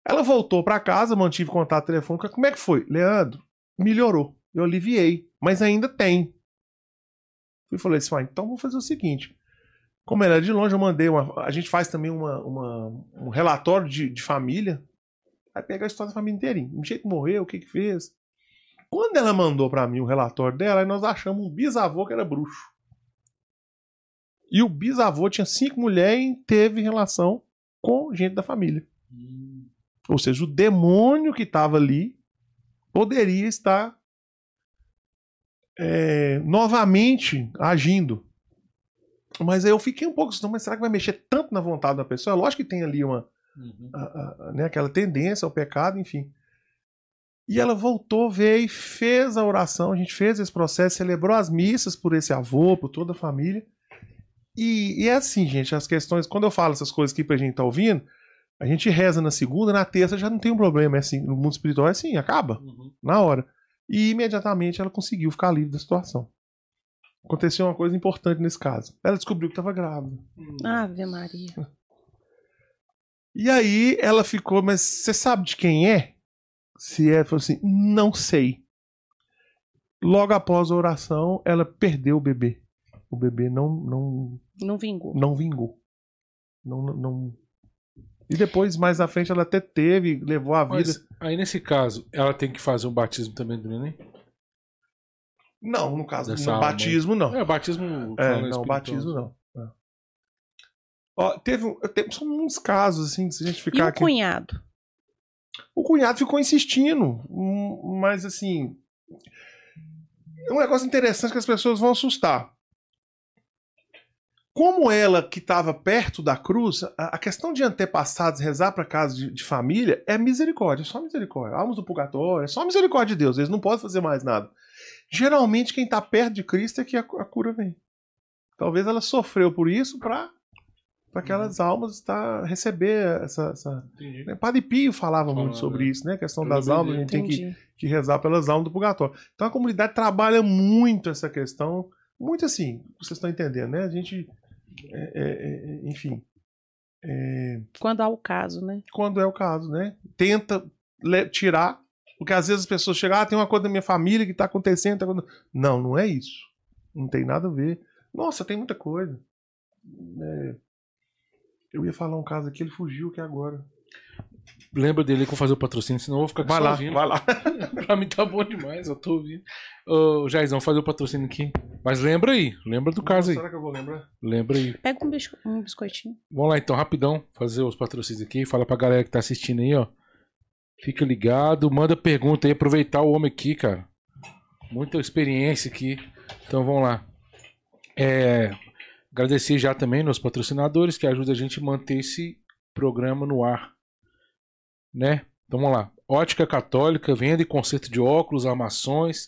Ela voltou pra casa, mantive contato telefônico. Como é que foi? Leandro, melhorou. Eu aliviei, mas ainda tem. Fui e falei assim, ah, então vou fazer o seguinte. Como ela é de longe, eu mandei uma. A gente faz também uma, uma- um relatório de, de família. Vai pegar a história da família inteirinha. Um jeito que morreu, o que que fez. Quando ela mandou pra mim o relatório dela, aí nós achamos um bisavô que era bruxo. E o bisavô tinha cinco mulheres e teve relação com gente da família. Ou seja, o demônio que estava ali poderia estar é, novamente agindo. Mas aí eu fiquei um pouco assim, mas será que vai mexer tanto na vontade da pessoa? Lógico que tem ali uma, Uhum. a- a- né, aquela tendência ao pecado, enfim. E ela voltou, veio fez a oração, a gente fez esse processo, celebrou as missas por esse avô, por toda a família. E, e é assim, gente, as questões, quando eu falo essas coisas aqui pra gente tá ouvindo, a gente reza na segunda, na terça já não tem um problema, é assim, no mundo espiritual é assim, acaba, Uhum. na hora. E imediatamente ela conseguiu ficar livre da situação. Aconteceu uma coisa importante nesse caso. Ela descobriu que estava grávida. Ave Maria. E aí ela ficou, mas você sabe de quem é? se é, falou assim, não sei. Logo após a oração, ela perdeu o bebê. O bebê não não Não vingou. não vingou. Não, não, não- E depois, mais à frente, ela até teve, levou a vida. Mas aí nesse caso, ela tem que fazer um batismo também do neném? Não, no caso Dessa do alma aí. batismo, não. É, batismo. É, não, espiritual. batismo não. É. Ó, teve, teve são uns casos, assim, se a gente E ficar o aqui. cunhado? O cunhado ficou insistindo, hum, mas assim. É um negócio interessante que as pessoas vão assustar. Como ela que estava perto da cruz, a a questão de antepassados rezar para casa de, de família é misericórdia, é só misericórdia. Almas do purgatório, é só misericórdia de Deus, eles não podem fazer mais nada. Geralmente quem está perto de Cristo é que a, a cura vem. Talvez ela sofreu por isso para aquelas almas tá, receber essa, essa, Entendi. né, Padre Pio falava Falava, muito sobre né? isso, né? A questão Eu das almas, a gente tem que, Entendi. que rezar pelas almas do purgatório. Então a comunidade trabalha muito essa questão, muito assim, vocês estão entendendo, né? A gente, é, é, é, enfim, é, Quando há o caso, né? quando é o caso, né? Tenta tirar, porque às vezes as pessoas chegam, ah, tem uma coisa da minha família que está acontecendo. tá acontecendo." Não, não é isso. Não tem nada a ver. Nossa, tem muita coisa. É, eu ia falar um caso aqui, ele fugiu aqui agora. Lembra dele que eu vou fazer o patrocínio, senão eu vou ficar aqui Vai lá, sozinho. vai lá. [laughs] pra mim tá bom demais, eu tô ouvindo. Ô, Jairzão, fazer o patrocínio aqui. Mas lembra aí, lembra do caso aí. Será que eu vou lembrar? Lembra aí. Pega um, bisco- um biscoitinho. Vamos lá então, rapidão, fazer os patrocínios aqui. Fala pra galera que tá assistindo aí, ó. Fica ligado, manda pergunta aí, aproveitar o homem aqui, cara. Muita experiência aqui. Então vamos lá. É, agradecer já também nos patrocinadores que ajudam a gente a manter esse programa no ar. Né? Então vamos lá. Ótica Católica, venda e conserto de óculos, armações.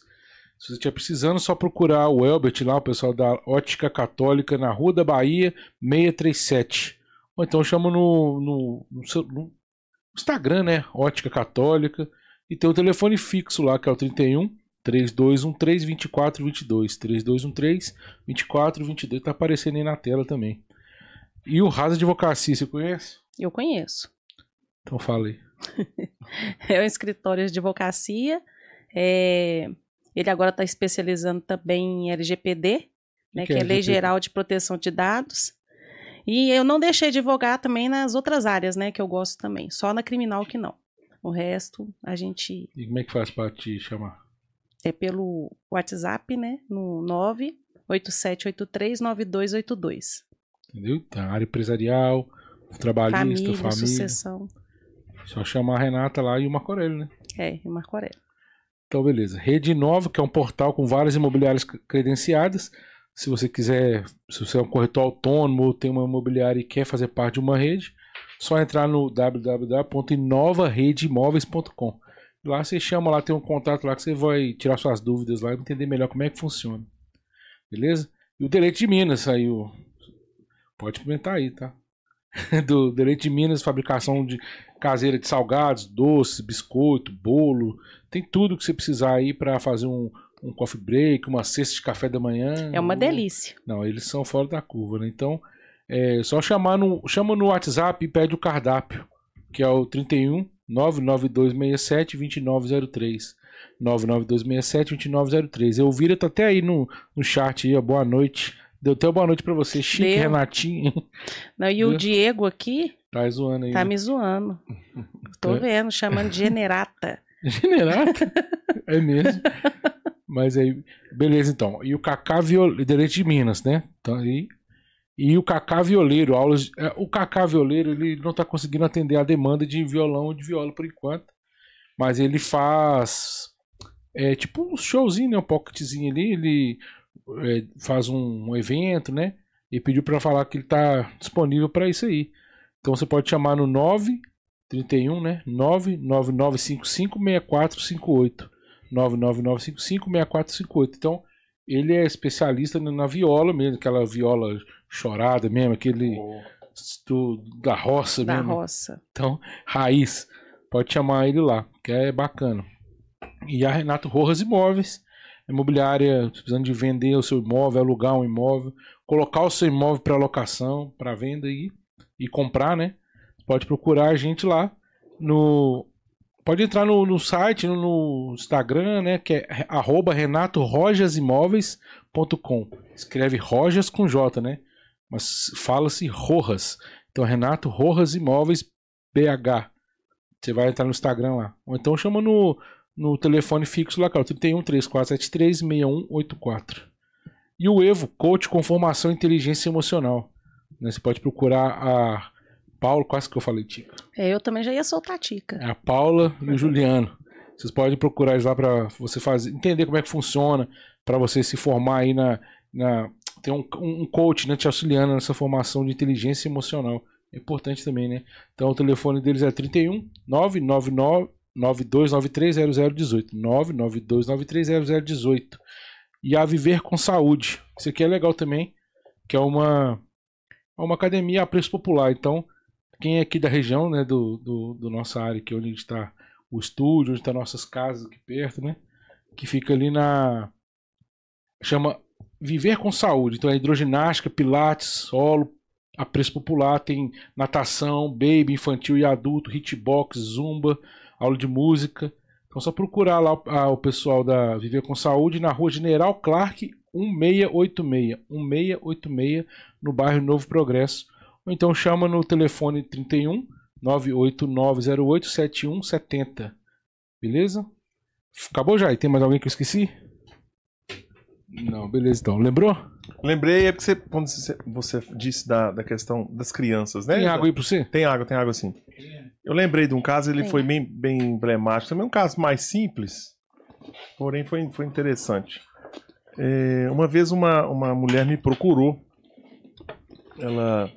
Se você estiver precisando, só procurar o Elbert lá, o pessoal da Ótica Católica, na Rua da Bahia, 637. Ou então chama no, no, no no Instagram, né? Ótica Católica. E tem o telefone fixo lá, que é o 31 3213 2422. 3213 2422. Tá aparecendo aí na tela também. E o Rasa Advocacia, você conhece? Eu conheço. Então fala aí. [laughs] É um escritório de advocacia. é, Ele agora está especializando também em LGPD, né, que que, é é Lei LGPD? Geral de Proteção de Dados. E eu não deixei de advogar também nas outras áreas, né, que eu gosto também. Só na criminal que não. O resto a gente E como é que faz pra te chamar? é pelo WhatsApp, né, no 987839282. Entendeu? Tá, área empresarial, trabalhista, Família, família. sucessão. Só chamar a Renata lá e o Marco Aurélio, né? É, e Marco Aurélio. Então, beleza. Rede Nova, que é um portal com várias imobiliárias credenciadas. Se você quiser, se você é um corretor autônomo ou tem uma imobiliária e quer fazer parte de uma rede, só entrar no www.inovaredeimóveis.com. Lá você chama lá, tem um contato lá que você vai tirar suas dúvidas lá e entender melhor como é que funciona. Beleza? E o Deleite de Minas o... pode experimentar aí, tá? [laughs] Do Deleite de Minas, fabricação de caseira de salgados, doces, biscoito, bolo, tem tudo que você precisar aí para fazer um, um coffee break, uma cesta de café da manhã. É uma Ou- delícia. Não, eles são fora da curva, né? Então, é só chamar no, chama no WhatsApp e pede o cardápio, que é o 31 99267 2903. 99267 2903. Eu vira tá até aí no, no chat aí, ó. Boa noite. Deu até boa noite pra você, Chique Deu. Renatinho. [laughs] Não, e o Viu? Diego aqui tá zoando aí. tá né? me zoando. [laughs] Tô É. vendo, chamando de generata. [laughs] Generata? é mesmo. Mas aí, beleza então. E o Cacá Violeiro, de Minas, né? Então aí. E o Cacá Violeiro, aulas. é, O Cacá Violeiro, ele não tá conseguindo atender a demanda de violão ou de viola por enquanto. Mas ele faz. É tipo um showzinho, né? Um pocketzinho ali. Ele é, faz um, um evento, né? E pediu pra falar que ele tá disponível pra isso aí. Então você pode chamar no 9 31, né? 999556458. 999556458. Então, ele é especialista na viola mesmo, aquela viola chorada mesmo, aquele do, da roça da mesmo. roça. Então, raiz. Pode chamar ele lá, que é bacana. E a Renato Rojas Imóveis, imobiliária, precisando de vender o seu imóvel, alugar um imóvel, colocar o seu imóvel para locação, para venda aí, e comprar, né? Pode procurar a gente lá no pode entrar no, no site, no, no, Instagram, né? Que é arroba renatoRojasImóveis.com. Escreve Rojas com J, né? Mas fala-se Rojas. Então, Renato Rojas Imóveis BH. Você vai entrar no Instagram lá. Ou então chama no, no telefone fixo lá, cara. 31 3473 6184. E o Evo, coach com formação em inteligência emocional. Né? Você pode procurar a Paula, quase que eu falei Tica. É, eu também já ia soltar a Tica. É a Paula e o Juliano. Vocês podem procurar eles lá para você fazer, entender como é que funciona, para você se formar aí na. na tem um, um coach né, te auxiliando nessa formação de inteligência emocional. É importante também, né? Então o telefone deles é 31 999 92930018 992930018 e a Viver com Saúde. Isso aqui é legal também, que é uma é uma academia a preço popular. Então, quem é aqui da região, né, do, do, do nossa área, que é onde está o estúdio, onde estão tá nossas casas aqui perto, né, que fica ali na chama Viver com Saúde. Então é hidroginástica, pilates, solo, a preço popular, tem natação, baby, infantil e adulto, hitbox, zumba, aula de música. Então só procurar lá o pessoal da Viver com Saúde na rua General Clark 1686, 1686 no bairro Novo Progresso. Ou então chama no telefone 31 98908 7170. Beleza? Acabou já? E tem mais alguém que eu esqueci? Não, beleza então. Lembrou? Lembrei, é porque você, quando você disse da, da questão das crianças, né? Tem água aí pra você? Tem água, tem água sim. Eu lembrei de um caso, ele foi bem, bem emblemático. Também um caso mais simples, porém foi, foi interessante. É, uma vez uma, uma mulher me procurou. Ela.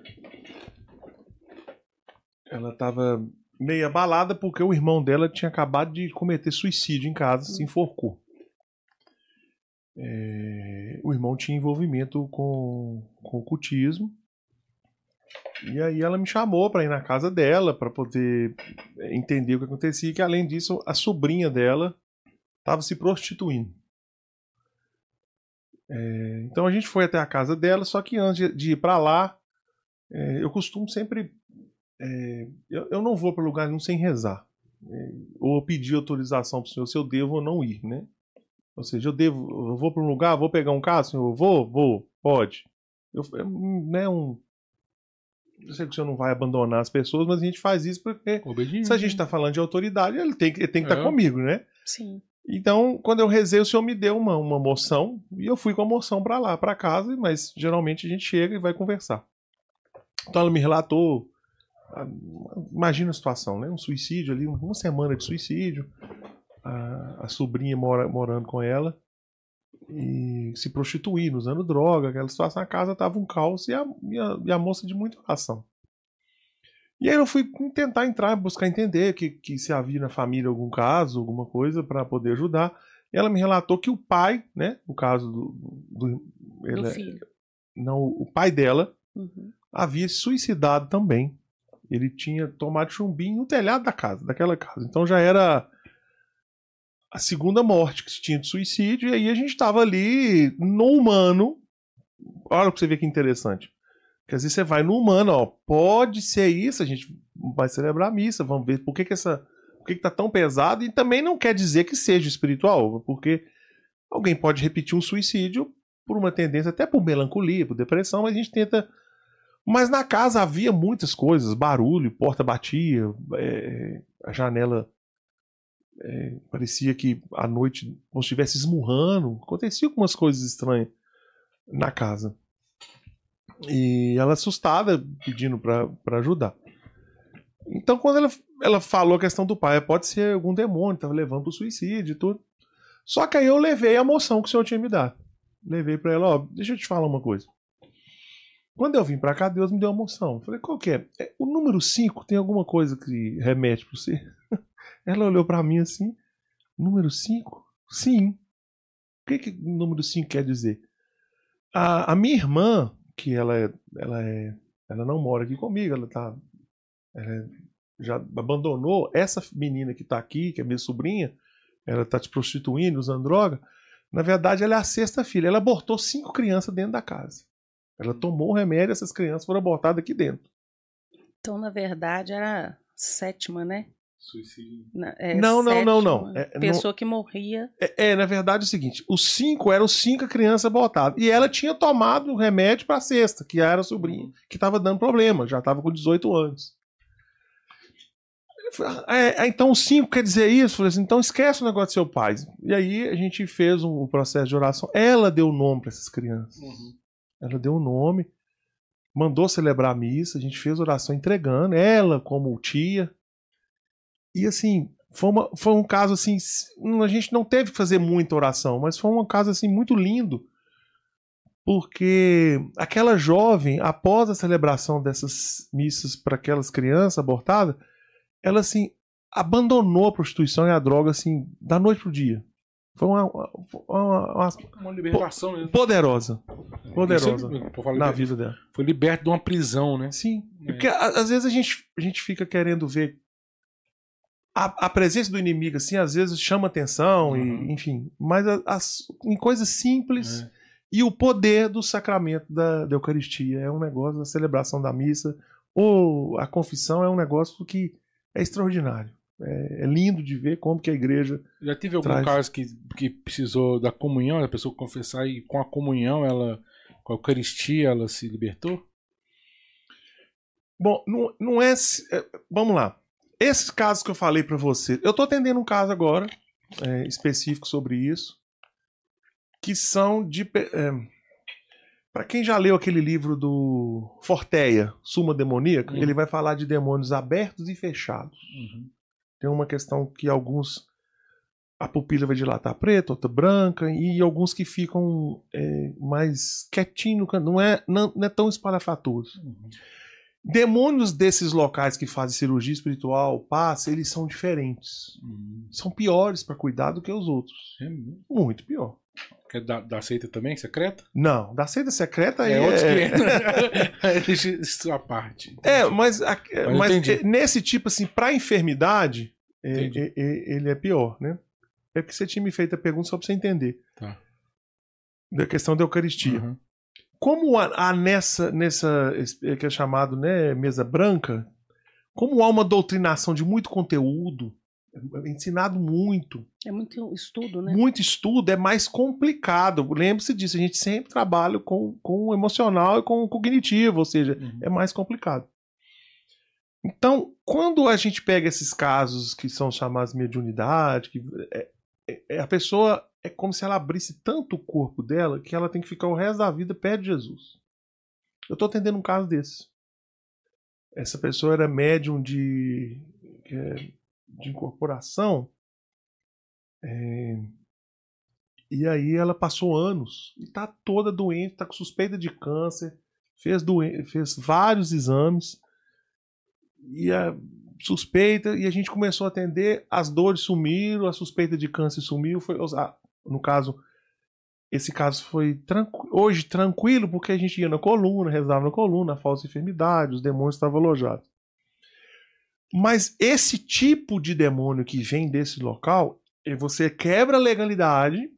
Ela estava meio abalada porque o irmão dela tinha acabado de cometer suicídio em casa, se enforcou. É, o irmão tinha envolvimento com, com o cultismo. E aí ela me chamou para ir na casa dela para poder entender o que acontecia. Que além disso, a sobrinha dela estava se prostituindo. É, então a gente foi até a casa dela, só que antes de ir para lá, é, eu costumo sempre. É, eu, eu, não vou para lugar nenhum sem rezar. É, ou pedir autorização para o senhor se eu devo ou não ir, né? Ou seja, eu devo, eu vou para um lugar, vou pegar um carro, senhor, vou, vou, pode. Eu, é, né, um, eu sei que o senhor não vai abandonar as pessoas, mas a gente faz isso porque se a gente está falando de autoridade, ele tem, ele tem que estar tá é. comigo, né? Sim. Então, quando eu rezei, o senhor me deu uma, uma moção e eu fui com a moção para lá, para casa, mas geralmente a gente chega e vai conversar. Então ela me relatou, imagina a situação, né? Um suicídio ali, uma semana de suicídio, a, a sobrinha mora, morando com ela e se prostituindo, usando droga, aquela situação, a casa tava um caos e a, e a, e a moça de muita oração. E aí eu fui tentar entrar, buscar entender que, que se havia na família algum caso, alguma coisa para poder ajudar. E ela me relatou que o pai, né, no caso do, do, do é filho. não, o pai dela uhum. havia se suicidado também. Ele tinha tomado chumbinho no telhado da casa, daquela casa. Então já era a segunda morte que se tinha de suicídio e aí a gente estava ali no humano. Olha para você ver que interessante. Porque às vezes você vai no humano, ó, pode ser isso, a gente vai celebrar a missa, vamos ver por que, que essa. Por que, que tá tão pesado? E também não quer dizer que seja espiritual, porque alguém pode repetir um suicídio por uma tendência, até por melancolia, por depressão, mas a gente tenta. Mas na casa havia muitas coisas, barulho, porta batia, é, a janela é, parecia que à noite se estivesse esmurrando, acontecia algumas coisas estranhas na casa. E ela assustada, pedindo para ajudar. Então, quando ela, ela falou a questão do pai, pode ser algum demônio, estava levando para o suicídio e tudo. Só que aí eu levei a moção que o senhor tinha me dado. Levei para ela, ó, deixa eu te falar uma coisa. Quando eu vim para cá, Deus me deu uma moção. Falei, qual que é? é o número 5 tem alguma coisa que remete para você? [laughs] Ela olhou para mim assim, número 5? Sim. O que, que o número 5 quer dizer? A, a minha irmã, que ela é, ela é, ela não mora aqui comigo, ela tá, ela é, já abandonou essa menina que tá aqui, que é minha sobrinha, ela tá se prostituindo, usando droga. Na verdade, ela é a sexta filha. Ela abortou cinco crianças dentro da casa. Ela tomou o remédio, essas crianças foram abortadas aqui dentro. Então, na verdade, era sétima, né? Suicídio. Na- é, Não, não, não, não. É, não- pessoa que morria. É, é, na verdade, é o seguinte: os cinco eram os cinco que a criança botava. E ela tinha tomado o remédio pra sexta, que era a sobrinha, que tava dando problema, já tava com 18 anos. Eu falei, "Ah, é, é, então os cinco quer dizer isso? Eu falei assim, então esquece o negócio do seu pai. E aí a gente fez um, processo de oração. Ela deu o nome para essas crianças. Ela deu o nome, mandou celebrar a missa, a gente fez oração entregando, ela como tia. E assim, foi, uma- foi um caso assim, a gente não teve que fazer muita oração, mas foi um caso assim muito lindo. Porque aquela jovem, após a celebração dessas missas para aquelas crianças abortadas, ela assim abandonou a prostituição e a droga assim da noite pro dia. Foi uma, uma- uma- uma libertação mesmo. poderosa, poderosa por falar na vida dela. Foi liberto de uma prisão, né? Sim. É. Porque às vezes a gente, a gente fica querendo ver. A, a presença do inimigo, assim, às vezes chama atenção, Uhum. e, enfim. Mas a- as- em coisas simples. É. E o poder do sacramento da, da Eucaristia. É um negócio, a celebração da missa, ou a confissão é um negócio que é extraordinário. É, é lindo de ver como que a igreja. Já teve algum Traz. caso que, que precisou da comunhão, a pessoa confessar e com a comunhão, ela, com a Eucaristia, ela se libertou? Bom, não, não é, é, Vamos lá. Esses casos que eu falei pra você, eu tô atendendo um caso agora é, específico sobre isso, que são de. É, para quem já leu aquele livro do Forteia, Suma Demoníaca, Hum. ele vai falar de demônios abertos e fechados. Tem uma questão que alguns. A pupila vai dilatar preta, outra branca, e alguns que ficam é, mais quietinho, não é, não, não é tão espalhafatoso. Demônios desses locais que fazem cirurgia espiritual, passe, eles são diferentes. Uhum. São piores para cuidar do que os outros. É? Muito pior. Quer da, da seita também, secreta? Não, da seita secreta É outros é... 500. [laughs] Deixa isso à parte. É, mas, a- mas entendi. é, nesse tipo assim, para enfermidade, é, Entendi. é, é, ele é pior, né? É porque você tinha me feito a pergunta só para você entender. Tá. Da questão da Eucaristia. Uhum. Como há, nessa, nessa que é chamado né, mesa branca, como há uma doutrinação de muito conteúdo, é ensinado muito, É muito estudo, né? muito estudo, é mais complicado. Lembre-se disso, a gente sempre trabalha com, com o emocional e com o cognitivo, ou seja, Uhum. é mais complicado. Então, quando a gente pega esses casos que são chamados de mediunidade, que é- é- é- a pessoa é como se ela abrisse tanto o corpo dela que ela tem que ficar o resto da vida perto de Jesus. Eu estou atendendo um caso desse. Essa pessoa era médium de, é, de incorporação. é, e aí ela passou anos e tá toda doente, tá com suspeita de câncer, fez, fez vários exames e a suspeita e a gente começou a atender, as dores sumiram, a suspeita de câncer sumiu, foi no caso esse caso foi tranqu- hoje tranquilo porque a gente ia na coluna, rezava na coluna, a falsa enfermidade, os demônios estavam alojados. Mas esse tipo de demônio que vem desse local, você quebra a legalidade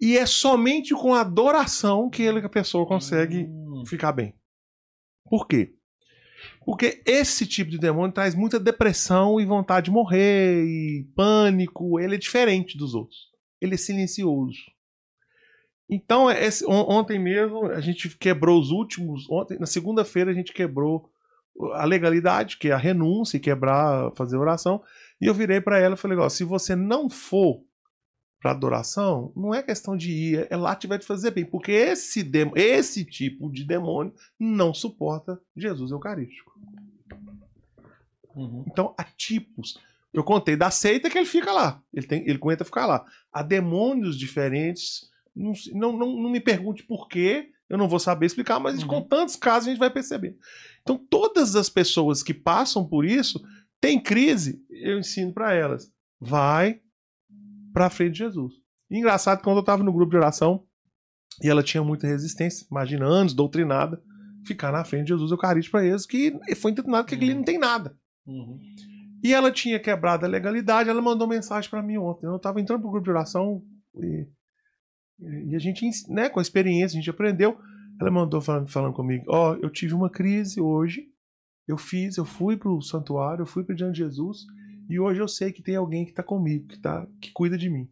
e é somente com a adoração que ele, que a pessoa consegue Hum. ficar bem. Por quê? Porque esse tipo de demônio traz muita depressão e vontade de morrer e pânico. Ele é diferente dos outros. Ele é silencioso. Então, esse- on- ontem mesmo a gente quebrou os últimos. Ontem, na segunda-feira a gente quebrou a legalidade, que é a renúncia e quebrar, fazer oração. E eu virei para ela e falei: ó, se você não for para adoração, não é questão de ir, é lá que vai te fazer bem, porque esse, dem- esse tipo de demônio não suporta Jesus Eucarístico. Uhum. Então, há tipos. Eu contei da seita que ele fica lá. Ele, tem, ele aguenta ficar lá. Há demônios diferentes. Não, não, não, não me pergunte por quê. Eu não vou saber explicar, mas Uhum. com tantos casos a gente vai perceber. Então, todas as pessoas que passam por isso têm crise, eu ensino para elas. Vai para frente de Jesus. E engraçado, quando eu estava no grupo de oração e ela tinha muita resistência, imagina, anos doutrinada, ficar na frente de Jesus Eucarístico para eles, que foi doutrinado que aquele não tem nada. Uhum. E ela tinha quebrado a legalidade, ela mandou mensagem pra mim ontem. Eu tava entrando pro grupo de oração e, e a gente, né, com a experiência, a gente aprendeu. Ela mandou falando, falando comigo: Ó, eu tive uma crise hoje. Eu fiz, eu fui pro santuário, eu fui pro diante de Jesus E hoje eu sei que tem alguém que tá comigo, que, tá, que cuida de mim.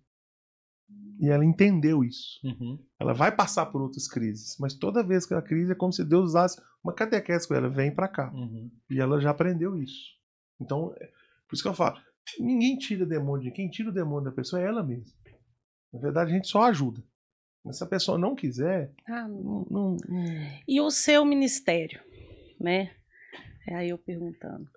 E ela entendeu isso. Uhum. Ela vai passar por outras crises, mas toda vez que a crise é como se Deus usasse uma catequese com ela, vem para cá. Uhum. E ela já aprendeu isso. Então, é- por isso que eu falo, ninguém tira demônio de quem tira o demônio da pessoa é ela mesma. Na verdade, a gente só ajuda. Mas se a pessoa não quiser, Ah, não, não- não- E o seu ministério, né? É aí eu perguntando.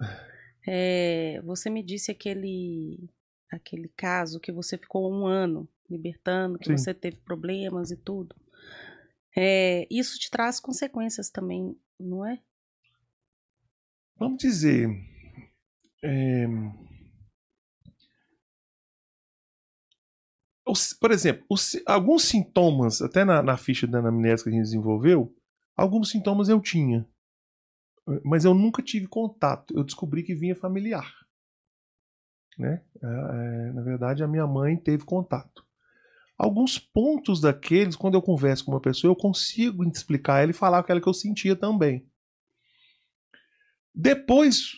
É, você me disse aquele aquele caso que você ficou um ano libertando, que Sim. você teve problemas e tudo. É, isso te traz consequências também, não é? Vamos dizer. é, por exemplo, os- alguns sintomas, até na, na ficha da anamnese que a gente desenvolveu, alguns sintomas eu tinha. Mas eu nunca tive contato. Eu descobri que vinha familiar. Né? É, é, na verdade, a minha mãe teve contato. Alguns pontos daqueles, quando eu converso com uma pessoa, eu consigo explicar ela e falar aquela que eu sentia também. Depois,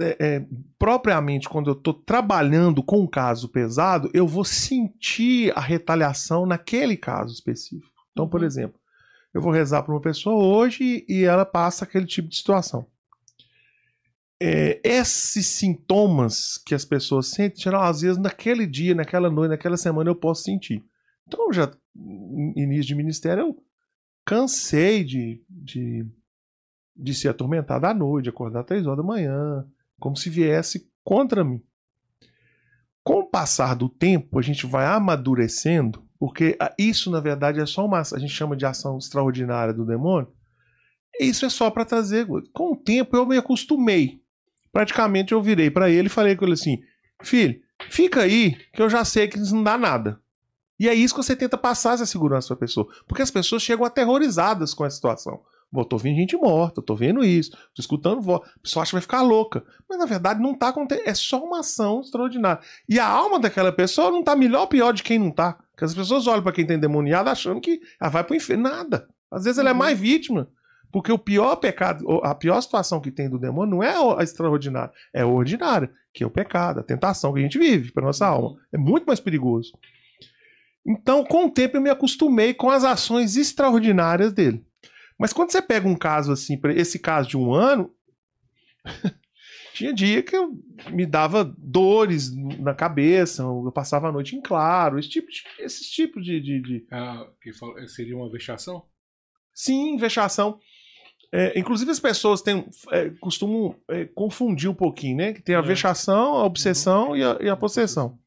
é, é, propriamente, quando eu estou trabalhando com um caso pesado, eu vou sentir a retaliação naquele caso específico. Então, por Uhum. exemplo, eu vou rezar para uma pessoa hoje e ela passa aquele tipo de situação. É, esses sintomas que as pessoas sentem, geral, às vezes naquele dia, naquela noite, naquela semana eu posso sentir. Então, já in- início de ministério, eu cansei de, de, de ser atormentado à noite, acordar três horas da manhã, como se viesse contra mim. Com o passar do tempo, a gente vai amadurecendo, porque isso, na verdade, é só uma. A gente chama de ação extraordinária do demônio. Isso é só para trazer. Com o tempo, eu me acostumei. Praticamente, eu virei para ele e falei com ele assim: Filho, fica aí, que eu já sei que isso não dá nada. E é isso que você tenta passar essa segurança pra pessoa. Porque as pessoas chegam aterrorizadas com a situação. Pô, tô vendo gente morta, tô vendo isso, tô escutando voz. A pessoa acha que vai ficar louca. Mas na verdade não tá acontecendo. É só uma ação extraordinária. E a alma daquela pessoa não tá melhor ou pior de quem não tá. Porque as pessoas olham pra quem tem endemoniado achando que ela vai pro inferno. Nada. Às vezes ela é Uhum. mais vítima. Porque o pior pecado, a pior situação que tem do demônio não é a extraordinária, é a ordinária, que é o pecado, a tentação que a gente vive para nossa alma. É muito mais perigoso. Então, com o tempo, eu me acostumei com as ações extraordinárias dele. Mas quando você pega um caso assim, esse caso de um ano, [laughs] tinha dia que eu me dava dores na cabeça, eu passava a noite em claro, esse tipo de, esses tipos de- de- de, Ah, que fala- seria uma vexação? Sim, vexação. É, inclusive as pessoas têm, é, costumam é, confundir um pouquinho, né? Que tem a É. vexação, a obsessão e, a, e a possessão.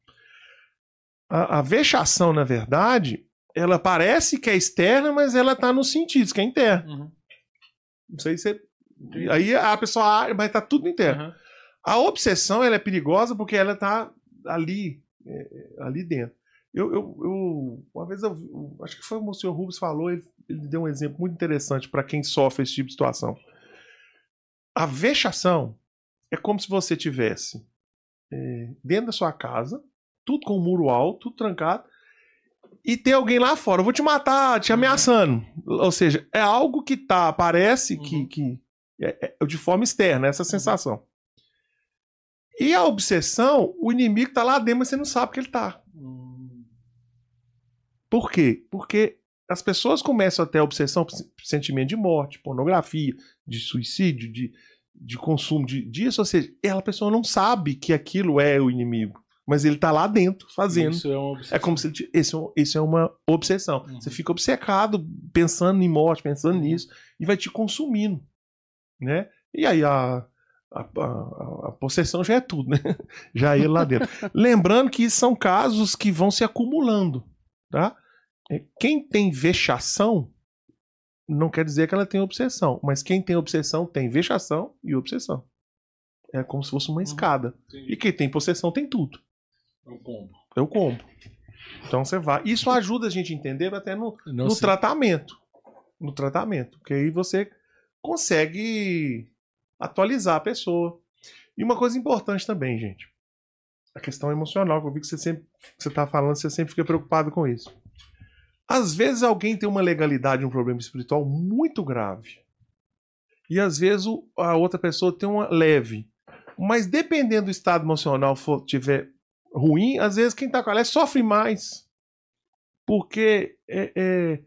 A, a vexação, na verdade, ela parece que é externa, mas ela tá nos sentidos, que é interna. Uhum. Não sei se você... Aí a pessoa, mas tá tudo interno. Aham. A obsessão ela é perigosa porque ela tá ali, é, é, ali dentro. Eu, eu, eu- uma vez eu, eu- acho que foi o senhor Rubens falou, ele, ele deu um exemplo muito interessante para quem sofre esse tipo de situação. A vexação é como se você tivesse é, dentro da sua casa, tudo com um muro alto, tudo trancado, e tem alguém lá fora, eu vou te matar, te ameaçando. Ou seja, é algo que tá, parece que, Uhum. que é, é de forma externa, essa sensação. E a obsessão, o inimigo tá lá dentro, mas você não sabe que ele tá. Hum. Por quê? Porque as pessoas começam a ter obsessão se- por sentimento de morte, pornografia, de suicídio, de, de consumo de, disso, ou seja, ela, a pessoa não sabe que aquilo é o inimigo, mas ele tá lá dentro fazendo. Isso é uma obsessão. É como se ele t- esse, é um- isso é uma obsessão. Uhum. Você fica obcecado pensando em morte, pensando nisso, e vai te consumindo, né? E aí a, a, a- a possessão já é tudo, né? [laughs] Já é ele lá dentro. Lembrando que são casos que vão se acumulando, tá? É, Quem tem vexação não quer dizer que ela tem obsessão, mas quem tem obsessão tem vexação e obsessão. É como se fosse uma Uhum. escada. E quem tem possessão tem tudo. É um combo. É o combo. Então você vai. Isso ajuda a gente a entender até no, Não no sei. tratamento. No tratamento. Porque aí você consegue atualizar a pessoa. E uma coisa importante também, gente. A questão emocional, que eu vi que você sempre que você tá falando, você sempre fica preocupado com isso. Às vezes alguém tem uma legalidade, um problema espiritual muito grave. E às vezes a outra pessoa tem uma leve. Mas dependendo do estado emocional for tiver ruim, às vezes quem tá com ela sofre mais. Porque é, é,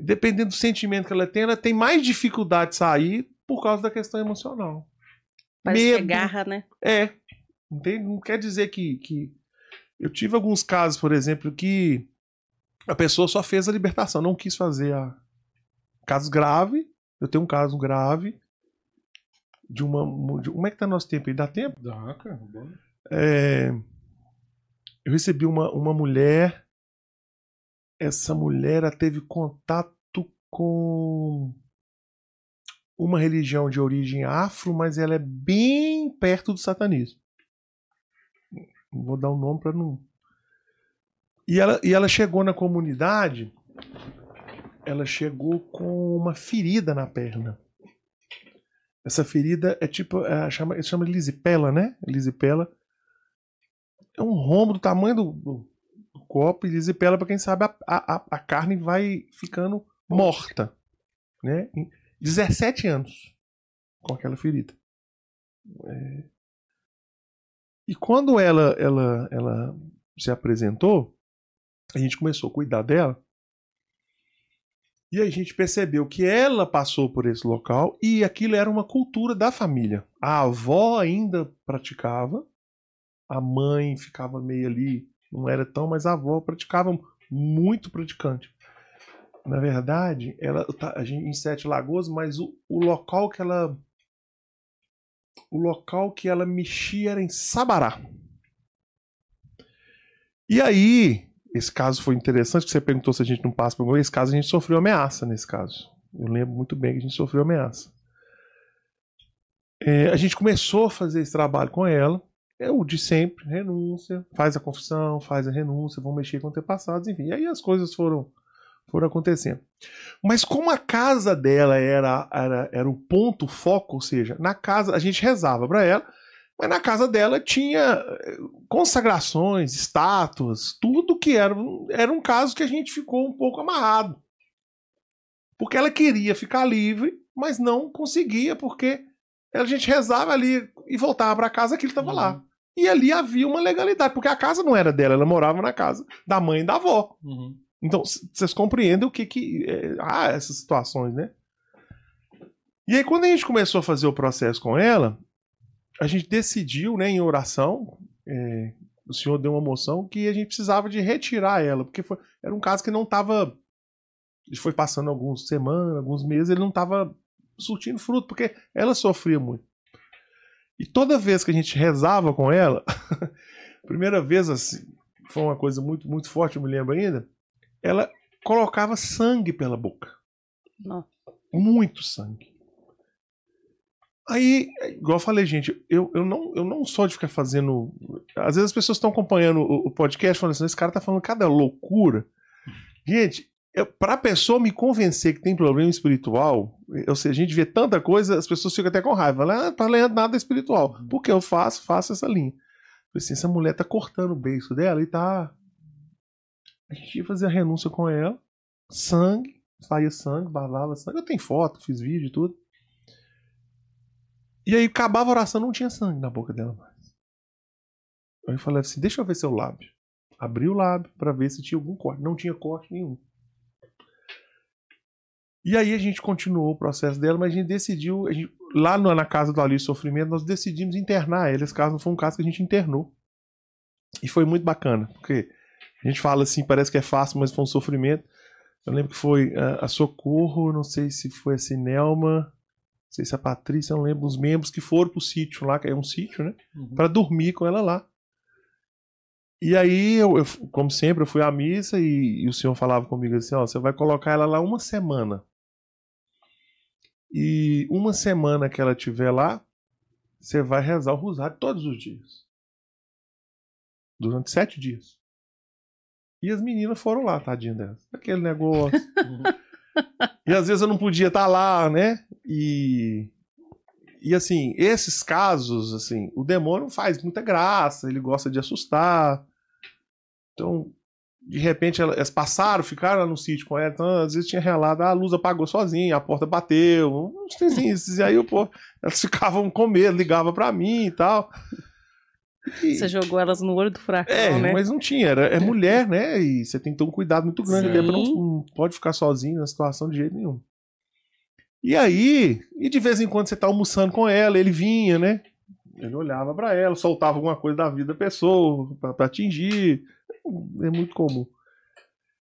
dependendo do sentimento que ela tem, ela tem mais dificuldade de sair por causa da questão emocional. Parece que é Medo. garra, né? É. Não, tem- não quer dizer que, que. Eu tive alguns casos, por exemplo, que a pessoa só fez a libertação, não quis fazer a. Caso grave. Eu tenho um caso grave de uma. de- como é que tá nosso tempo aí? Dá tempo? Dá, cara. É, eu recebi uma, uma mulher. Essa mulher teve contato com uma religião de origem afro, mas ela é bem perto do satanismo. Vou dar o um nome para não. E ela, e ela chegou na comunidade. Ela chegou com uma ferida na perna. Essa ferida é tipo. É, chama, chama lisipela, né? Lisipela é um rombo do tamanho do, do- do copo e lisipela, para quem sabe, a, a, a carne vai ficando morta. Né? Em 17 anos com aquela ferida. É. E quando ela, ela, ela se apresentou, a gente começou a cuidar dela. E a gente percebeu que ela passou por esse local e aquilo era uma cultura da família. A avó ainda praticava, a mãe ficava meio ali, não era tão, mas a avó praticava muito praticante. Na verdade, ela tá em Sete Lagoas, mas o, o local que ela o local que ela mexia era em Sabará. E aí, esse caso foi interessante, que você perguntou se a gente não passa por esse caso, a gente sofreu ameaça nesse caso. Eu lembro muito bem que a gente sofreu ameaça. É, a gente começou a fazer esse trabalho com ela, é o de sempre, renúncia, faz a confissão, faz a renúncia, vão mexer com antepassados, enfim. E aí as coisas foram, foram acontecendo. Mas como a casa dela era, era, era o ponto foco, ou seja, na casa a gente rezava para ela, mas na casa dela tinha eh, consagrações, estátuas, tudo que era, era um caso que a gente ficou um pouco amarrado. Porque ela queria ficar livre, mas não conseguia, porque a gente rezava ali e voltava para casa, aquilo estava lá. E ali havia uma legalidade, porque a casa não era dela, ela morava na casa da mãe e da avó. Uhum. Então, vocês compreendem o que que. É, ah, essas situações, né? E aí, quando a gente começou a fazer o processo com ela, a gente decidiu, né, em oração, é, o senhor deu uma moção que a gente precisava de retirar ela, porque foi- era um caso que não estava. Ele foi passando algumas semanas, alguns meses, ele não estava surtindo fruto, porque ela sofria muito. E toda vez que a gente rezava com ela, [laughs] primeira vez assim, foi uma coisa muito, muito forte, eu me lembro ainda ela colocava sangue pela boca. Nossa. Muito sangue. Aí, igual eu falei, gente, eu, eu, não, eu não sou de ficar fazendo. Às vezes as pessoas estão acompanhando o, o podcast falando assim: esse cara tá falando cada loucura. Gente, eu, pra pessoa me convencer que tem problema espiritual, ou seja, a gente vê tanta coisa, as pessoas ficam até com raiva. Ah, tá lendo nada espiritual. Porque eu faço, faço essa linha. Falei Assim, essa mulher tá cortando o beiço dela e tá a gente ia fazer a renúncia com ela. Sangue, saía sangue, bavava sangue. Eu tenho foto, fiz vídeo e tudo. E aí acabava a oração, não tinha sangue na boca dela mais. Aí eu falei assim: deixa eu ver seu lábio. Abri o lábio pra ver se tinha algum corte. Não tinha corte nenhum. E aí a gente continuou o processo dela, mas a gente decidiu, a gente- lá no- na casa do Alice Sofrimento, nós decidimos internar ela. Esse caso não foi um caso que a gente internou. E foi muito bacana, porque a gente fala assim, parece que é fácil, mas foi um sofrimento. Eu lembro que foi ah, a Socorro, não sei se foi a Sinelma, não sei se a Patrícia, não lembro, os membros que foram pro sítio lá, que é um sítio, né? Uhum. Pra dormir com ela lá. E aí, eu, eu- como sempre, eu fui à missa e, e o senhor falava comigo assim: ó, você vai colocar ela lá uma semana. E uma semana que ela estiver lá, você vai rezar o rosário todos os dias. Durante sete dias. E as meninas foram lá, tadinha delas. Aquele negócio. e às vezes eu não podia estar lá, né? E. E assim, esses casos, assim, o demônio faz muita graça, ele gosta de assustar. Então, de repente elas passaram, ficaram lá no sítio com ela, então às vezes tinha relato, ah, a luz apagou sozinha, a porta bateu, uns coisinhas, e aí pô, elas ficavam com medo, ligavam pra mim e tal. E... Você jogou elas no olho do furacão, é, né? mas não tinha, era, é mulher, né? E você tem que ter um cuidado muito grande, ali, não, não pode ficar sozinho na situação de jeito nenhum. E aí, e de vez em quando você tá almoçando com ela, ele vinha, né? Ele olhava para ela, soltava alguma coisa da vida da pessoa para atingir. É muito comum.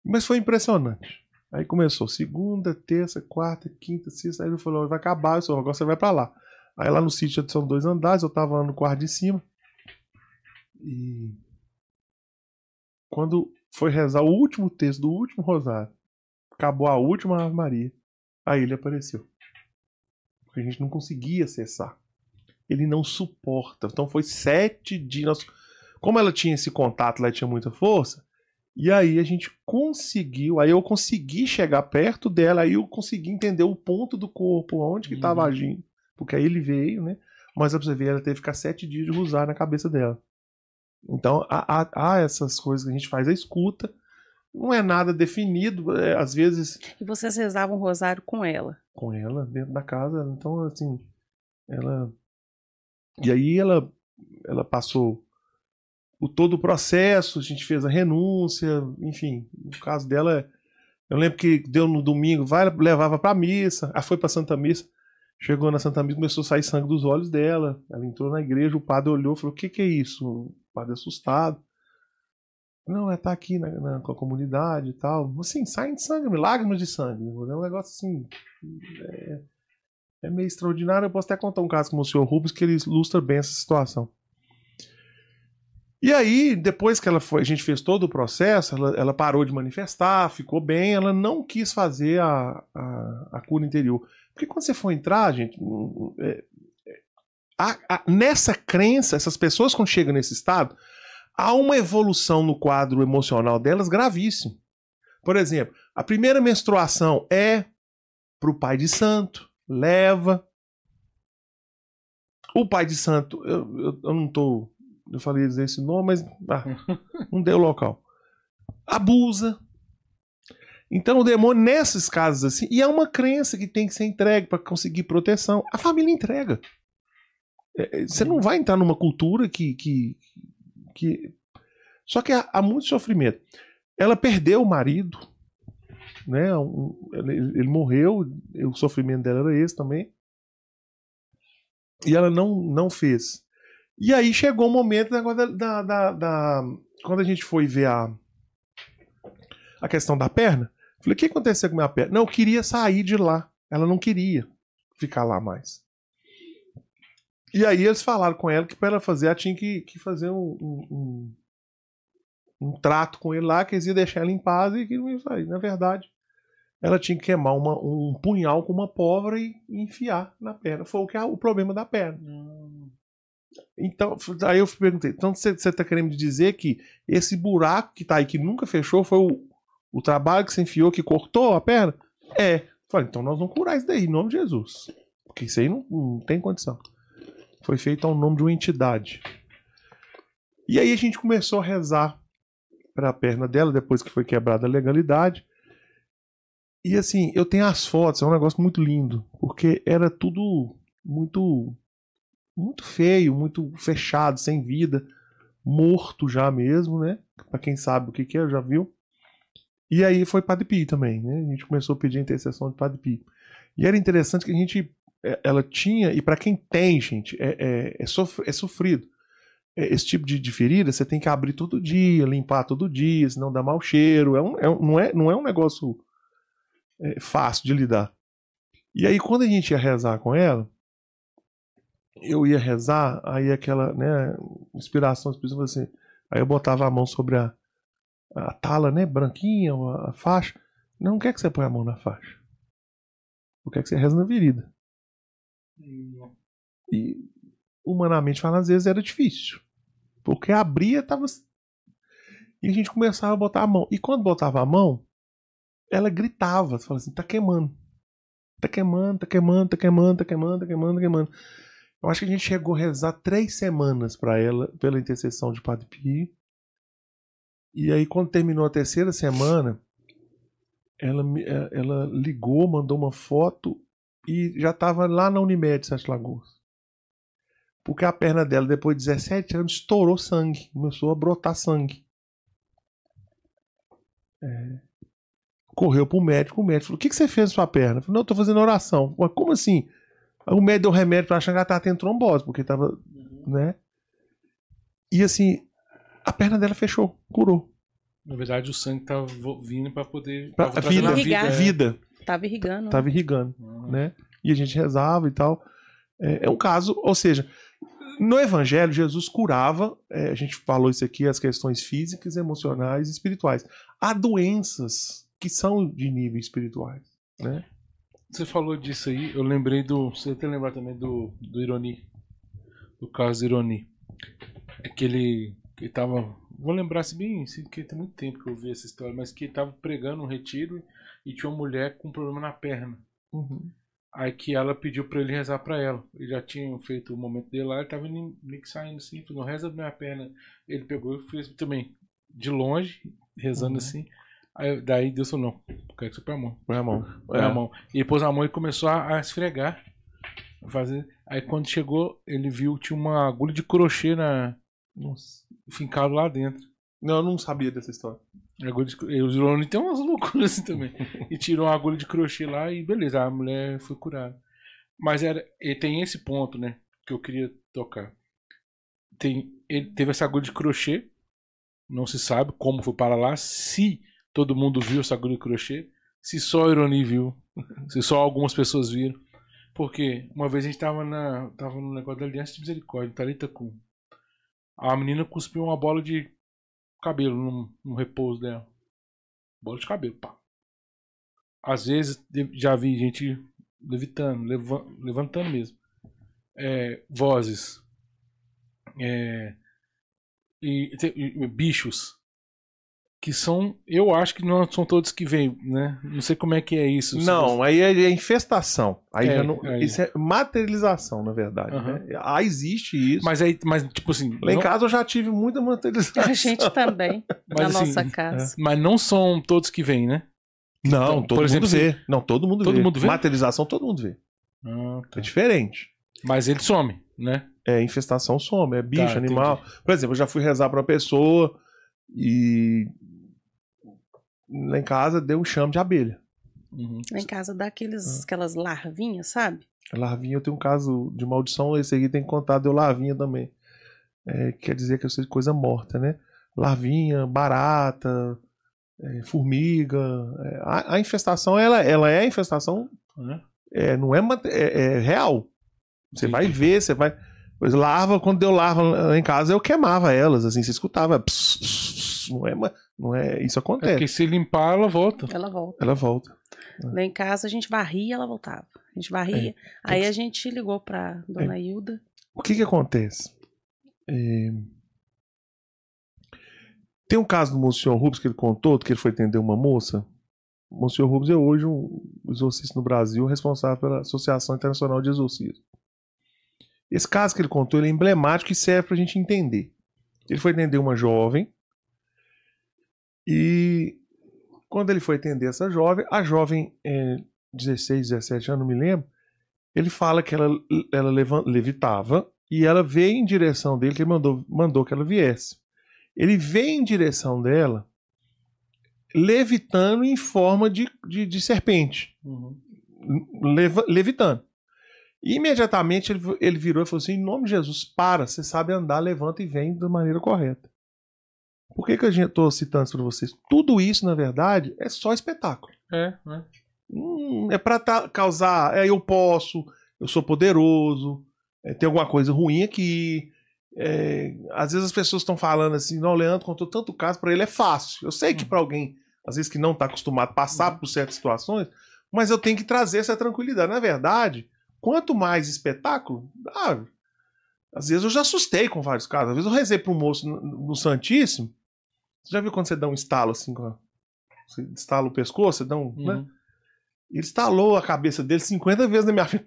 Mas foi impressionante. Aí começou segunda, terça, quarta, quinta, sexta. Aí ele falou: vai acabar, eu agora você vai para lá. Aí lá no sítio são dois andares, eu tava no quarto de cima. E quando foi rezar o último texto do último rosário, acabou a última Ave Maria, aí ele apareceu. Porque a gente não conseguia acessar ele não suporta. Então foi sete dias. Como ela tinha esse contato, ela tinha muita força. E aí a gente conseguiu, aí eu consegui chegar perto dela, aí eu consegui entender o ponto do corpo, onde que estava uhum. agindo. Porque aí ele veio, né? Mas pra você ver, ela teve que ficar sete dias de usar na cabeça dela. Então há, há, há, essas coisas que a gente faz a escuta. Não é nada definido, é, às vezes. E vocês rezavam um rosário com ela? Com ela, dentro da casa. Então, assim, ela e aí ela, ela passou o todo o processo, a gente fez a renúncia, enfim, no caso dela, eu lembro que deu no domingo, vai, levava para missa, ela foi para Santa Missa, chegou na Santa Missa, começou a sair sangue dos olhos dela, ela entrou na igreja, o padre olhou, falou, o que que é isso? O padre assustado, não, é tá aqui na, na, com a comunidade e tal, assim, saem de sangue, lágrimas de sangue, é um negócio assim, é, é meio extraordinário. Eu posso até contar um caso com o senhor Rubens que ele ilustra bem essa situação. E aí, depois que ela foi, a gente fez todo o processo, ela, ela parou de manifestar, ficou bem, ela não quis fazer a, a, a cura interior. Porque quando você for entrar, gente, é, é, a, a, nessa crença, essas pessoas quando chegam nesse estado, há uma evolução no quadro emocional delas gravíssimo. Por exemplo, a primeira menstruação é para o pai de santo, leva. O pai de santo, eu, eu, eu não tô. Eu falei dizer esse nome, mas ah, [laughs] não deu local. Abusa. Então o demônio, nesses casos assim, e é uma crença que tem que ser entregue para conseguir proteção. A família entrega. É, é, você não vai entrar numa cultura que. que, que... Só que há, há muito sofrimento. Ela perdeu o marido, né? Um, ele, ele, morreu, o sofrimento dela era esse também. E ela não, não fez. E aí chegou o momento da, da, da, da quando a gente foi ver a, a questão da perna. Falei, o que aconteceu com a minha perna? Não, eu queria sair de lá. Ela não queria ficar lá mais. E aí eles falaram com ela que para ela fazer, ela tinha que, que fazer um, um, um, trato com ele lá, que eles iam deixar ela em paz e que não ia sair. Na verdade, ela tinha que queimar uma, um punhal com uma pólvora e, enfiar na perna. Foi o que é o problema da perna. Hum. Então, aí eu perguntei, então você está querendo dizer que esse buraco que está aí, que nunca fechou, foi o, o trabalho que você enfiou que cortou a perna? É. Falei, então nós vamos curar isso daí, em nome de Jesus. Porque isso aí não, não tem condição. Foi feito ao nome de uma entidade. E aí a gente começou a rezar para a perna dela, depois que foi quebrada a legalidade. E assim, eu tenho as fotos, é um negócio muito lindo, porque era tudo muito muito feio, muito fechado, sem vida, morto já mesmo, né? Para quem sabe o que que é, já viu. E aí foi Padre Pio também, né? A gente começou a pedir a intercessão de Padre Pio. E era interessante que a gente é, ela tinha, e para quem tem, gente, é, é, é, sof é sofrido. É, esse tipo de, de, ferida você tem que abrir todo dia, limpar todo dia, senão dá mau cheiro. É um, é, não, é, não é um negócio é, fácil de lidar. E aí, quando a gente ia rezar com ela, eu ia rezar, aí aquela, né, inspiração, assim, aí eu botava a mão sobre a, a tala, né, branquinha, a, a faixa. Não quer que você põe a mão na faixa. Eu quero que você reza na virida. E, humanamente falando, às vezes era difícil. Porque abria, tava. E a gente começava a botar a mão. E quando botava a mão, ela gritava, falava assim, tá queimando. Tá queimando, tá queimando, tá queimando, tá queimando, tá queimando, tá queimando. Eu acho que a gente chegou a rezar três semanas para ela, pela intercessão de Padre Pio. E aí, quando terminou a terceira semana, ela, eh, ela ligou, mandou uma foto e já estava lá na Unimed Sete Lagoas. Porque a perna dela, depois de 17 anos, estourou sangue. Começou a brotar sangue. É. Correu pro médico, o médico falou: O que, que você fez na sua perna? Eu falei, não, tô fazendo oração. Como assim? Aí o médico deu remédio pra achar que ela tava tendo trombose, porque tava. né? E assim, a perna dela fechou, curou. Na verdade, o sangue tava vindo pra poder. Pra, tava vida, trazendo a Irrigar. é. vida, Tava irrigando. tava irrigando, Ah, né? E a gente rezava e tal. É, é um caso, ou seja, no Evangelho, Jesus curava, é, a gente falou isso aqui, as questões físicas, emocionais e espirituais. Há doenças que são de nível espirituais, né? Você falou disso aí, eu lembrei do. Você até lembrar também do, do Ironi. Do caso Ironi. É que ele, que ele tava. Vou lembrar se bem, se- porque tem muito tempo que eu vi essa história, mas que ele tava pregando um retiro e tinha uma mulher com problema na perna. Aí que ela pediu pra ele rezar pra ela. Ele já tinha feito o momento dele lá, ele tava meio que saindo assim, falou, não reza minha perna. Ele pegou e fez também, de longe, rezando Uhum. assim. Aí, daí Deus falou, não, quero que você põe a mão. Põe a mão. Põe a mão. E ele pôs a mão e começou a, a esfregar. Fazer. Aí quando chegou, ele viu que tinha uma agulha de crochê na, Nossa. fincado lá dentro. Não, eu não sabia dessa história. Agulha de, e o tem umas loucuras assim [laughs] também. E tirou uma agulha de crochê lá e beleza, a mulher foi curada. Mas era, e tem esse ponto, né, que eu queria tocar. Tem, ele teve essa agulha de crochê, não se sabe como foi para lá, se todo mundo viu de crochê, se só a Ironi viu, [laughs] se só algumas pessoas viram. Porque uma vez a gente tava, na, tava no negócio da Aliança de Misericórdia, Talita com A menina cuspiu uma bola de cabelo no, no repouso dela. Bola de cabelo, pá. Às vezes já vi gente levitando, leva- levantando mesmo. É, vozes. É, e- e bichos. Que são. Eu acho que não são todos que vêm, né? Não sei como é que é isso. Não, aí é infestação. Aí É, já não- aí. Isso é materialização, na verdade. Aham. né? Ah, existe isso. Mas aí, mas tipo assim. Lá em não- casa eu já tive muita materialização. A gente também, [laughs] na Mas, assim, nossa casa. Mas não são todos que vêm, né? Não, Então, todo por mundo exemplo, vê. Não, todo mundo Todo vê. mundo vê? Materialização todo mundo vê. Ah, tá. É diferente. Mas ele some, né? É, infestação some, é bicho, Tá, animal. Por exemplo, eu já fui rezar pra uma pessoa e lá em casa deu um chame de abelha. Uhum. Lá em casa dá Ah. aqueles, aquelas larvinhas, sabe? Larvinha, eu tenho um caso de maldição, esse aqui tem que contar, deu larvinha também. É, quer dizer que eu sei de coisa morta, né? Larvinha, barata, é, formiga. é, a, a infestação, ela, ela é infestação, Né? é, não é, é, é real. Você Sim. vai ver, você vai. Pois larva, quando deu larva lá em casa, eu queimava elas, assim, você escutava. pss, pss, pss, não é, não é, isso É acontece. porque se limpar, ela volta. Ela volta. Ela volta. Lá em casa a gente varria, ela voltava. A gente varria. Aí a gente ligou pra dona Hilda. O que que acontece? É, Tem um caso do Monsenhor Rubens que ele contou, que ele foi atender uma moça. O Monsenhor Rubens é hoje um exorcista no Brasil, responsável pela Associação Internacional de Exorcismo. Esse caso que ele contou ele é emblemático e serve para a gente entender. Ele foi atender uma jovem e quando ele foi atender essa jovem, a jovem, é, 16, 17 anos, não me lembro, ele fala que ela, ela levitava e ela veio em direção dele, que ele mandou, mandou que ela viesse. Ele veio em direção dela, levitando em forma de, de, de serpente. Leva- levitando. E imediatamente ele, ele virou e falou assim: em nome de Jesus, para, você sabe andar, levanta e vem da maneira correta. Por que, que eu estou citando isso para vocês? Tudo isso, na verdade, é só espetáculo. É, né? Hum, é tá- causar. É, eu posso, eu sou poderoso, é, tem alguma coisa ruim aqui. É, às vezes as pessoas estão falando assim, não, o Leandro contou tanto caso, pra ele é fácil. Eu sei que pra alguém, às vezes que não tá acostumado a passar por certas situações, mas eu tenho que trazer essa tranquilidade. Na verdade, quanto mais espetáculo, ah, às vezes eu já assustei com vários casos. Às vezes eu rezei para um moço no, no Santíssimo. Você já viu quando você dá um estalo assim, você estala o pescoço, você dá um. né? Uhum. Ele estalou a cabeça dele 50 vezes na minha frente.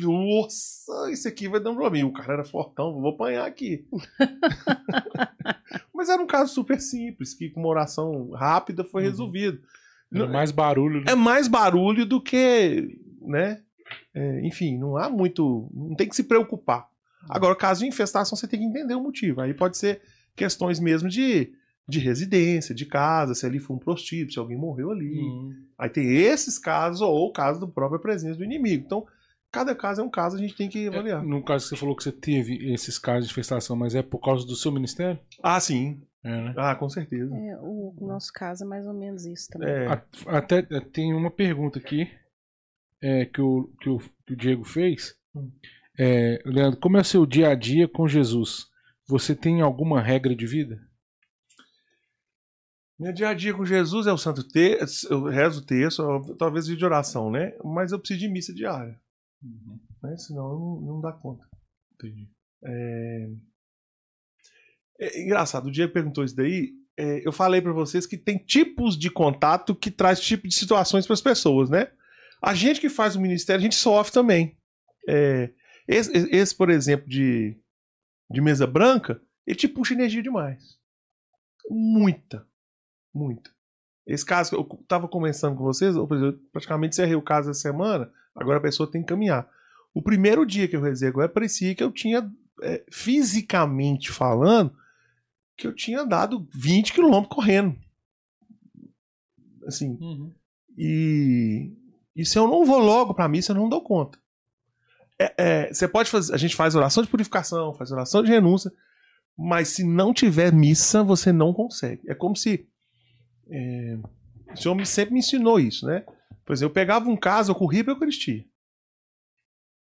Nossa, isso aqui vai dar um problema. O cara era fortão, vou apanhar aqui. [laughs] Mas era um caso super simples, que com uma oração rápida foi Uhum. resolvido. Era mais barulho. É mais barulho do que, né? É, enfim, não há muito. Não tem que se preocupar. Agora, caso de infestação, você tem que entender o motivo. Aí pode ser questões mesmo de, de residência, de casa, se ali foi um prostíbulo, se alguém morreu ali. Hum. Aí tem esses casos, ou o caso da própria presença do inimigo. Então, cada caso é um caso, a gente tem que avaliar. É, no caso que você falou que você teve esses casos de infestação, mas é por causa do seu ministério? Ah, sim. É, né? Ah, com certeza. É, o nosso caso é mais ou menos isso também. É. A- Até é, tem uma pergunta aqui é, que, o, que, o, que o Diego fez. Hum. É, Leandro, como é o seu dia a dia com Jesus? Você tem alguma regra de vida? Meu dia a dia com Jesus é o santo texto, eu rezo o texto, eu- talvez vídeo de oração, né? Mas eu preciso de missa diária, né? Senão não, não dá conta. Entendi. É... é engraçado, o Diego perguntou isso daí. é, eu falei pra vocês que tem tipos de contato que traz tipo de situações para as pessoas, né? A gente que faz o ministério, a gente sofre também. É, esse, esse, por exemplo, de, de mesa branca, ele te puxa energia demais. Muita. Muita. Esse caso que eu tava conversando com vocês, eu, praticamente encerrei o caso essa semana, agora a pessoa tem que caminhar. O primeiro dia que eu rezei agora, parecia que eu tinha, é, fisicamente falando, que eu tinha andado 20 quilômetros correndo. Assim, Uhum. e, e se eu não vou logo pra missa, eu não dou conta. É, é, você pode fazer. A gente faz oração de purificação, faz oração de renúncia, mas se não tiver missa, você não consegue. É como se. é, o Senhor sempre me ensinou isso, né? Por exemplo, eu pegava um caso, eu corria pra Eucaristia.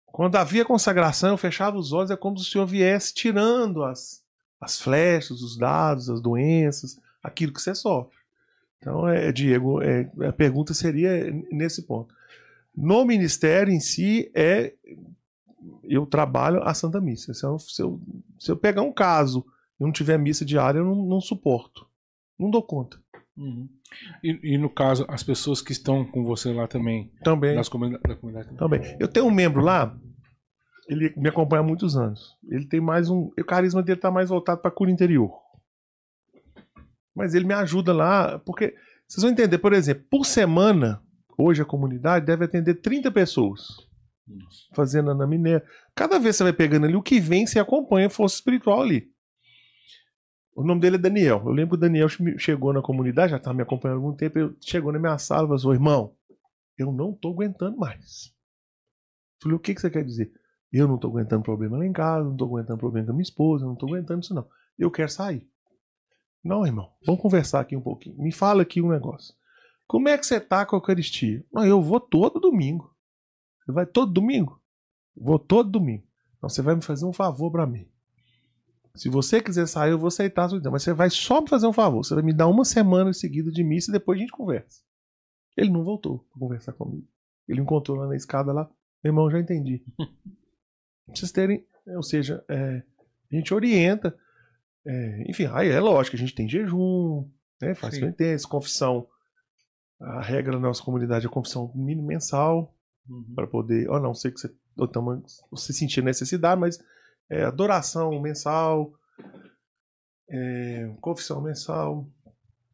Quando havia consagração, eu fechava os olhos, é como se o Senhor viesse tirando as, as flechas, os dados, as doenças, aquilo que você sofre. Então, é, Diego, é, a pergunta seria nesse ponto. No ministério em si, é eu trabalho a Santa Missa. Se eu, se eu, se eu pegar um caso e não tiver missa diária, eu não, não suporto. Não dou conta. Uhum. E, e no caso, as pessoas que estão com você lá também, Também. comuni da comunidade também. Também. Eu tenho um membro lá, ele me acompanha há muitos anos. Ele tem mais um. O carisma dele tá mais voltado para cura interior. Mas ele me ajuda lá, porque vocês vão entender, por exemplo, por semana, hoje a comunidade deve atender 30 pessoas. Fazendo anamnese. Cada vez você vai pegando ali, o que vem você acompanha a força espiritual ali. O nome dele é Daniel. Eu lembro que o Daniel che- chegou na comunidade, já estava me acompanhando há algum tempo, ele chegou na minha sala e falou, assim, irmão, eu não tô aguentando mais. Falei, o que, que você quer dizer? Eu não tô aguentando problema lá em casa, não tô aguentando problema com a minha esposa, não tô aguentando isso não. Eu quero sair. Não, irmão, vamos conversar aqui um pouquinho. Me fala aqui um negócio. Como é que você tá com a Eucaristia? Não, eu vou todo domingo. Você vai todo domingo? Vou todo domingo. Então você vai me fazer um favor pra mim. Se você quiser sair, eu vou aceitar a sua. Mas você vai só me fazer um favor. Você vai me dar uma semana seguida de missa e depois a gente conversa. Ele não voltou pra conversar comigo. Ele encontrou lá na escada lá. Meu irmão, já entendi. [laughs] Vocês terem. Ou seja, é, a gente orienta. é, enfim, aí é lógico, a gente tem jejum, né, faz penitência, confissão. A regra da nossa comunidade é confissão mínimo mensal Uhum. para poder, ou não sei que você, ou tamo- você sentir necessidade, mas é, adoração mensal, é, confissão mensal,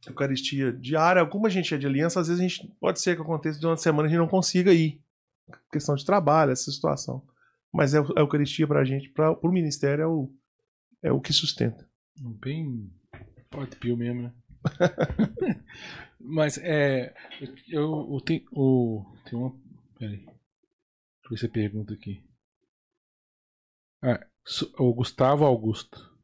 Eucaristia diária. Como a gente é de aliança, às vezes a gente pode ser que aconteça de uma semana a gente não consiga ir, questão de trabalho, essa situação. Mas é, a Eucaristia para a gente, para o ministério é o é o que sustenta. Bem pode pio mesmo, né? [laughs] [laughs] Mas é. Eu, eu tenho. O, tem uma. Peraí. Deixa eu ver se a pergunta aqui. Ah, o Gustavo Augusto.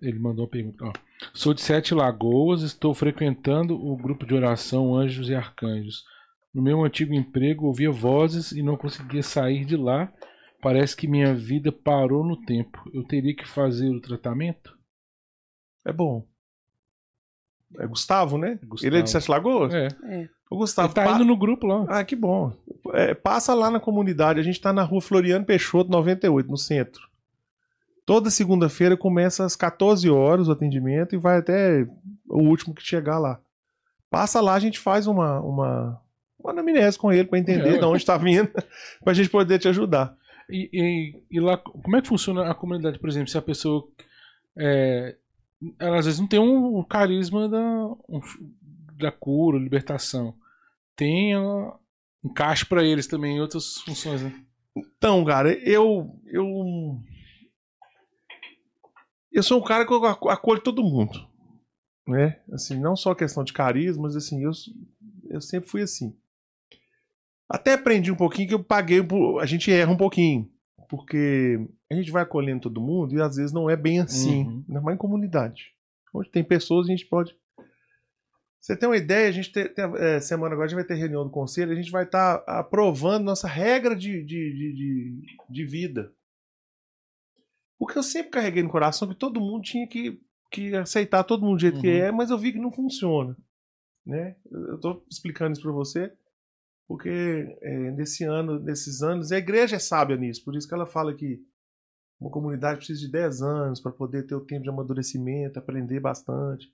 Ele mandou uma pergunta. Ó. Sou de Sete Lagoas, estou frequentando o grupo de oração Anjos e Arcanjos. No meu antigo emprego ouvia vozes e não conseguia sair de lá. Parece que minha vida parou no tempo. Eu teria que fazer o tratamento? É bom. É Gustavo, né? Gustavo. Ele é de Sete Lagoas? É. É. O Gustavo Ele tá pa- indo no grupo lá. Ah, que bom. É, passa lá na comunidade. A gente tá na rua Floriano Peixoto, 98, no centro. Toda segunda-feira começa às 14 horas o atendimento e vai até o último que chegar lá. Passa lá, a gente faz uma, uma, uma anamnese com ele para entender É. de onde tá vindo, [laughs] pra gente poder te ajudar. E, e- e lá, como é que funciona a comunidade, por exemplo, se a pessoa é, ela às vezes não tem um, um carisma da, um, da cura, libertação. Tem uh, encaixe para eles também em outras funções, né? Então, cara, eu. Eu. Eu sou um cara que eu acolho todo mundo. Né? Assim, não só questão de carisma, mas assim, eu, eu sempre fui assim. Até aprendi um pouquinho que eu paguei. A gente erra um pouquinho. Porque a gente vai acolhendo todo mundo e às vezes não é bem assim. Uhum. Ainda mais em comunidade. Onde tem pessoas, a gente pode. Você tem uma ideia, a gente tem, tem é, semana agora a gente vai ter reunião do conselho, a gente vai estar tá aprovando nossa regra de, de, de, de, vida. Porque eu sempre carreguei no coração que todo mundo tinha que, que aceitar todo mundo do jeito uhum. que é, mas eu vi que não funciona. Né? Eu estou explicando isso para você porque é, nesse ano, nesses anos, a igreja é sábia nisso, por isso que ela fala que uma comunidade precisa de 10 anos para poder ter o tempo de amadurecimento, aprender bastante.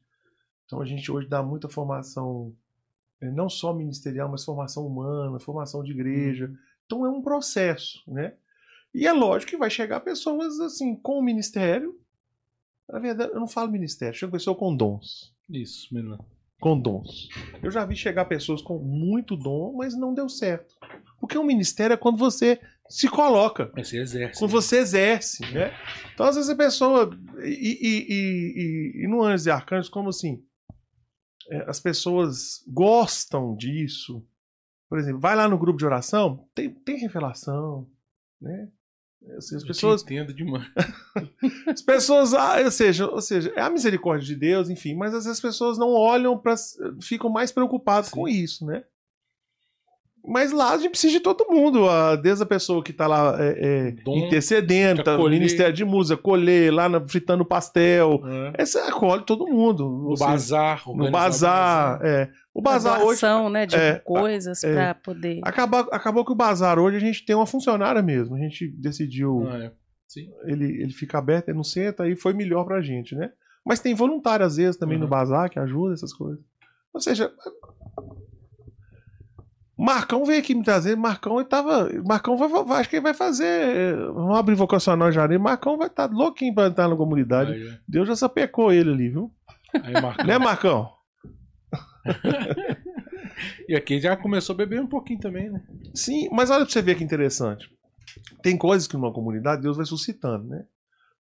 Então a gente hoje dá muita formação, é, não só ministerial, mas formação humana, formação de igreja. Uhum. Então é um processo, né? E é lógico que vai chegar pessoas assim, com o ministério. Na verdade, eu não falo ministério, chega pessoa com dons. Isso, melhor com dons. Eu já vi chegar pessoas com muito dom, mas não deu certo. Porque o ministério é quando você se coloca. Você exerce. Quando né? você exerce, né? Então, às vezes a pessoa. E, e, e, e no Anjos e Arcanjos, como assim? É, as pessoas gostam disso. Por exemplo, vai lá no grupo de oração, tem, tem revelação, né? Assim, as pessoas. entendo demais. [laughs] as pessoas, ah, ou seja, ou seja, é a misericórdia de Deus, enfim, mas às vezes as pessoas não olham para, ficam mais preocupadas Sim. com isso, né? Mas lá a gente precisa de todo mundo, desde a pessoa que está lá é, é, intercedendo, tá, Ministério de Música, colher, lá na, fritando pastel. É. Essa acolhe todo mundo. No bazar. No bazar, é. O bazar hoje. né, de é, coisas é, para poder. Acabou, acabou que o bazar hoje a gente tem uma funcionária mesmo. A gente decidiu. Ah, é. ele, ele fica aberto, ele não senta, e foi melhor pra gente, né? Mas tem voluntário às vezes também uhum. no bazar que ajuda essas coisas. Ou seja, Marcão veio aqui me trazer. Marcão ele tava. Marcão vai, vai, acho que ele vai fazer. Vamos abrir vocacional já. Marcão vai estar tá louquinho pra entrar na comunidade. Aí, é. Deus já sapecou ele ali, viu? Aí, Marcão. Né, Marcão? [laughs] e aqui já começou a beber um pouquinho também, né? Sim, mas olha pra você ver que interessante. Tem coisas que numa comunidade Deus vai suscitando, né?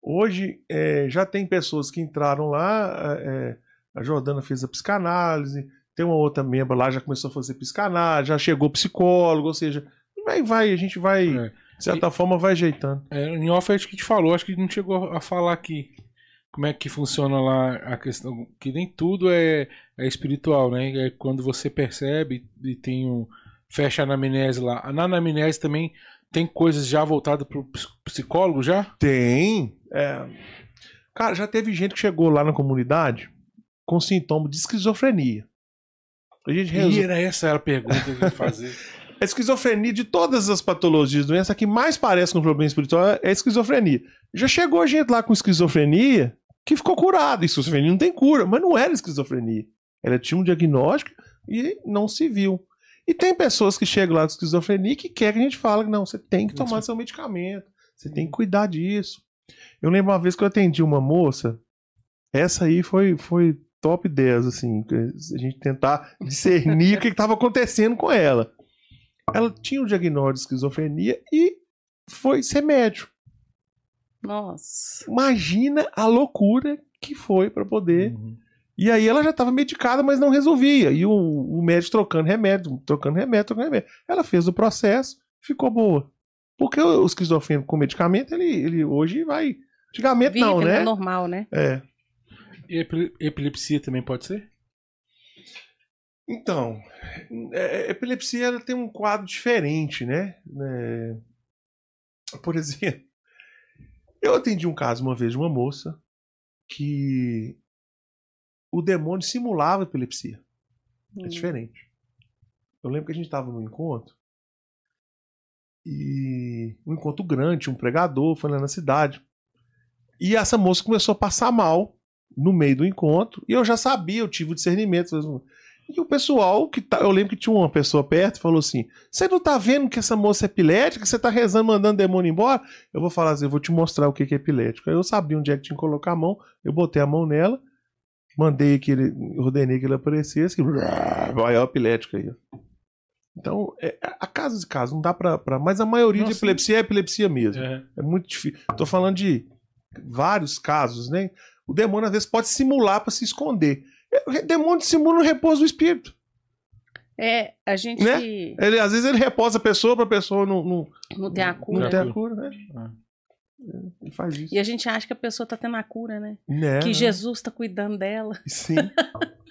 Hoje é, já tem pessoas que entraram lá, é, a Jordana fez a psicanálise, tem uma outra membro lá, já começou a fazer psicanálise, já chegou psicólogo, ou seja, vai, vai, a gente vai, é. de certa e, forma, vai ajeitando. É, em off acho que te falou, acho que não chegou a falar aqui como é que funciona lá a questão, que nem tudo é, é espiritual, né? É quando você percebe e tem um, fecha a anamnese lá. Na anamnese também tem coisas já voltadas para o psicólogo já? Tem. É... Cara, já teve gente que chegou lá na comunidade com sintoma de esquizofrenia. A gente resol... E era essa era a pergunta que eu ia fazer. [laughs] a esquizofrenia de todas as patologias, doença que mais parece com um problema espiritual é a esquizofrenia. Já chegou gente lá com esquizofrenia que ficou curado. Esquizofrenia não tem cura, mas não era esquizofrenia. Ela tinha um diagnóstico e não se viu. E tem pessoas que chegam lá com esquizofrenia que quer que a gente fale que não, você tem que tomar seu medicamento, você tem que cuidar disso. Eu lembro uma vez que eu atendi uma moça, essa aí foi, foi top 10, assim, a gente tentar discernir o que estava acontecendo com ela. Ela tinha um diagnóstico de esquizofrenia e foi ser médico. Nossa. Imagina a loucura que foi para poder. Uhum. E aí ela já estava medicada, mas não resolvia. E o, o médico trocando remédio, trocando remédio, trocando remédio. Ela fez o processo, ficou boa. Porque o esquizofrênico com medicamento, ele, ele hoje vai. Antigamente Vive, não, né? É normal, né? É. E epilepsia também pode ser? Então, é, é epilepsia ela tem um quadro diferente, né? É, por exemplo, [laughs] eu atendi um caso uma vez de uma moça que o demônio simulava epilepsia. É hum. É diferente. Eu lembro que a gente estava no encontro e um encontro grande, um pregador foi lá na cidade. E essa moça começou a passar mal no meio do encontro e eu já sabia, eu tive o discernimento. E o pessoal que tá. Eu lembro que tinha uma pessoa perto falou assim: Você não tá vendo que essa moça é epilética? Você tá rezando, mandando demônio embora? Eu vou falar assim: Eu vou te mostrar o que que é epilético. Aí eu sabia onde é que tinha que colocar a mão, eu botei a mão nela, mandei que ele. Ordenei que ele aparecesse, que. Vai, é o epilético aí. Então, é, a casos e casos, não dá pra, pra. Mas a maioria de Nossa. epilepsia é epilepsia mesmo. É. É muito difícil. Tô falando de vários casos, né? O demônio às vezes pode simular para se esconder. O demônio simula o repouso do espírito. É, a gente Né? Ele, às vezes ele repousa a pessoa para a pessoa não, não, não tem a não cura. ter né? a cura, né? Ele faz isso. E a gente acha que a pessoa tá tendo a cura, né? Né, que né? Jesus tá cuidando dela. Sim. [laughs]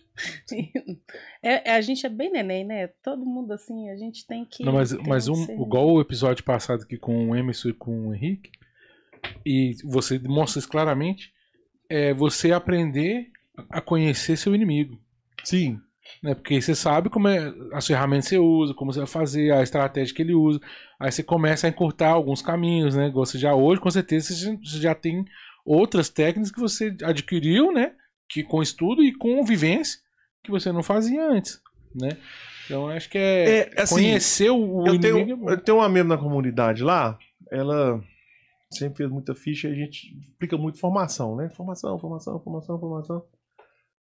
É, é, a gente é bem neném, né? Todo mundo assim, a gente tem que. Não, mas, ter mas um, discernimento. igual o episódio passado aqui com o Emerson e com o Henrique, e você demonstra isso claramente, é você aprender a conhecer seu inimigo. Sim. Né? Porque você sabe como é as ferramentas que você usa, como você vai fazer, a estratégia que ele usa. Aí você começa a encurtar alguns caminhos, né? Você já hoje, com certeza, você já- tem outras técnicas que você adquiriu, né? Que com estudo e com vivência que você não fazia antes, né? Então acho que é, É, assim, conhecer o, eu, inimigo. é tenho, bom. eu tenho uma membro na comunidade lá, ela sempre fez muita ficha e a gente explica muito formação, né? Formação, formação, formação, formação.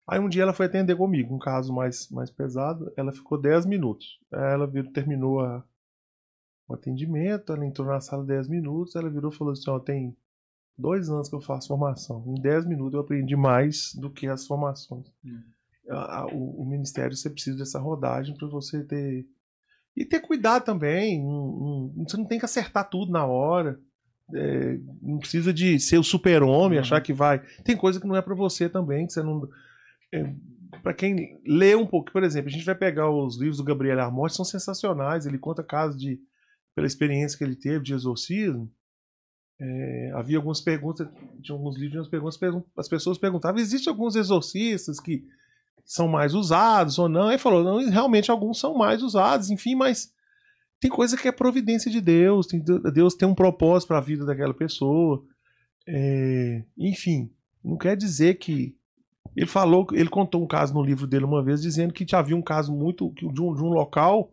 Aí um dia ela foi atender comigo, um caso mais, mais pesado, ela ficou 10 minutos. Ela virou, terminou a- o atendimento, ela entrou na sala 10 minutos, ela virou e falou assim, ó, tem dois anos que eu faço formação. Em 10 minutos eu aprendi mais do que as formações. Hum. O, o ministério você precisa dessa rodagem para você ter e ter cuidado também. não- não- você não tem que acertar tudo na hora. É, não precisa de ser o super-homem, Uhum. achar que vai. Tem coisa que não é para você também, que você não. para quem lê um pouco, por exemplo, a gente vai pegar os livros do Gabriel Armorte, são sensacionais. Ele conta casos de. pela experiência que ele teve de exorcismo. É, havia algumas perguntas, tinha alguns livros, algumas perguntas, pergun- as pessoas perguntavam: existem alguns exorcistas que são mais usados ou não? Ele falou: não, realmente alguns são mais usados, enfim, mas tem coisa que é providência de Deus, tem, Deus tem um propósito para a vida daquela pessoa. É, enfim, não quer dizer que. Ele falou, ele contou um caso no livro dele uma vez, dizendo que havia um caso muito de um, de um local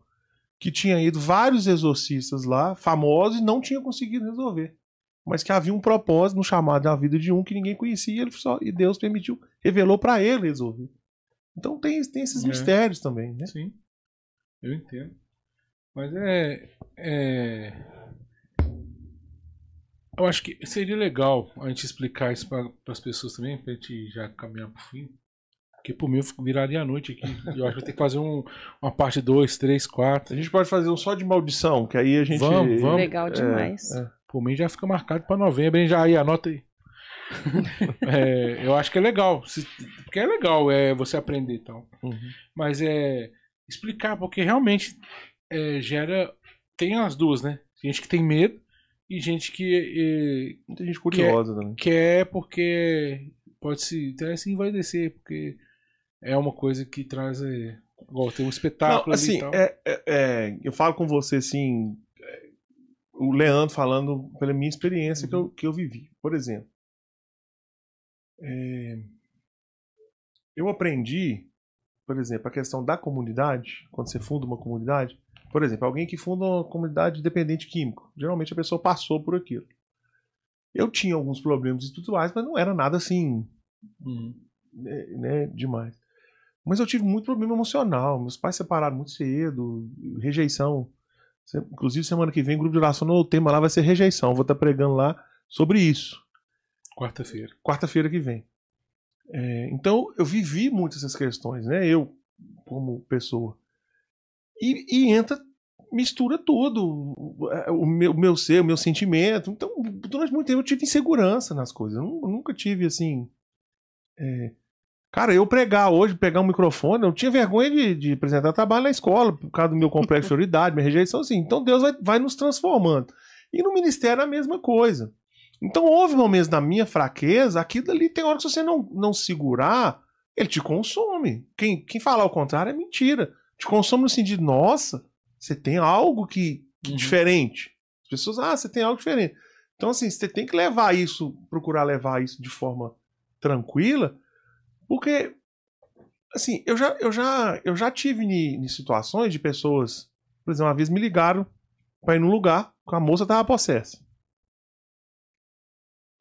que tinha ido vários exorcistas lá, famosos, e não tinha conseguido resolver. Mas que havia um propósito no chamado da vida de um que ninguém conhecia, e, ele só, e Deus permitiu, revelou para ele resolver. Então tem, tem esses É. mistérios também, né? Sim, eu entendo. Mas é, é. Eu acho que seria legal a gente explicar isso para as pessoas também, pra gente já caminhar pro fim. Porque por mim eu fico- viraria a noite aqui. Eu acho que vai ter que fazer um, uma parte 2, 3, 4. A gente pode fazer um só de maldição, que aí a gente. Vamos, vamos. Legal demais. é. Por mim já fica marcado para novembro, hein? Já aí, anota aí. [laughs] É, eu acho que é legal. se- Porque é legal é, você aprender e tal. Uhum. Mas é explicar, porque realmente é, gera. Tem as duas, né? Gente que tem medo e gente que Muita gente curiosa também. é, quer porque pode se até se envaidecer, porque é uma coisa que traz. É, igual tem um espetáculo Não, assim, é, é- é, eu falo com você assim, é, o Leandro falando pela minha experiência que, eu, que eu vivi. Por exemplo, é, eu aprendi, por exemplo, a questão da comunidade, quando você funda uma comunidade, por exemplo, alguém que funda uma comunidade dependente químico, geralmente a pessoa passou por aquilo. Eu tinha alguns problemas e tudo mais, mas não era nada assim Uhum. né, né, demais. Mas eu tive muito problema emocional. Meus pais separaram muito cedo, rejeição. Inclusive, semana que vem, grupo de oração, o tema lá vai ser rejeição. Vou estar pregando lá sobre isso, Quarta-feira. quarta-feira que vem. É, então, eu vivi muito essas questões, né? Eu, como pessoa. E, e entra, mistura tudo. O, meu, o meu ser, o meu sentimento. Então, durante muito tempo eu tive insegurança nas coisas. Eu nu- nunca tive assim. é, Cara, eu pregar hoje, pegar um microfone, eu tinha vergonha de, de apresentar trabalho na escola, por causa do meu complexo de prioridade, [laughs] minha rejeição, assim. Então Deus vai, vai nos transformando. E no ministério a mesma coisa. Então houve momentos na minha fraqueza, aquilo ali tem hora que se você não, não segurar, ele te consome. Quem, quem falar o contrário é mentira. Te consome no sentido, nossa, você tem algo que, que Uhum. diferente. As pessoas, ah, você tem algo diferente. Então, assim, você tem que levar isso, procurar levar isso de forma tranquila, porque assim, eu já, eu já, eu já tive em situações de pessoas, por exemplo, uma vez me ligaram pra ir num lugar com a moça tava possessa.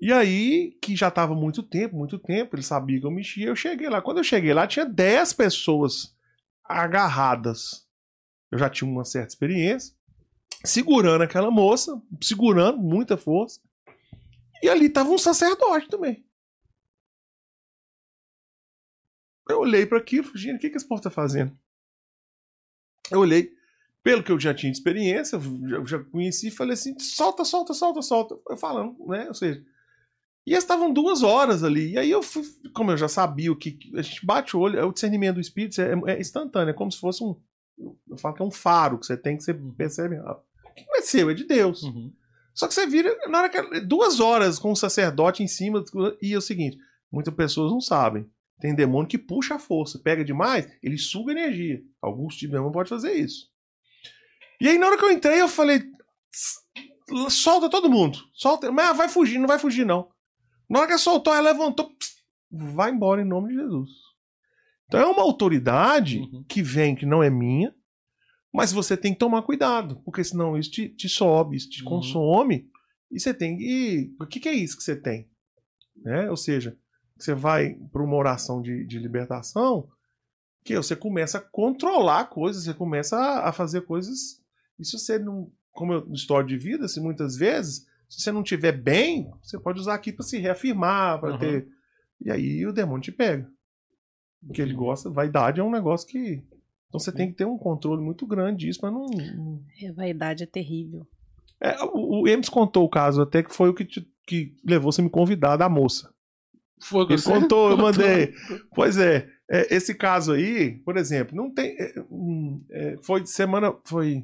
E aí, que já tava muito tempo, muito tempo, ele sabia que eu mexia, eu cheguei lá. Quando eu cheguei lá, tinha 10 pessoas agarradas. Eu já tinha uma certa experiência, segurando aquela moça, segurando muita força. E ali tava um sacerdote também. Eu olhei para aquilo e falei, o que, que esse povo tá fazendo? Eu olhei, pelo que eu já tinha de experiência, eu já conheci, falei assim, solta, solta, solta, solta. Eu falando, né? Ou seja, e eles estavam duas horas ali. E aí eu fui, como eu já sabia o que. A gente bate o olho, é o discernimento do espírito é, é instantâneo, é como se fosse um. Eu falo que é um faro que você tem que você percebe. Ah, que não é seu, é de Deus. Uhum. Só que você vira, na hora que. Duas horas com o sacerdote em cima. E é o seguinte: muitas pessoas não sabem. Tem demônio que puxa a força, pega demais, ele suga energia. Alguns tipos de demônio podem fazer isso. E aí, na hora que eu entrei, eu falei: solta todo mundo. Solta. Mas vai fugir, não vai fugir, não. Na hora que soltou, ela levantou, pss, vai embora em nome de Jesus. Então é uma autoridade uhum. que vem, que não é minha, mas você tem que tomar cuidado, porque senão isso te, te sobe, isso te uhum. consome, e você tem que. O que, que é isso que você tem? Né? Ou seja, você vai para uma oração de, de libertação, que você começa a controlar coisas, você começa a, a fazer coisas. Isso você não. Como eu, história de vida, se muitas vezes se você não tiver bem, você pode usar aqui para se reafirmar, para uhum. ter. E aí o demônio te pega. O que ele gosta, vaidade é um negócio que. Então você tem que ter um controle muito grande disso, mas não. É, vaidade é terrível. É, o, o Emes contou o caso até que foi o que, te, que levou você a me convidar da moça. Foi Ele contou, eu mandei. pois é, é, esse caso aí, por exemplo, não tem. É, é, foi semana. Foi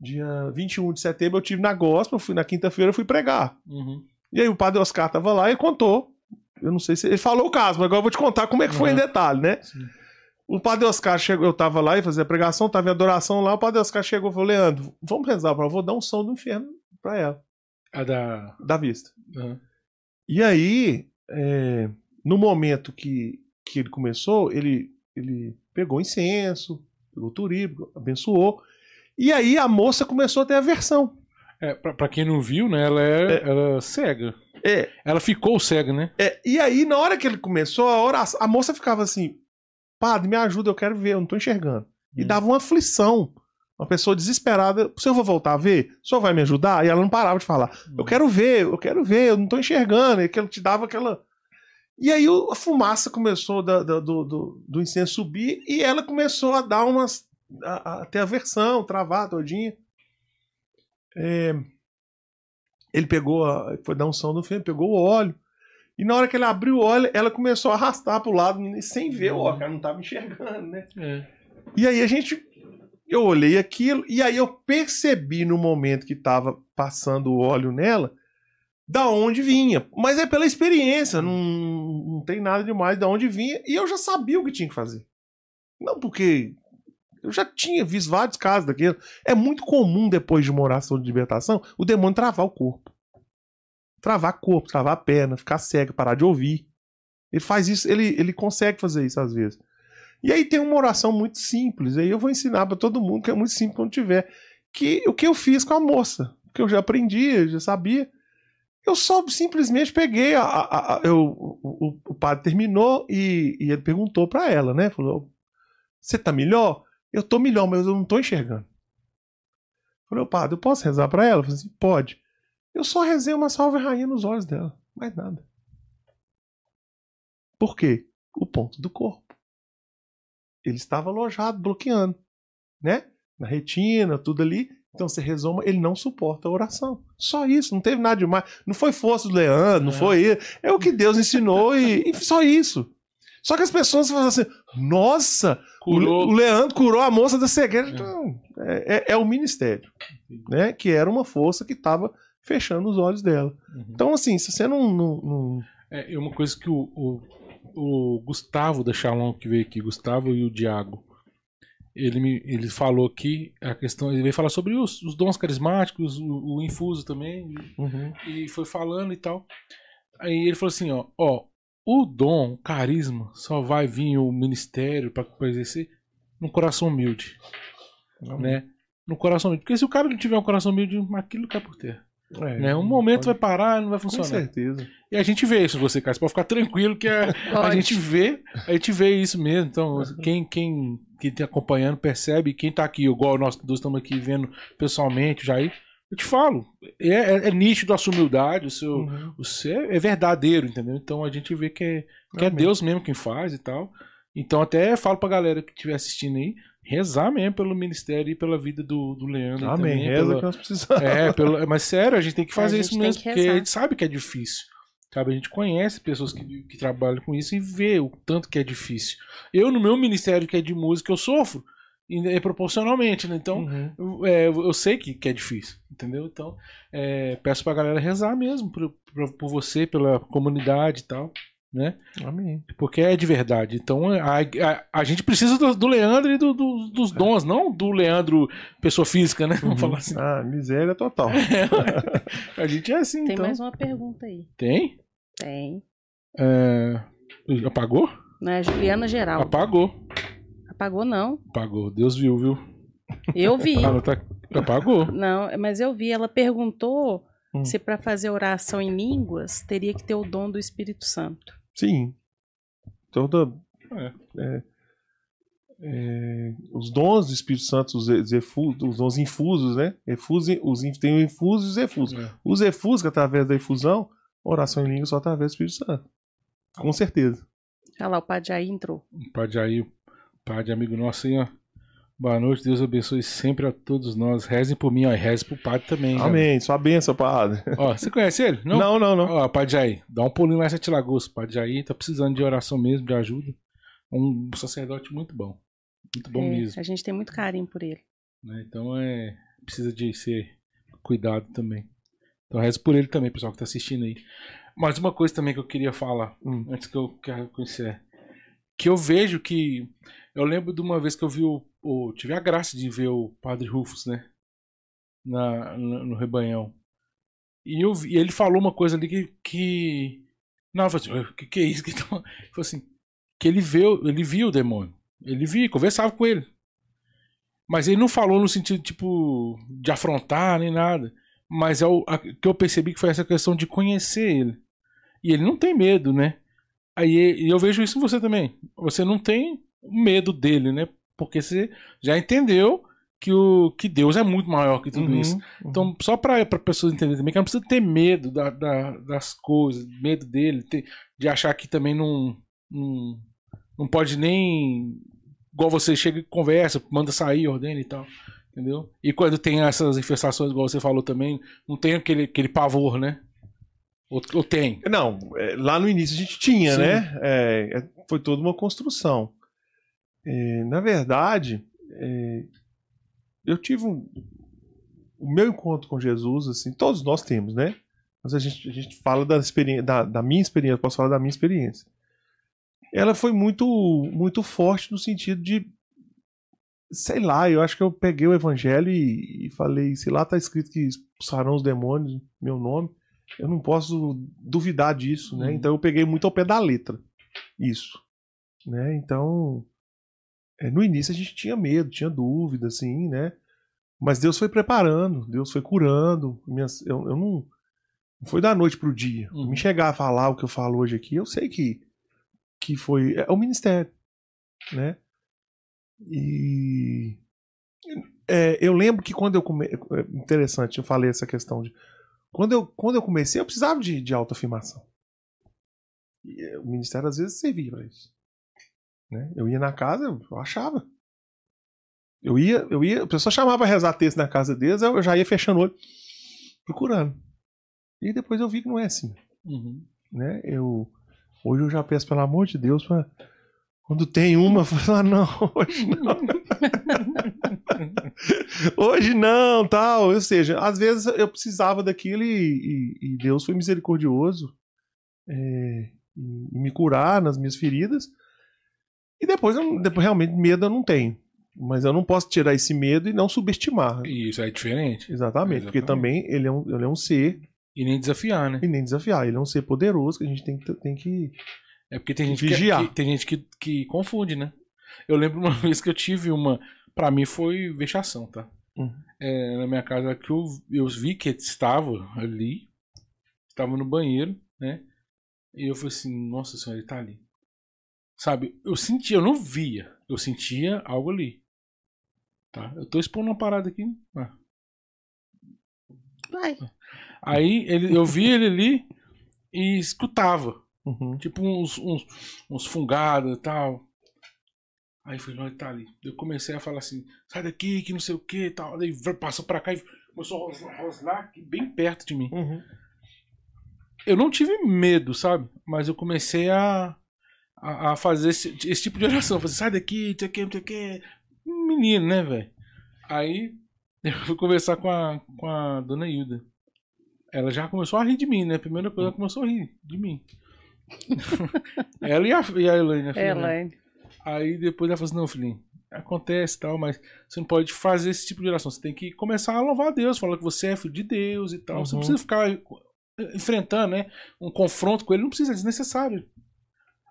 dia 21 de setembro, eu tive na gospel, fui na quinta-feira, fui pregar. Uhum. E aí o padre Oscar tava lá e contou. Eu não sei se ele falou o caso, mas agora eu vou te contar como é que foi uhum. em detalhe, né? Sim. O padre Oscar chegou, eu tava lá e fazia a pregação, tava em adoração lá, o padre Oscar chegou e falou: Leandro, vamos rezar para vou dar um som do inferno para ela. A da. Da vista. Uhum. E aí, é, no momento que, que ele começou, ele, ele pegou incenso, pegou turíbulo, abençoou. E aí a moça começou a ter aversão. É, pra, pra quem não viu, né? Ela é, é. Ela é cega. É. Ela ficou cega, né? É. E aí, na hora que ele começou a oração, a moça ficava assim: Padre, me ajuda, eu quero ver, eu não tô enxergando. E hum. dava uma aflição. Uma pessoa desesperada. O senhor vai voltar a ver? O senhor vai me ajudar? E ela não parava de falar. Hum. Eu quero ver, eu quero ver, eu não tô enxergando. E aquilo te dava aquela. E aí a fumaça começou da, da, do, do, do incenso subir e ela começou a dar umas a, a ter aversão, travar todinha. É, ele pegou, a, foi dar um som no filme, pegou o óleo. E na hora que ele abriu o óleo, ela começou a arrastar pro lado sem ver o óleo, ela não tava enxergando, né? É. E aí a gente. Eu olhei aquilo, e aí eu percebi no momento que tava passando o óleo nela, da onde vinha. Mas é pela experiência, não, não tem nada demais da onde vinha, e eu já sabia o que tinha que fazer. Não porque eu já tinha visto vários casos daquilo. É muito comum, depois de uma oração de libertação, o demônio travar o corpo. Travar corpo, travar a perna, ficar cego, parar de ouvir. Ele faz isso, ele, ele consegue fazer isso às vezes. E aí tem uma oração muito simples. Aí eu vou ensinar para todo mundo que é muito simples quando tiver. Que o que eu fiz com a moça, que eu já aprendi, eu já sabia. Eu só simplesmente peguei a, a, a eu, o, o, padre terminou e, e ele perguntou para ela, né? Falou: "Você tá melhor?" Eu tô melhor, mas eu não tô enxergando. falei, padre, eu posso rezar para ela? Eu falei assim, pode. Eu só rezei uma salve rainha nos olhos dela. Mais nada. Por quê? O ponto do corpo. Ele estava alojado, bloqueando. Né? Na retina, tudo ali. Então você rezou, ele não suporta a oração. Só isso, não teve nada demais. Não foi força do Leandro, não é. foi. É o que Deus ensinou e, e só isso. Só que as pessoas falam assim: nossa, curou. o Leandro curou a moça da cegueira. É. Então, é, é, é, o ministério, né? Que era uma força que estava fechando os olhos dela. Uhum. Então, assim, se você não. não, não... É uma coisa que o, o, o, Gustavo da Shalom, que veio aqui, Gustavo e o Diago, ele, me, ele falou aqui a questão. Ele veio falar sobre os, os dons carismáticos, o, o infuso também, uhum. e foi falando e tal. Aí ele falou assim: ó, ó o dom, o carisma, só vai vir o ministério para exercer no coração humilde, né? No coração humilde. Porque se o cara não tiver um coração humilde, aquilo cai por terra. É, né? Um momento pode- vai parar, não vai Com funcionar. certeza. E a gente vê isso você, cara. Você pode ficar tranquilo que a, [laughs] a gente vê, a gente vê isso mesmo. Então, quem, quem, quem tá acompanhando percebe, quem tá aqui, igual nós dois estamos aqui vendo pessoalmente, o Jair, eu te falo, é, é, é nítido a sua humildade, o seu, Uhum. você é verdadeiro, entendeu? Então a gente vê que é, que é. Deus mesmo quem faz e tal. Então até falo pra galera que estiver assistindo aí, rezar mesmo pelo ministério e pela vida do, do Leandro. Amém. também, Reza pela- que nós precisamos. é, pelo, mas sério, a gente tem que fazer isso mesmo, que porque a gente sabe que é difícil. Sabe, a gente conhece pessoas que, que trabalham com isso e vê o tanto que é difícil. Eu, no meu ministério que é de música, eu sofro é proporcionalmente, né? Então, Uhum. eu, é, eu sei que, que é difícil, entendeu? Então, é, peço pra galera rezar mesmo por, por, por você, pela comunidade e tal, né? Amém. Porque é de verdade. Então, a, a, a gente precisa do, do Leandro e do- do- dos dons, não do Leandro pessoa física, né? [laughs] Vamos falar assim. Ah, miséria total. [laughs] A gente é assim, Tem então. mais uma pergunta aí. Tem? Tem. É, Apagou? Né? Juliana Geral. Apagou. Apagou não. Apagou. Deus viu, viu? Eu vi. Ah, não tá... Apagou. Não, mas eu vi. Ela perguntou Hum. se para fazer oração em línguas teria que ter o dom do Espírito Santo. Sim. Toda. É. é, é, os dons do Espírito Santo, os, os, efu- os dons infusos, né? Efuso, os, tem o infuso e os efusos. É. Os efusos, que através da infusão, oração em língua só através do Espírito Santo. Com certeza. Olha lá, o Padre Jair entrou. Padre aí, Padre amigo nosso aí, ó. Boa noite, Deus abençoe sempre a todos nós. Rezem por mim, ó. e Rezem pro Padre também. Amém. Sua bênção, Padre. Ó, você conhece ele? Não? Não, não, não. Ó, Padre Jair, dá um pulinho lá em Sete Lagoas. Padre Jair tá precisando de oração mesmo, de ajuda. Um sacerdote muito bom. Muito bom É, mesmo. a gente tem muito carinho por ele. né? Então é. Precisa de ser cuidado também. Então reze por ele também, pessoal que tá assistindo aí. Mas uma coisa também que eu queria falar, Hum. antes que eu quero conhecer. Que eu vejo que. Eu lembro de uma vez que eu vi o. o- tive a graça de ver o Padre Rufus, né? Na, no, no rebanhão. E eu e ele falou uma coisa ali que. que não, eu falei assim, o que, que é isso? Que tá... Ele falou assim, que ele viu, ele viu o demônio. Ele via, conversava com ele. Mas ele não falou no sentido, tipo, de afrontar nem nada. Mas é o a- que eu percebi que foi essa questão de conhecer ele. E ele não tem medo, né? Aí e eu vejo isso em você também. Você não tem medo dele, né? Porque você já entendeu que, o, que Deus é muito maior que tudo Uhum, isso. uhum. Então, só para pessoas entenderem também que não precisa ter medo da- da- das coisas, medo dele, ter- de achar que também não, não, não pode nem. Igual você chega e conversa, manda sair, ordena e tal. Entendeu? E quando tem essas infestações, igual você falou também, não tem aquele, aquele pavor, né? Ou, ou tem? Não, é, lá no início a gente tinha, Sim. né? É, foi toda uma construção. É, na verdade, é, eu tive um, o meu encontro com Jesus, assim, todos nós temos, né? Mas a gente, a gente fala da, experiência, da, da minha experiência, posso falar da minha experiência. Ela foi muito, muito forte no sentido de, sei lá, eu acho que eu peguei o evangelho e, e falei, se lá tá escrito que expulsarão os demônios, meu nome, eu não posso duvidar disso, né? Uhum. Então eu peguei muito ao pé da letra isso, né? Então no início a gente tinha medo, tinha dúvida, assim, né? Mas Deus foi preparando, Deus foi curando. Minhas, eu, eu não, não foi da noite pro dia. Uhum. Me chegar a falar o que eu falo hoje aqui, eu sei que que foi é o ministério, né? E é, eu lembro que quando eu come... é interessante, eu falei essa questão de quando eu, quando eu comecei, eu precisava de, de autoafirmação. E eh, o ministério às vezes servia para isso. Né? Eu ia na casa, eu achava. Eu ia, eu ia, a pessoa chamava pra rezar texto na casa deles, eu já ia fechando o olho, procurando. E depois eu vi que não é assim. Uhum. Né? Eu, hoje eu já peço, pelo amor de Deus, pra, quando tem uma, [laughs] eu falo, ah, não, hoje não. [laughs] Hoje não, tal. Ou seja, às vezes eu precisava daquilo e, e- e Deus foi misericordioso é, em me curar nas minhas feridas. E depois, eu, depois realmente medo eu não tenho. Mas eu não posso tirar esse medo e não subestimar. Isso é diferente. Exatamente, porque Exatamente. também ele é, um, ele é um ser, E nem desafiar, né? e nem desafiar, ele é um ser poderoso que a gente tem que, tem que É porque tem gente, que, Vigiar. que- tem gente que, que confunde, né? Eu lembro uma [laughs] vez que eu tive uma. Pra mim foi vexação, tá? Uhum. É, na minha casa que eu, eu vi que estava ali, estava no banheiro, né? E eu falei assim, nossa senhora, ele tá ali. Sabe, eu sentia, eu não via, eu sentia algo ali. Tá? Eu tô expondo uma parada aqui. ah. Vai. Aí ele, eu vi ele ali e escutava. Uhum. Tipo uns, uns, uns fungados e tal. Aí eu falei, não, ele tá ali. Eu comecei a falar assim, sai daqui, que não sei o que e tal. Aí passou pra cá e começou a rosnar, bem perto de mim. Uhum. Eu não tive medo, sabe? Mas eu comecei a, a, a fazer esse, esse tipo de oração. Fazer, sai daqui, não sei o que, não sei o que. Menino, né, velho? Aí [laughs] eu fui conversar com a, com a dona Hilda. Ela já começou a rir de mim, né? Primeira coisa, ela começou a rir de mim. [laughs] ela e a, e a Elaine, a filha dela. Ela, Aí depois ela falou assim, não, filhinho, acontece e tal, mas você não pode fazer esse tipo de oração. Você tem que começar a louvar a Deus, falar que você é filho de Deus e tal. Você não Uhum. precisa ficar enfrentando, né? Um confronto com ele, não precisa, é desnecessário.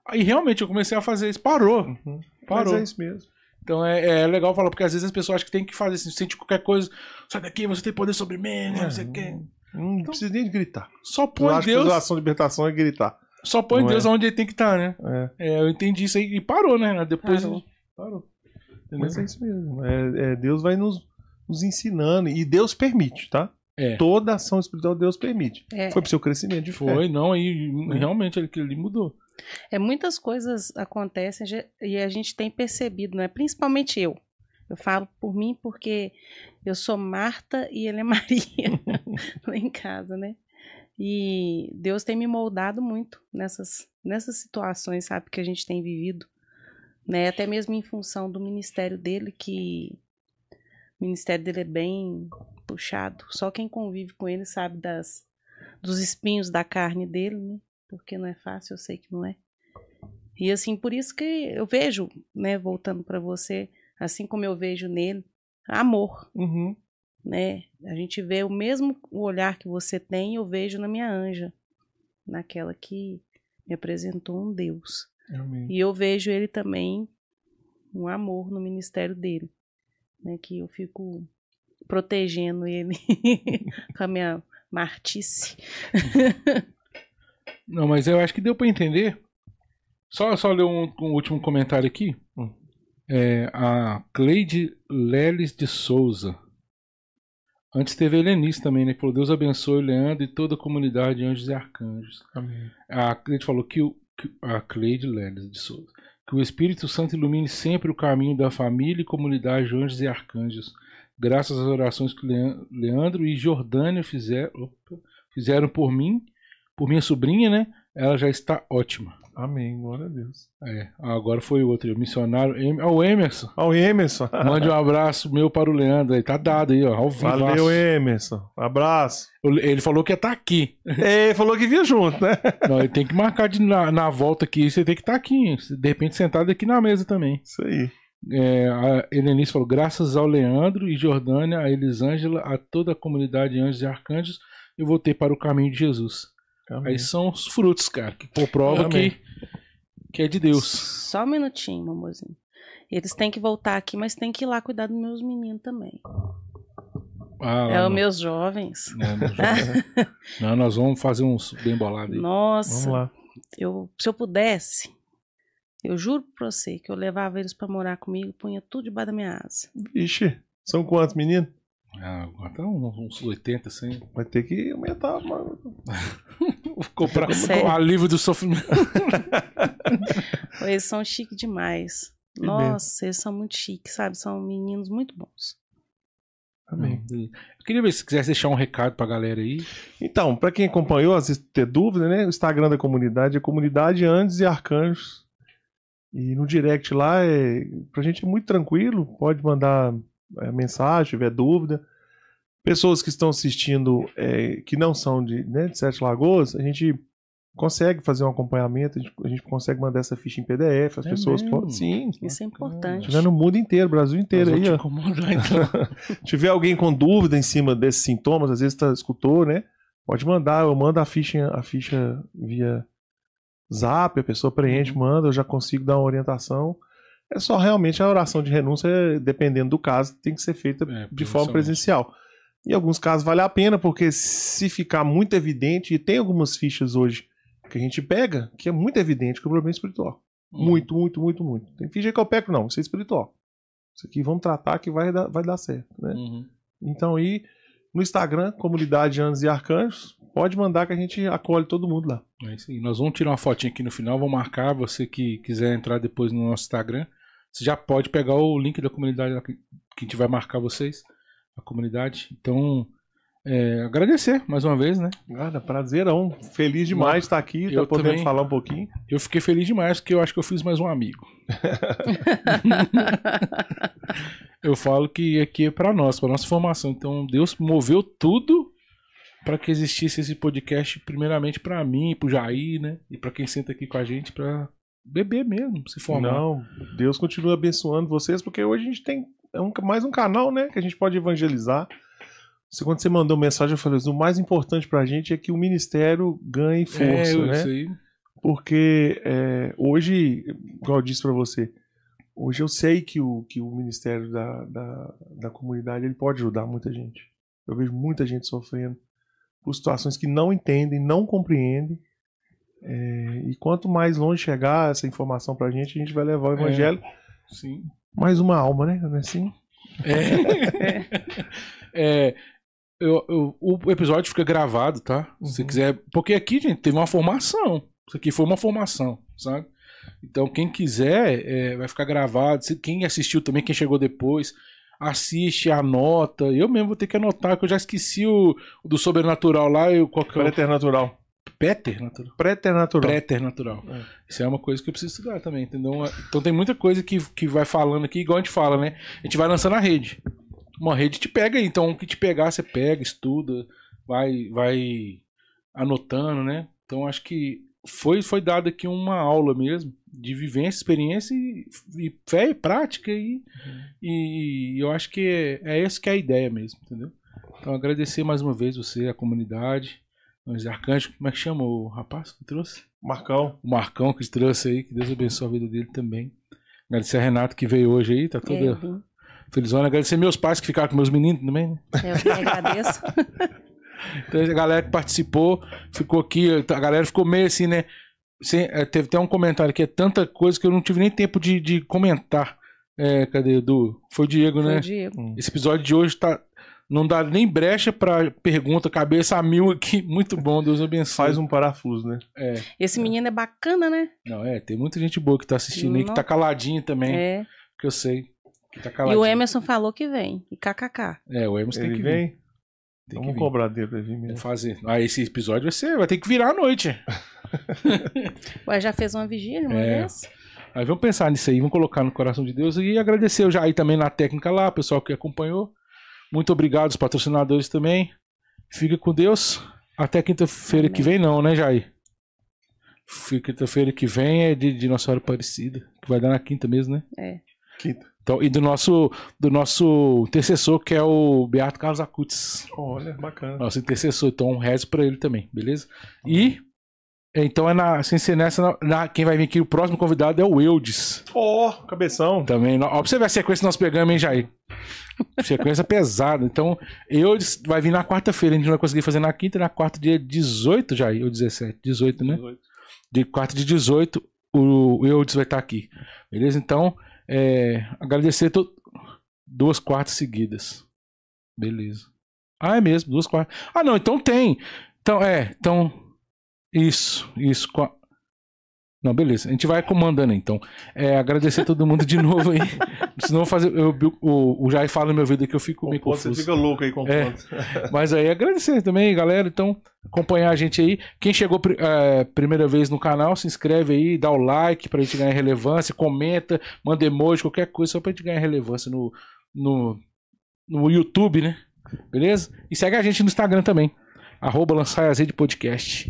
Aí realmente eu comecei a fazer isso, parou, Uhum. parou. Mas é isso mesmo. Então é, é legal falar, porque às vezes as pessoas acham que tem que fazer, assim, sente qualquer coisa, sai daqui, você tem poder sobre mim, não sei o quê. Não precisa nem de gritar. Só Eu põe acho que Deus, a ação de libertação é gritar. só põe não Deus é. onde ele tem que estar, né? É. É, eu entendi isso aí e parou, né? Depois Parou. parou. Entendeu? Mas é isso mesmo. É, é, Deus vai nos, nos ensinando. E Deus permite, tá? É. Toda ação espiritual Deus permite. É, Foi pro seu crescimento de fé. Foi, não, e É. realmente aquilo ali mudou. É, muitas coisas acontecem e a gente tem percebido, né? Principalmente eu. Eu falo por mim porque eu sou Marta e ele é [laughs] Maria [laughs] lá em casa, né? E Deus tem me moldado muito nessas, nessas situações, sabe, que a gente tem vivido, né? Até mesmo em função do ministério dele, que o ministério dele é bem puxado. Só quem convive com ele sabe das dos espinhos da carne dele, né? Porque não é fácil, eu sei que não é. E assim, por isso que eu vejo, né, voltando para você, assim como eu vejo nele, amor Uhum. né? A gente vê o mesmo olhar que você tem, eu vejo na minha anja, naquela que me apresentou um Deus. Amém. E eu vejo ele também um amor no ministério dele, né? Que eu fico protegendo ele [laughs] com a minha martice. [laughs] Não, mas eu acho que deu pra entender. Só, só ler um, um último comentário aqui. Hum. É, a Cleide Leles de Souza. Antes teve a Helenice também, né? Que falou: Deus abençoe o Leandro e toda a comunidade de anjos e arcanjos. Amém. A Cleide falou que, o, que a Cleide Leles de Souza. Que o Espírito Santo ilumine sempre o caminho da família e comunidade de anjos e arcanjos. Graças às orações que Lean- Leandro e Jordânia fizeram, opa, fizeram por mim, por minha sobrinha, né? Ela já está ótima. Amém. Glória a Deus. É, agora foi outro, o missionário. Em- Ó, o Emerson. Ó, o Emerson. [laughs] Mande um abraço meu para o Leandro aí. Tá dado aí, ó. Ao vivo. Valeu, Emerson. Abraço. Ele falou que ia estar aqui. É, ele falou que vinha junto, né? [laughs] Não, ele tem que marcar de, na, na volta aqui. Você tem que estar aqui. De repente sentado aqui na mesa também. Isso aí. É, a Helenice falou: graças ao Leandro e Jordânia, a Elisângela, a toda a comunidade de anjos e arcanjos, eu voltei para o caminho de Jesus. Amém. Aí são os frutos, cara, que comprova Amém. que, que é de Deus. Só um minutinho, meu amorzinho. Eles têm que voltar aqui, mas tem que ir lá cuidar dos meus meninos também. Ah, é os meus jovens. Não, não, não. Não, nós vamos fazer uns bem bolados aí. Nossa, Vamos lá. eu, se eu pudesse, eu juro pra você que eu levava eles pra morar comigo, punha tudo debaixo da minha asa. Ixi, são quantos meninos? Ah, agora tá uns uns 80, 100. Vai ter que aumentar, mano. [laughs] Vou comprar o alívio do sofrimento. [laughs] Eles são chiques demais. Que Nossa, eles são muito chiques, sabe? São meninos muito bons. Amém. Eu queria ver se quisesse deixar um recado pra galera aí. Então, pra quem acompanhou, às vezes ter dúvida, né? O Instagram da comunidade é Comunidade Andes e Arcanjos. E no direct lá, é, pra gente é muito tranquilo. Pode mandar é, mensagem, tiver dúvida. Pessoas que estão assistindo, é, que não são de, né, de Sete Lagoas, a gente consegue fazer um acompanhamento, a gente, a gente consegue mandar essa ficha em PDF, as É pessoas mesmo? podem. Sim. Isso é importante. Tiver no mundo inteiro, Brasil inteiro aí, ó. incomodar, então. [laughs] tiver alguém com dúvida em cima desses sintomas, às vezes tá, escutou, né? Pode mandar, eu mando a ficha, a ficha via zap, a pessoa preenche, Uhum. manda, eu já consigo dar uma orientação. É só realmente a oração de renúncia, dependendo do caso, tem que ser feita É, de forma presencial. Em alguns casos vale a pena, porque se ficar muito evidente, e tem algumas fichas hoje que a gente pega, que é muito evidente que o problema é espiritual. Uhum. Muito, muito, muito, muito. Tem ficha que eu pego, não, isso é espiritual. Isso aqui vamos tratar que vai dar, vai dar certo, né? Uhum. Então aí, no Instagram, Comunidade Anjos e Arcanjos, pode mandar que a gente acolhe todo mundo lá. É isso aí. Nós vamos tirar uma fotinha aqui no final, vou marcar. Você que quiser entrar depois no nosso Instagram, você já pode pegar o link da comunidade que a gente vai marcar vocês, a comunidade. Então, é, agradecer mais uma vez, né? Cara, prazerão. Feliz demais de estar aqui, eu tá podendo também. falar um pouquinho. Eu fiquei feliz demais porque eu acho que eu fiz mais um amigo. [laughs] Eu falo que aqui é para nós, para nossa formação. Então Deus moveu tudo para que existisse esse podcast, primeiramente para mim, para o Jair, né? E para quem senta aqui com a gente para beber mesmo, se formar. Não, Deus continua abençoando vocês, porque hoje a gente tem mais um canal, né? Que a gente pode evangelizar. Você, quando você mandou mensagem, eu falei: o mais importante pra gente é que o ministério ganhe força, é, né? isso aí. Porque é, hoje, igual eu disse pra você, hoje eu sei que o, que o ministério da, da, da comunidade ele pode ajudar muita gente. Eu vejo muita gente sofrendo por situações que não entendem, não compreendem. É, e quanto mais longe chegar essa informação pra gente, a gente vai levar o evangelho. Sim. Mais uma alma, né? Não é assim? É. [laughs] É, eu- eu- o episódio fica gravado, tá? Se você Uhum. quiser. Porque aqui, gente, teve uma formação. Isso aqui foi uma formação, sabe? Então, quem quiser, é, vai ficar gravado. Se- Quem assistiu também, quem chegou depois, assiste, anota. Eu mesmo vou ter que anotar, que eu já esqueci o, o do sobrenatural lá. Eu, qual que é o- Preternatural. Peter natural. Preternatural. Preternatural. É. Isso é uma coisa que eu preciso estudar também, entendeu? Então tem muita coisa que, que vai falando aqui, igual a gente fala, né? A gente vai lançando a rede. Uma rede te pega aí, então o que te pegar, você pega, estuda, vai, vai anotando, né? Então acho que foi, foi dada aqui uma aula mesmo de vivência, experiência e, e fé e prática e, e eu acho que é, é essa que é a ideia mesmo, entendeu? Então agradecer mais uma vez você, a comunidade, os arcanjos, como é que chama o rapaz que trouxe? Marcão. o Marcão que trouxe aí, que Deus abençoe a vida dele também. Agradecer a Renato que veio hoje aí, tá É, toda bem, felizona. Agradecer meus pais que ficaram com meus meninos também, né? eu que agradeço. [laughs] Então, a galera que participou, ficou aqui, a galera ficou meio assim, né? Sem- é, teve até um comentário que é tanta coisa que eu não tive nem tempo de, de comentar. É, cadê, Edu? Foi o Diego, Foi né? o Diego. Esse episódio de hoje tá. Não dá nem brecha pra pergunta, cabeça a mil aqui. [laughs] Muito bom, Deus abençoe. Faz um parafuso, né? É, Esse menino é bacana, né? não, é, tem muita gente boa que tá assistindo aí, que Não. tá caladinho também, É. que eu sei. Que tá E o Emerson falou que vem. E kkk. É, o Emerson tem Ele que vem. vir. Tem que Vamos vir. cobrar dele pra vir Vamos mesmo. fazer. Ah, esse episódio vai ser, vai ter que virar à noite. [laughs] Ué, já fez uma vigília uma É. vez? Aí vamos pensar nisso aí, vamos colocar no coração de Deus e agradecer o Jair também na técnica lá, o pessoal que acompanhou. Muito obrigado os patrocinadores também. Fica com Deus. Até quinta-feira que vem não, né, Jair? Fica Quinta-feira que vem é de, de Nossa Senhora Aparecida, que vai dar na quinta mesmo, né? Quinta. Então, e do nosso do nosso intercessor, que é o Beato Carlos Acutis. Olha, bacana. Nosso intercessor, então um rezo pra ele também, beleza? E então é na sem ser nessa, na- na- quem vai vir aqui o próximo convidado é o Eudes. Ó, cabeção. Também, ó, pra você ver a sequência que nós pegamos, hein, Jair? Sequência [laughs] pesada. Então, Eudes vai vir na quarta-feira, a gente não vai conseguir fazer na quinta, na quarta dia 18, Jair, ou 17, 18, né? De quarta de 18, o, o Eudes vai estar aqui. Beleza? Então, é, agradecer to... duas quartas seguidas. Beleza. Ah, é mesmo, duas quartas. Ah, não, então tem. Então, é, então. Isso, isso. Não, beleza. A gente vai comandando então. É, agradecer todo mundo de [laughs] novo aí. Senão fazer. Eu, o, o Jair fala no meu ouvido que eu fico meio ponto, Você confuso. fica louco aí com É. [laughs] Mas aí agradecer também, galera. Então, acompanhar a gente aí. Quem chegou é, primeira vez no canal, se inscreve aí, dá o like pra gente ganhar relevância, comenta, manda emoji, qualquer coisa, só pra gente ganhar relevância no, no, no YouTube, né? Beleza? E segue a gente no Instagram também. Arroba Lançai Azeite Podcast.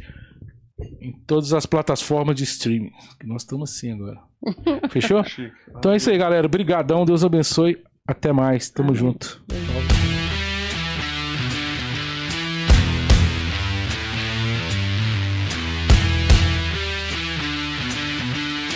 Em todas as plataformas de streaming. Que nós estamos assim agora. [laughs] Fechou? Então é isso aí, galera. Obrigadão. Deus abençoe. Até mais. Tamo Amém. junto. Beijo.